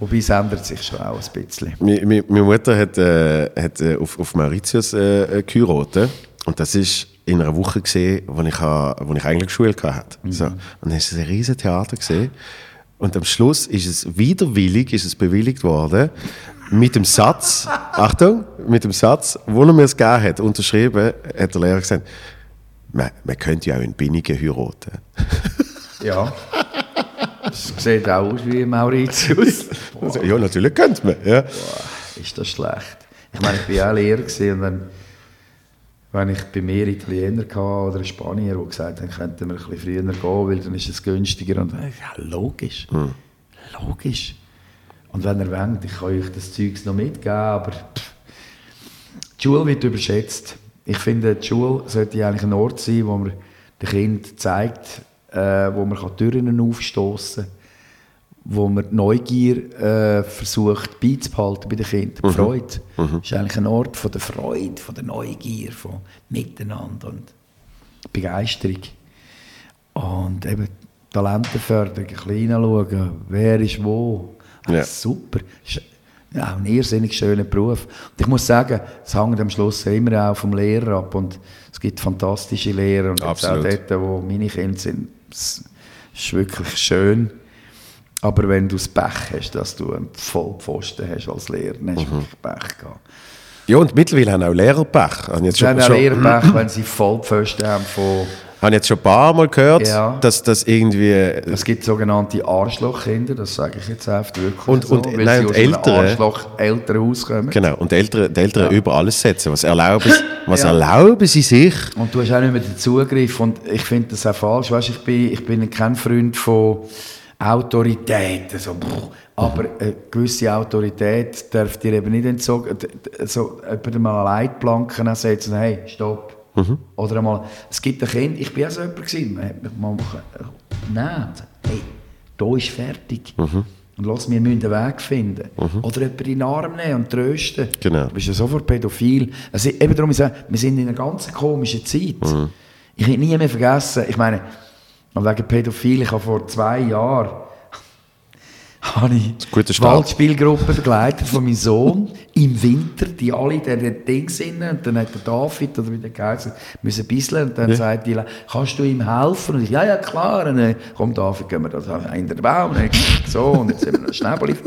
Wobei es ändert sich schon auch ein bisschen. Mi- Meine Mutter hat, äh, hat äh, auf, auf Mauritius äh, äh, geheiratet. Und das ist in einer Woche gesehen, wo ich, ha, wo ich eigentlich Schule hatte. So. Und dann ist es ein riesen Theater gesehen. Und am Schluss ist es widerwillig, ist es bewilligt worden, mit dem Satz, Achtung, mit dem Satz, wo er mir es gegeben hat, unterschrieben, hat der Lehrer gesagt, man, man könnte ja auch in Binnigen heiraten. *laughs* Ja. Das sieht auch aus wie Mauritius. Also, ja, natürlich könnte man. Ja. Ist das schlecht? Ich meine, ich war auch Lehrer und dann, wenn ich bei mir Italiener hatte oder Spanier, die gesagt haben, könnten wir ein bisschen früher gehen, weil dann ist es günstiger. Und dann, ja, logisch. Logisch. Und wenn ihr wollt, ich kann euch das Zeugs noch mitgeben, aber pff, die Schule wird überschätzt. Ich finde, die Schule sollte eigentlich ein Ort sein, wo man den Kind zeigt, äh, wo man Türen aufstoßen kann, wo man die Neugier äh, versucht beizubehalten bei den Kindern. Die Freude ist eigentlich ein Ort von der Freude, von der Neugier, von Miteinander und Begeisterung. Und eben Talentenförderung, ein bisschen hineinschauen, wer ist wo. Ah, Ja. Super. Das ist ja, ein irrsinnig schöner Beruf. Und ich muss sagen, es hängt am Schluss immer auch vom Lehrer ab. Und es gibt fantastische Lehrer. Und jetzt auch Absolut. dort, wo meine Kinder sind, es ist wirklich schön. Aber wenn du das Pech hast, dass du einen Vollpfosten hast als Lehrer, dann hast du wirklich Pech gehabt. ja, und mittlerweile haben auch Lehrer Pech. Habe ich jetzt Sie haben schon, auch schon, Lehrerpech, wenn sie Vollpfosten haben von... habe jetzt schon ein paar Mal gehört, Ja. dass das irgendwie Es gibt sogenannte Arschlochkinder, das sage ich jetzt einfach wirklich Und- so, und- weil nein, sie und Ältere- Arschloch-Elternhaus kommen. Genau, und die Eltern, die Eltern über alles setzen. Was erlauben, sie- *laughs* was Ja. erlauben sie sich? Und du hast auch nicht mehr den Zugriff. Und ich finde das auch falsch. Weißt, ich, bin, ich bin kein Freund von Autorität. Also, pff, aber eine gewisse Autorität darf dir eben nicht entzogen. So, jemandem mal eine Leitplanke setzen, hey, stopp. Oder einmal, es gibt ein Kind, ich bin auch so jemand gewesen, man hat mich mal, nein, hey, da ist fertig. Und lass, müssen einen Weg finden. Oder jemanden in den Arm nehmen und trösten. Genau. Du bist ja sofort pädophil. Also eben darum, ich sage, wir sind in einer ganz komischen Zeit. Ich habe nie mehr vergessen, ich meine, wegen Pädophil, ich habe vor zwei Jahren *laughs* habe ich. Waldspielgruppe begleitet von meinem Sohn im Winter, die alle in diesen Ding sind und dann hat der David oder wie der geheißen, müssen bisseln und dann sagt die, kannst du ihm helfen? Und ich, ja, ja, klar. Und dann, komm David, gehen wir da in den Baum. Und so, und jetzt sind wir noch Schnäbel. *laughs*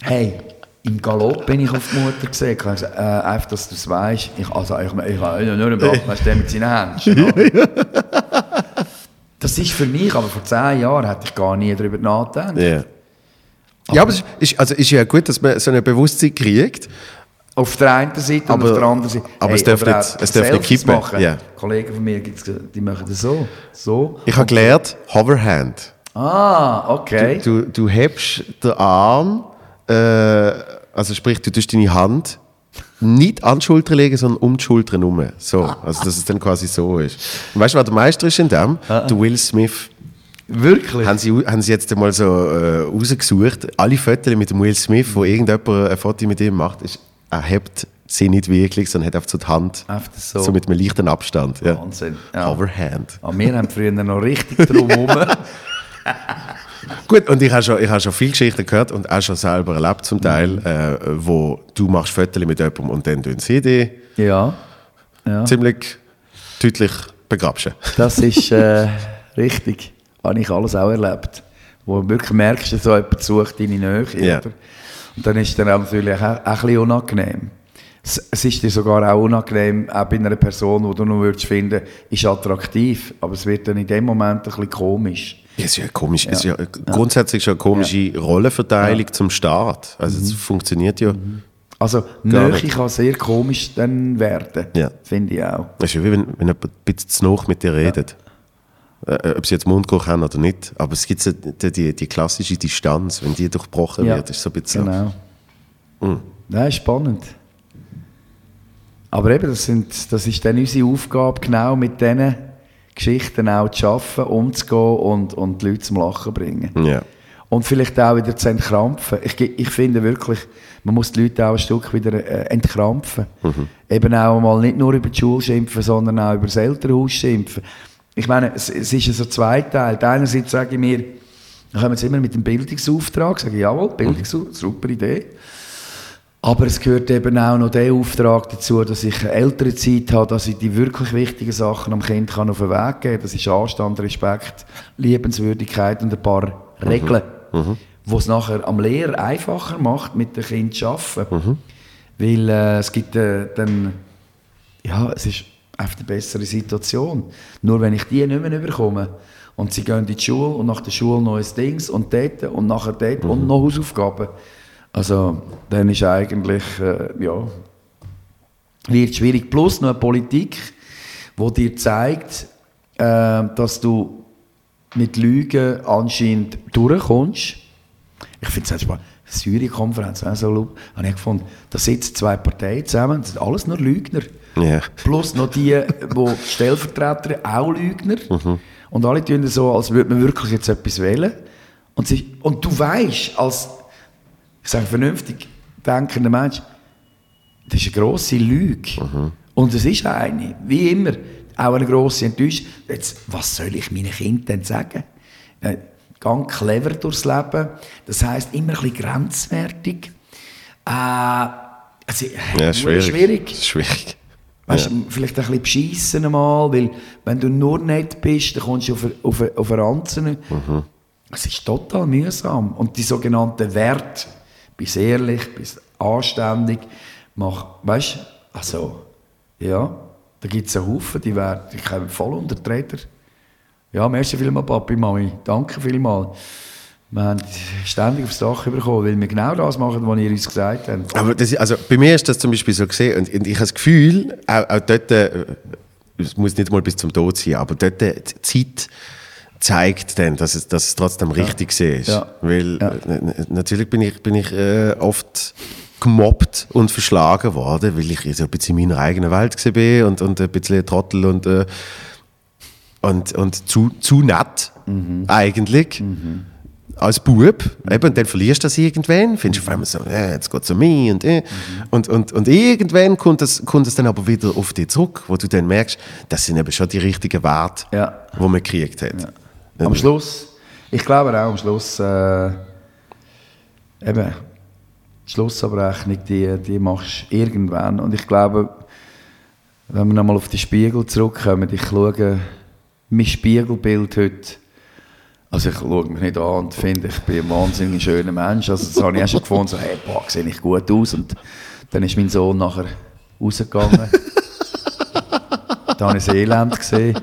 Hey, im Galopp bin ich auf die Mutter gesehen. Ich habe gesagt, äh, einfach, dass du es weißt. Ich, also, ich, ich habe nur einen Block, weißt du, mit seinen Händen. *laughs* Das ist für mich, aber vor zehn Jahren hätte ich gar nie darüber nachgedacht. Ja. Ja, aber es ist, also ist ja gut, dass man so ein Bewusstsein kriegt. Auf der einen Seite und Aber- auf der anderen Seite. aber es darf nicht- es darf nicht kippen, Machen. ja. Kollegen von mir, gibt's, die machen das so. so. Ich habe gelernt, Hoverhand. Ah, okay. Du, du hebst den Arm, äh, also sprich, du tust deine Hand nicht an die Schulter legen, sondern um die Schulter herum. So, also dass es dann quasi so ist. Und weißt du, was der Meister ist in dem? Der Will Smith. Wirklich? Haben sie, haben sie jetzt mal so äh, rausgesucht, alle Fotos mit dem Will Smith, wo irgendjemand ein Foto mit ihm macht, ist, er hebt sie nicht wirklich, sondern hat einfach so die Hand, so. so mit einem leichten Abstand. Ja. Wahnsinn. Ja. Overhand. Ah, wir haben früher noch richtig drum herum. *laughs* Gut, und ich habe schon, ich habe schon viele Geschichten gehört und auch schon selber erlebt zum Teil, äh, wo du machst Fotos mit jemandem und dann tun sie dich ja. Ja. ziemlich deutlich begrabst. Das ist äh, *laughs* richtig. Habe ich alles auch erlebt. Wo du wirklich merkst, dass so jemand sucht deine Nähe. Ja. Und dann ist es dann auch natürlich auch, auch ein bisschen unangenehm. Es, es ist dir sogar auch unangenehm, auch bei einer Person, die du noch würdest finden, ist attraktiv. Aber es wird dann in dem Moment ein bisschen komisch. Ja, es ist ja komisch. Es ist ja, grundsätzlich schon eine komische Rollenverteilung zum Start. Also Mhm. es funktioniert ja. Also Gar Nähe nicht. kann sehr komisch dann werden. Ja. Finde ich auch. Es ist ja wie wenn, wenn jemand ein bisschen zu nah mit dir redet. Äh, ob sie jetzt Mundgeruch haben oder nicht. Aber es gibt so die, die, die klassische Distanz, wenn die durchbrochen Ja, wird, ist so ein bisschen. Genau. Mhm. Ja, ist spannend. Aber eben, das, sind, das ist dann unsere Aufgabe, genau mit diesen Geschichten auch zu arbeiten, umzugehen und, und die Leute zum Lachen bringen. Ja. Und vielleicht auch wieder zu entkrampfen. Ich, ich finde wirklich, man muss die Leute auch ein Stück wieder äh, entkrampfen. Eben auch mal nicht nur über die Schule schimpfen, sondern auch über das Elternhaus schimpfen. Ich meine, es, es ist ja so zweiteilt. Einerseits sage ich mir, dann kommen sie immer mit dem Bildungsauftrag, sage ich, jawohl, Bildungsauftrag, super Idee. Aber es gehört eben auch noch der Auftrag dazu, dass ich eine ältere Zeit habe, dass ich die wirklich wichtigen Sachen am Kind kann auf den Weg geben kann. Das ist Anstand, Respekt, Liebenswürdigkeit und ein paar Regeln, die es nachher am Lehrer einfacher macht, mit den Kindern zu arbeiten. Weil äh, es gibt äh, dann, ja, es ist einfach eine bessere Situation. Nur wenn ich die nicht mehr bekomme und sie gehen in die Schule und nach der Schule neues Dings und dort und nachher dort und noch Hausaufgaben. Also, dann ist eigentlich, äh, ja, wird schwierig. Plus noch eine Politik, die dir zeigt, äh, dass du mit Lügen anscheinend durchkommst. Ich finde es spannend. Syrien-Konferenz, auch so lustig, habe ich gefunden, da sitzen zwei Parteien zusammen, das sind alles nur Lügner. Ja. Plus noch die, die Stellvertreter, auch Lügner. Und alle tun so, als würde man wirklich jetzt etwas wählen. Und, sie, und du weißt, als ich sage, vernünftig denkender Mensch, das ist eine grosse Lüge. Und es ist eine, wie immer, auch eine grosse Enttäuschung. Jetzt, was soll ich meinen Kindern denn sagen? Äh, ganz clever durchs Leben. Das heisst, immer ein bisschen grenzwertig. Äh, also, Ja, schwierig. schwierig. Schwierig. Weißt, du, Vielleicht ein bisschen beschissen einmal, weil wenn du nur nett bist, dann kommst du auf, auf, auf eine Ranzen. Es ist total mühsam. Und die sogenannten Werte, bist ehrlich, bist anständig, mach, weißt also, ja, da gibt es einen Haufen, die die kommen voll unter die Räder. Ja, merci vielmals, Papi, Mami, danke vielmals. Wir haben ständig aufs Dach bekommen, weil wir genau das machen, was ihr uns gesagt habt. Aber das, also bei mir ist das zum Beispiel so gesehen und, und ich habe das Gefühl, auch, auch dort, äh, es muss nicht mal bis zum Tod sein, aber dort äh, die Zeit zeigt dann, dass es, dass es trotzdem richtig ist. Ja. Weil Ja. äh, natürlich bin ich, bin ich äh, oft gemobbt und verschlagen worden, weil ich so ein bisschen in meiner eigenen Welt bin und, und ein bisschen Trottel und, äh, und, und zu, zu nett eigentlich als Bub, eben, und dann verlierst du das irgendwann, findest auf einmal so, äh, jetzt geht es um mich und, äh. und, und, und irgendwann kommt es, kommt es dann aber wieder auf dich zurück, wo du dann merkst, das sind eben schon die richtigen Werte, Ja. die man gekriegt hat. Am Schluss, ich glaube auch am Schluss, äh, eben, die Schlussabrechnung, die, die machst du irgendwann. Und ich glaube, wenn wir nochmal auf die Spiegel zurückkommen, ich schaue mein Spiegelbild heute, also ich schaue mich nicht an und finde, ich bin ein wahnsinnig schöner Mensch. Also das habe ich auch schon gefunden, so, hey, boah, sehe ich gut aus. Und dann ist mein Sohn nachher rausgegangen. *laughs* da habe ich das Elend gesehen.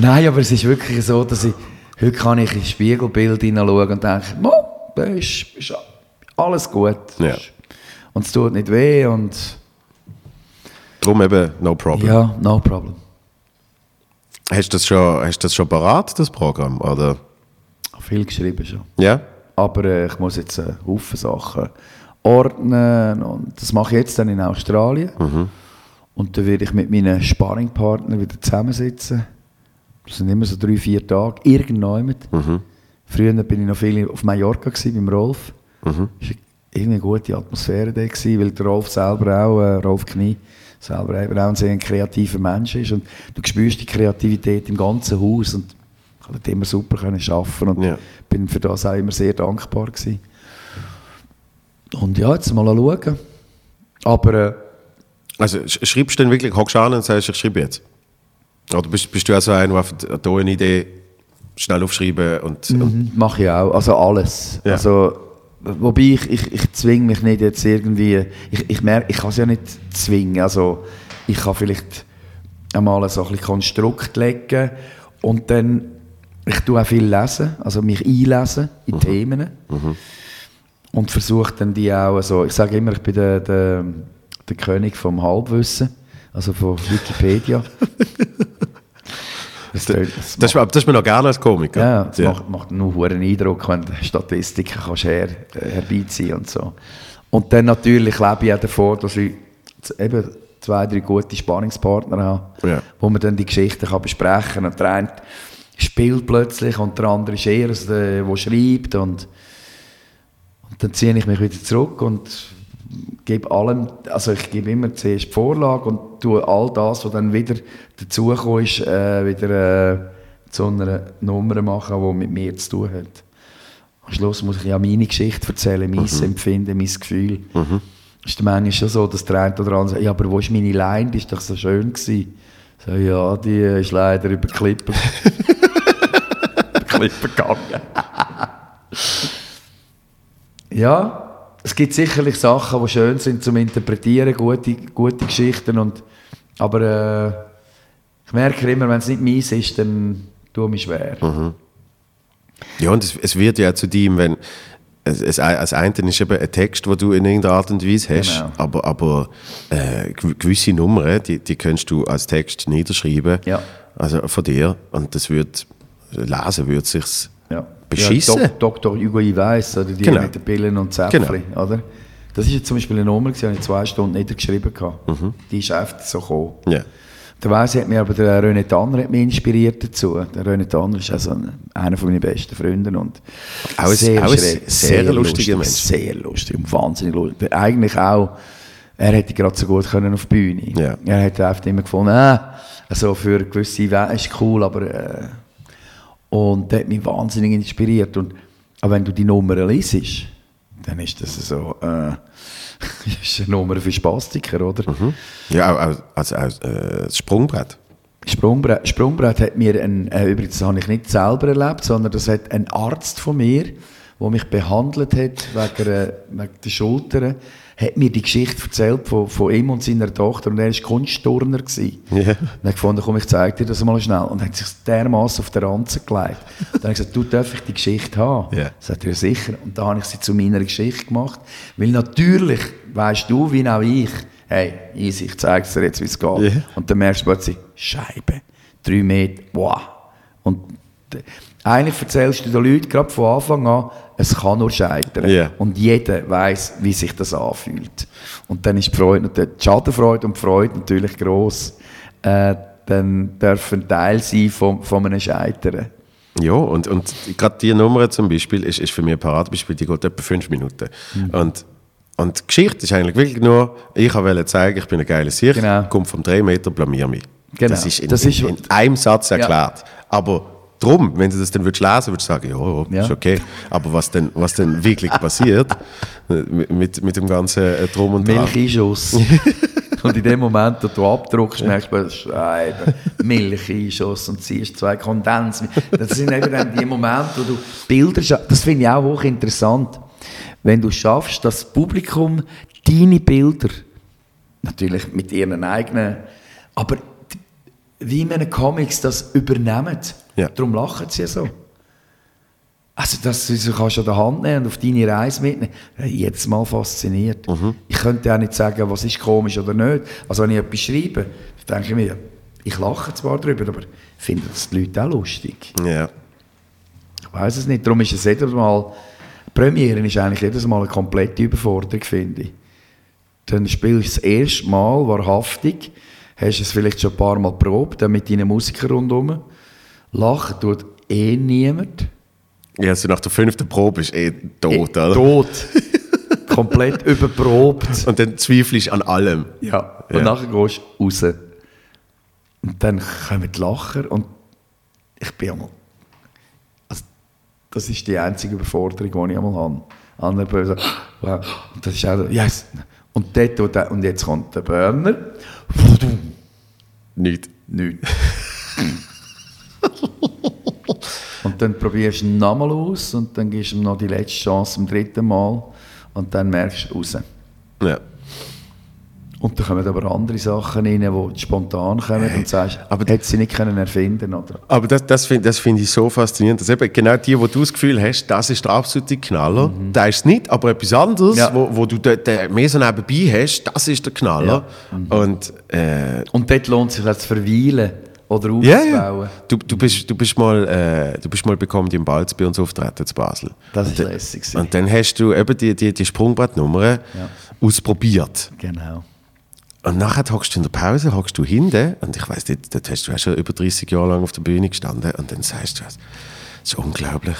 Nein, aber es ist wirklich so, dass ich, heute kann ich ins Spiegelbild hineinschauen und denke, Mo, da ist, ist alles gut. Ja. Und es tut nicht weh und Darum eben, no problem. ja, no problem. Hast du das schon, hast du das schon parat, das Programm, oder? Viel geschrieben schon. Ja? Aber äh, ich muss jetzt einen Haufen Sachen ordnen und das mache ich jetzt dann in Australien. Und dann werde ich mit meinen Sparringpartnern wieder zusammensitzen. Das sind immer so drei, vier Tage, irgendwann. Früher bin ich noch viel auf Mallorca gewesen, beim Rolf. Es war eine gute Atmosphäre da, gewesen, weil der Rolf selber auch, äh, Rolf Knie, selber eben auch ein sehr kreativer Mensch ist. Und du spürst die Kreativität im ganzen Haus und ich konnte immer super können arbeiten und Ja. bin für das auch immer sehr dankbar gewesen. Und ja, jetzt mal schauen. Aber äh, Also sch- schreibst du dann wirklich, hockst du an und sagst, ich schreibe jetzt? Oder bist, bist du auch so einer, der einfach da eine Idee schnell aufschreiben und, und Mhm, Mache ich auch, also alles. Ja. Also, wobei ich, ich, ich zwinge mich nicht jetzt irgendwie, ich, ich merke, ich kann es ja nicht zwingen, also ich kann vielleicht einmal so ein bisschen Konstrukt legen und dann, ich tue auch viel lesen, also mich einlesen in Themen. Und versuche dann die auch, also ich sage immer, ich bin der, der, der König vom Halbwissen, also von Wikipedia. *laughs* Das, tönt- das das, ist, das ist mir noch gerne als Komiker. ja, das Macht, macht nur einen Eindruck, wenn du Statistiken kannst her, äh, herbeiziehen und so. Und dann natürlich lebe ich auch davon, dass ich eben zwei, drei gute Spannungspartner habe, Ja. wo man dann die Geschichten kann besprechen kann. Und der eine spielt plötzlich und der andere ist eher so der, der schreibt. Und, und dann ziehe ich mich wieder zurück und gebe allem, also ich gebe immer zuerst die Vorlage und tue all das, was dann wieder dazugekommen ist, äh, wieder äh, zu einer Nummer machen, die mit mir zu tun hat. Am Schluss muss ich ja meine Geschichte erzählen, mein Empfinden, mein Gefühl. Ist der manchmal schon so, dass der eine oder andere sagt, ja, aber wo ist meine Line, die ist doch so schön gewesen. So, ja, die ist leider über Klippen, *laughs* über Klippen gegangen. Ja, es gibt sicherlich Sachen, die schön sind zum Interpretieren, gute, gute Geschichten. Und, aber äh, ich merke immer, wenn es nicht meins ist, dann tue ich mich schwer. Ja, und es, es wird ja zu dem, wenn. Es, es, als eine ist eben ein Text, den du in irgendeiner Art und Weise hast, Genau. aber, aber äh, gew- gewisse Nummern, die, die kannst du als Text niederschreiben. Ja. Also von dir. Und das wird, lesen würde sich's Ja. Beschissen. Ja, Dok Dr. Hugo Iweis, oder die Genau. mit den Pillen und Zäpfchen, oder? Das ist jetzt zum Beispiel eine Nummer, die habe ich zwei Stunden niedergeschrieben. hatte. Die ist einfach so gekommen. Ja. Der Weiss hat mir aber der René Tanner hat mich inspiriert dazu. Der René Tanner ist also ein, einer von meinen besten Freunden und Auch ein- auch ein schräg, sehr lustiger Mensch. Sehr lustig und wahnsinnig lustig. Eigentlich auch, er hätte gerade so gut können auf die Bühne. Ja. Er hat einfach immer gefunden, äh, also für gewisse Events ist cool, aber äh, und der hat mich wahnsinnig inspiriert. Und aber wenn du die Nummern liest, dann ist das so, äh, *laughs* ist eine Nummer für Spastiker, oder? Ja, auch, auch, also auch äh, das Sprungbrett. Sprungbrett, Sprungbrett hat mir, ein, äh, übrigens das habe ich nicht selber erlebt, sondern das hat ein Arzt von mir, der mich behandelt hat wegen, äh, wegen der Schulter, hat mir die Geschichte erzählt von, von ihm und seiner Tochter und er war Kunstturner. gewesen. Ja. Und er hat gefunden, komm, ich zeige dir das mal schnell. Und hat sich dermaßen auf der Ranze gelegt. Und dann habe ich gesagt, du darf ich die Geschichte haben? Ja. Sagt er, sicher. Und da habe ich sie zu meiner Geschichte gemacht. Weil natürlich, weißt du, wie auch ich, hey, easy, ich zeige dir jetzt, wie es geht. Ja. Und dann merkst du plötzlich, Scheibe, drei Meter, wow. Und eigentlich erzählst du den Leuten gerade von Anfang an, es kann nur scheitern. Ja. Und jeder weiß, wie sich das anfühlt. Und dann ist die Freude, die Schadenfreude und die Freude natürlich gross. Äh, dann dürfen Teil sein von, von einem Scheitern. Ja, und, und gerade die Nummer zum Beispiel ist, ist für mich ein Paradebeispiel, die geht etwa fünf Minuten. Mhm. Und, und die Geschichte ist eigentlich wirklich nur, ich wollte zeigen, ich bin ein geiler Sieg, Genau. komme vom Drehmeter, blamier mich. Genau. Das ist in, Das ist- in, in einem Satz erklärt. Aber drum, wenn du das dann würdest lesen würdest du sagen, ja, ja, ist okay. Aber was denn, was denn wirklich passiert, äh, mit, mit, dem ganzen äh, Drum und Dran. Milcheinschuss. *laughs* und in dem Moment, wo du abdruckst, merkst du, Scheibe, Milcheinschuss und ziehst zwei Kondens. Das sind eben dann die Momente, wo du Bilder schaffst. Das finde ich auch hochinteressant. Wenn du schaffst, dass das Publikum deine Bilder, natürlich mit ihren eigenen, aber wie in einem Comics das übernehmen. Ja. Darum lachen sie ja so. Also, dass du kannst an der Hand nehmen und auf deine Reise mitnehmen, jetzt mal fasziniert. Ich könnte auch nicht sagen, was ist komisch oder nicht. Also, wenn ich etwas schreibe, dann denke ich mir, ich lache zwar darüber, aber finden das die Leute auch lustig? Ja. Ich weiß es nicht. Darum ist es jedes Mal, Premiere ist eigentlich jedes Mal eine komplette Überforderung, finde ich. Dann spielst du das erste Mal wahrhaftig, hast es vielleicht schon ein paar Mal probt, dann mit deinen Musikern rundherum. Lachen tut eh niemand. Ja, also nach der fünften Probe ist eh tot, Eh, oder? Tot. *laughs* Komplett überprobt. Und dann zweifelst du an allem. Ja. Und Ja. nachher gehst du raus. Und dann kommen die Lacher und ich bin einmal... Also, das ist die einzige Überforderung, die ich einmal habe. Andere böse. Und das ist auch so, yes. Und, dort, und jetzt kommt der Burner. Nicht. Nichts. *laughs* *laughs* und dann probierst du ihn nochmal aus und dann gibst du ihm noch die letzte Chance zum dritten Mal und dann merkst du raus. Ja. Und dann kommen aber andere Sachen rein, die spontan kommen und sagst, aber- hätte sie nicht können erfinden oder? Aber das, das finde das find ich so faszinierend, dass eben genau die, wo du das Gefühl hast, das ist der absolute Knaller, da ist es nicht, aber etwas anderes, Ja. wo, wo du dort mehr so nebenbei hast, das ist der Knaller. Und äh, Und dort lohnt es sich auch zu verweilen oder ja, aufzubauen. ja. Du, du, bist, du, bist mal, äh, du bist mal bekommen im Balz bei uns auftreten zu Basel. Das ist und, lässig gewesen. Und dann hast du eben die, die, die Sprungbrettnummern ausprobiert. Genau. Und nachher hockst du in der Pause, hockst du hinten, und ich weiss nicht, dort hast du auch schon über 30 Jahre lang auf der Bühne gestanden, und dann sagst du, es ist unglaublich,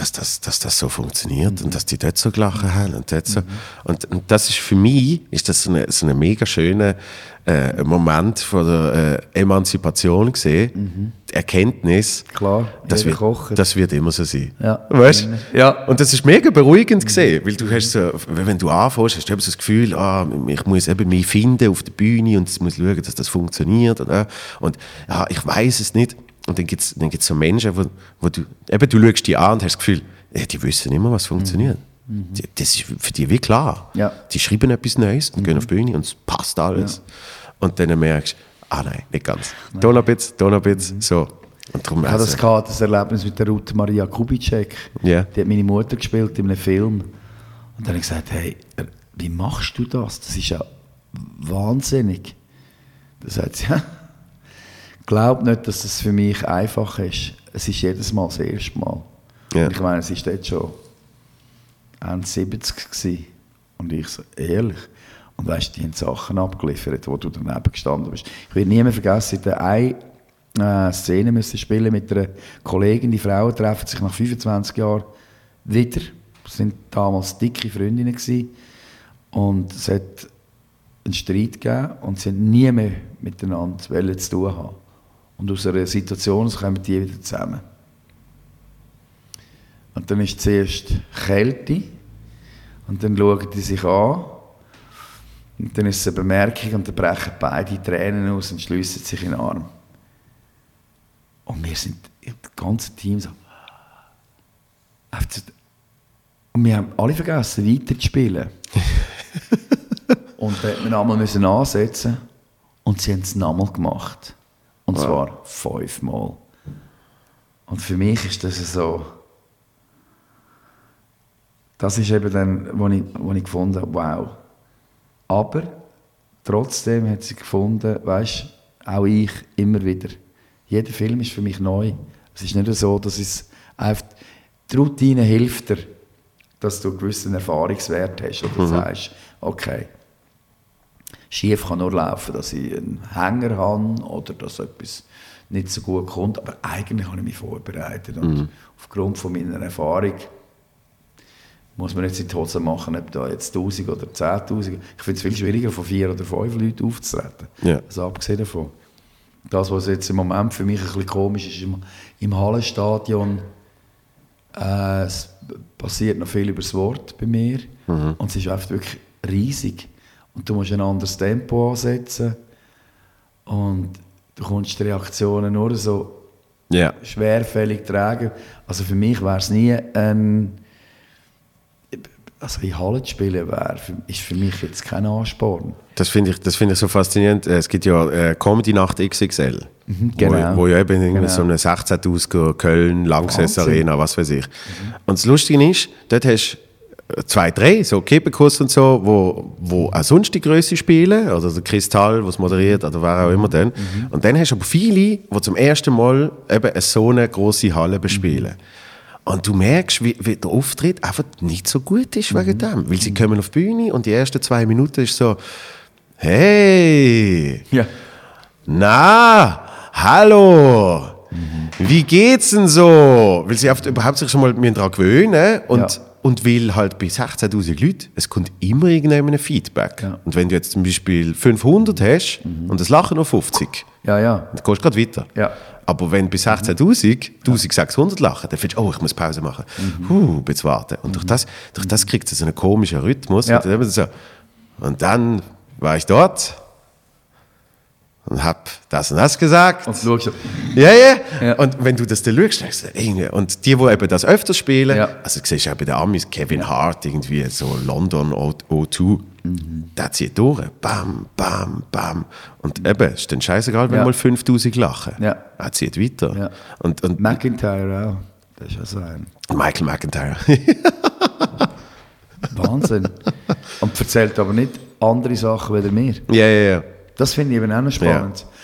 dass das, dass das so funktioniert und dass die dort so gelachen haben und dort so. Und, und das ist für mich, ist das so ein so eine mega schöner äh, Moment von der äh, Emanzipation gesehen, die Erkenntnis, Klar, das wird, kocht. das wird immer so sein. Ja. Weißt Ja. Und das ist mega beruhigend gesehen, weil du hast so, wenn du anfängst, hast du eben so das Gefühl, ah, ich muss eben mich finden auf der Bühne und ich muss schauen, dass das funktioniert. Und, und ja, ich weiß es nicht. Und dann gibt es dann gibt's so Menschen, wo, wo du, eben du schaust die an und hast das Gefühl, ja, die wissen immer, was funktioniert. Die, das ist für die wie klar. Ja. Die schreiben etwas Neues und gehen auf die Bühne und es passt alles. Und dann merkst du, ah nein, nicht ganz. Da noch ein bisschen, da noch ein bisschen, so. Und darum Ich hatte das, also- gehabt, das Erlebnis mit der Ruth Maria Kubitschek. Ja. Die hat meine Mutter gespielt in einem Film. Und dann habe ich gesagt, hey, wie machst du das? Das ist ja wahnsinnig. Da sagt sie, ja, glaub nicht, dass es für mich einfach ist. Es ist jedes Mal das erste Mal. Ja. Und ich meine, es war dort schon Ende 70 gewesen. Und ich so, ehrlich? Und weißt du, die haben Sachen abgeliefert, wo du daneben gestanden bist. Ich werde nie mehr vergessen, in der eine äh, Szene müssen spielen mit einer Kollegin. Die Frauen treffen sich nach 25 Jahren wieder. Das sind damals dicke Freundinnen gewesen. Und es hat einen Streit gegeben und sie haben nie mehr miteinander zu tun haben. Und aus einer Situation kommen die wieder zusammen. Und dann ist zuerst Kälte und dann schauen die sich an und dann ist es eine Bemerkung und dann brechen beide Tränen aus und schliessen sich in den Arm. Und wir sind, das ganze Team so, und wir haben alle vergessen, weiterzuspielen. *laughs* und da hat man einmal müssen ansetzen und sie haben es nochmal gemacht. Und zwar fünfmal. Und für mich ist das so, das ist eben dann, wo ich, wo ich gefunden habe, wow. Aber trotzdem hat sie gefunden, weißt auch ich immer wieder. Jeder Film ist für mich neu. Es ist nicht so, dass es einfach, die Routine hilft dir, dass du einen gewissen Erfahrungswert hast oder sagst, okay, schief kann nur laufen, dass ich einen Hänger habe oder dass etwas nicht so gut kommt, aber eigentlich habe ich mich vorbereitet und aufgrund von meiner Erfahrung muss man jetzt in die Hose machen, ob da jetzt 1000 oder 10'000. Ich finde es viel schwieriger, von vier oder fünf Leuten aufzutreten. Ja. Also abgesehen davon. Das, was jetzt im Moment für mich ein bisschen komisch ist, im, im Hallenstadion, äh, es passiert noch viel über das Wort bei mir. Und es ist einfach wirklich riesig. Und du musst ein anderes Tempo ansetzen. Und du kommst die Reaktionen nur so Ja. schwerfällig tragen. Also für mich wäre es nie ein... Also in Halle zu spielen wäre, ist für mich jetzt kein Ansporn. Das finde ich, das finde ich so faszinierend. Es gibt ja äh, Comedy Nacht XXL, genau. wo, wo ja eben Genau. so eine 16.000 Köln, Langsess. Arena, was weiß ich. Und das Lustige ist, dort hast du zwei, drei, so Kippenkuss und so, wo, wo auch sonst die Größe spielen, oder der Kristall, was moderiert, oder wer auch immer dann. Und dann hast du aber viele, die zum ersten Mal eben eine so eine grosse Halle bespielen. Und du merkst, wie, wie der Auftritt einfach nicht so gut ist wegen dem. Weil sie kommen auf die Bühne und die ersten zwei Minuten ist so, hey, Ja. na, hallo, wie geht's denn so? Weil sie oft überhaupt sich schon mal daran gewöhnen und, Ja. Und weil halt bei 16.000 Leuten, es kommt immer irgendein Feedback. Ja. Und wenn du jetzt zum Beispiel 500 hast und es lachen nur 50, Ja, ja. dann gehst du gerade weiter. Ja. Aber wenn bei 16.000 1600 lachen, dann findest du, oh, ich muss Pause machen. Mhm. Huh, bisschen warten. Und durch das, durch das kriegt es so einen komischen Rhythmus. Ja. Und dann eben so, Und dann war ich dort und hab das und das gesagt. Und du schaust, Ja, ja, Ja. Und wenn du das dann schaust, denkst du, irgendwie- und die, die eben das öfters spielen, Ja. also du siehst ja bei den Amis, Kevin Hart, irgendwie so London O- O2, der zieht durch, bam, bam, bam. Und eben, ist dann scheißegal, wenn Ja. mal 5000 lachen. Ja. Er zieht weiter. Ja. Und, und McIntyre auch. Das ist ja so ein Michael McIntyre. Wahnsinn. *laughs* Und erzählt aber nicht andere Sachen wie mir. ja, ja, ja. Das finde ich eben auch noch spannend. *clears throat*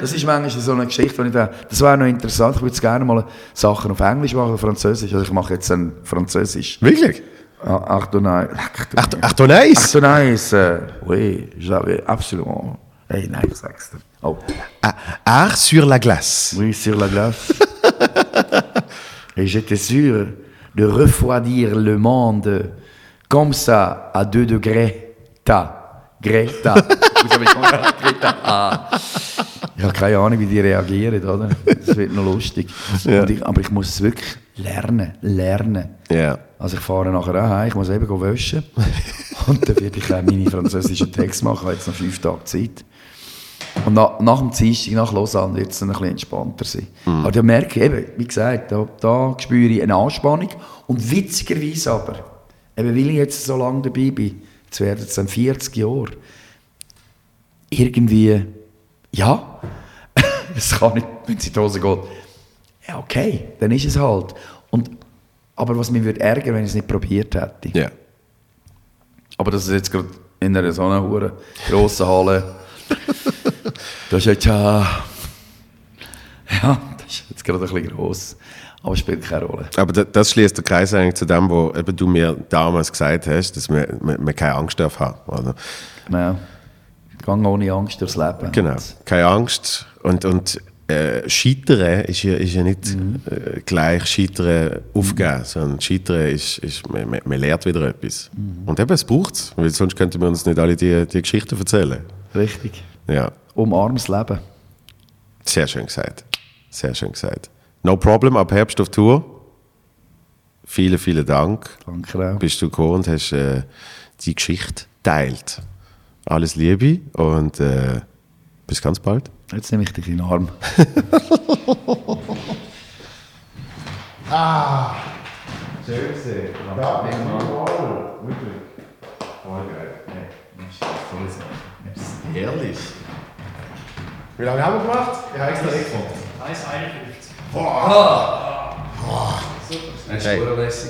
Das ist manchmal so eine Geschichte, die ich da, das wäre noch interessant. Ich würde gerne mal Sachen auf Englisch machen, Französisch. Also ich mache jetzt ein Französisch. Wirklich? Ah, Ach du nein. Ach du Ach, du- ach du nice. Ach du nein. euh, oui, j'avais absolument. Hey, nein, ich sag's dir. Oh. Ah, Art sur la glace. Oui, sur la glace. *laughs* Et j'étais sûr de refroidir le monde comme ça, à 2 degrés. Ta. Greta. Vous avez compris? Greta. Ah. Ich habe keine Ahnung, wie die reagieren, oder? Das wird noch lustig. Und ich, aber ich muss es wirklich lernen. Lernen. Ja. Also ich fahre nachher auch heim, ich muss eben waschen. Und dann werde ich auch meine französischen Texte machen. Ich habe jetzt noch fünf Tage Zeit. Und nach, nach dem Dienstag, nach Lausanne, wird es dann ein bisschen entspannter sein. Aber da merke ich eben, wie gesagt, da, da spüre ich eine Anspannung. Und witzigerweise aber, eben weil ich jetzt so lange dabei bin, jetzt werden es dann 40 Jahre, irgendwie, ja, *laughs* es kann nicht, wenn es in die Hose geht, ja okay, dann ist es halt. Und, aber was mich würde ärgern, wenn ich es nicht probiert hätte. Ja. Aber das ist jetzt gerade in einer so einer grossen Halle. *laughs* das ist jetzt ja. Ja, das ist jetzt gerade ein bisschen gross. Aber spielt keine Rolle. Aber da- das schließt der Kreis eigentlich zu dem, wo eben du mir damals gesagt hast, dass man, man, man keine Angst darf haben. Oder? Genau. Gang ohne Angst durchs Leben. Genau, keine Angst. Und, und äh, Scheitern ist ja, ist ja nicht äh, gleich Scheitern aufgeben, sondern Scheitern ist, ist man, man, man lernt wieder etwas. Und eben, es braucht es, weil sonst könnten wir uns nicht alle die, die Geschichten erzählen. Richtig. Ja, Umarmes Leben. sehr schön gesagt. Sehr schön gesagt. No problem, ab Herbst auf Tour. Vielen, vielen Dank. Danke auch. Bist du gekommen und hast äh, die Geschichte teilt. Alles Liebe und äh, bis ganz bald. Jetzt nehme ich dich in den Arm. *laughs* Herrlich. Wie lange haben wir gemacht? Extra gefunden. 1,51. Hey.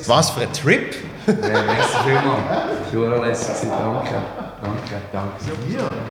Was für ein Trip? Merci vielmals. Das war lässig. Danke. Danke. Danke.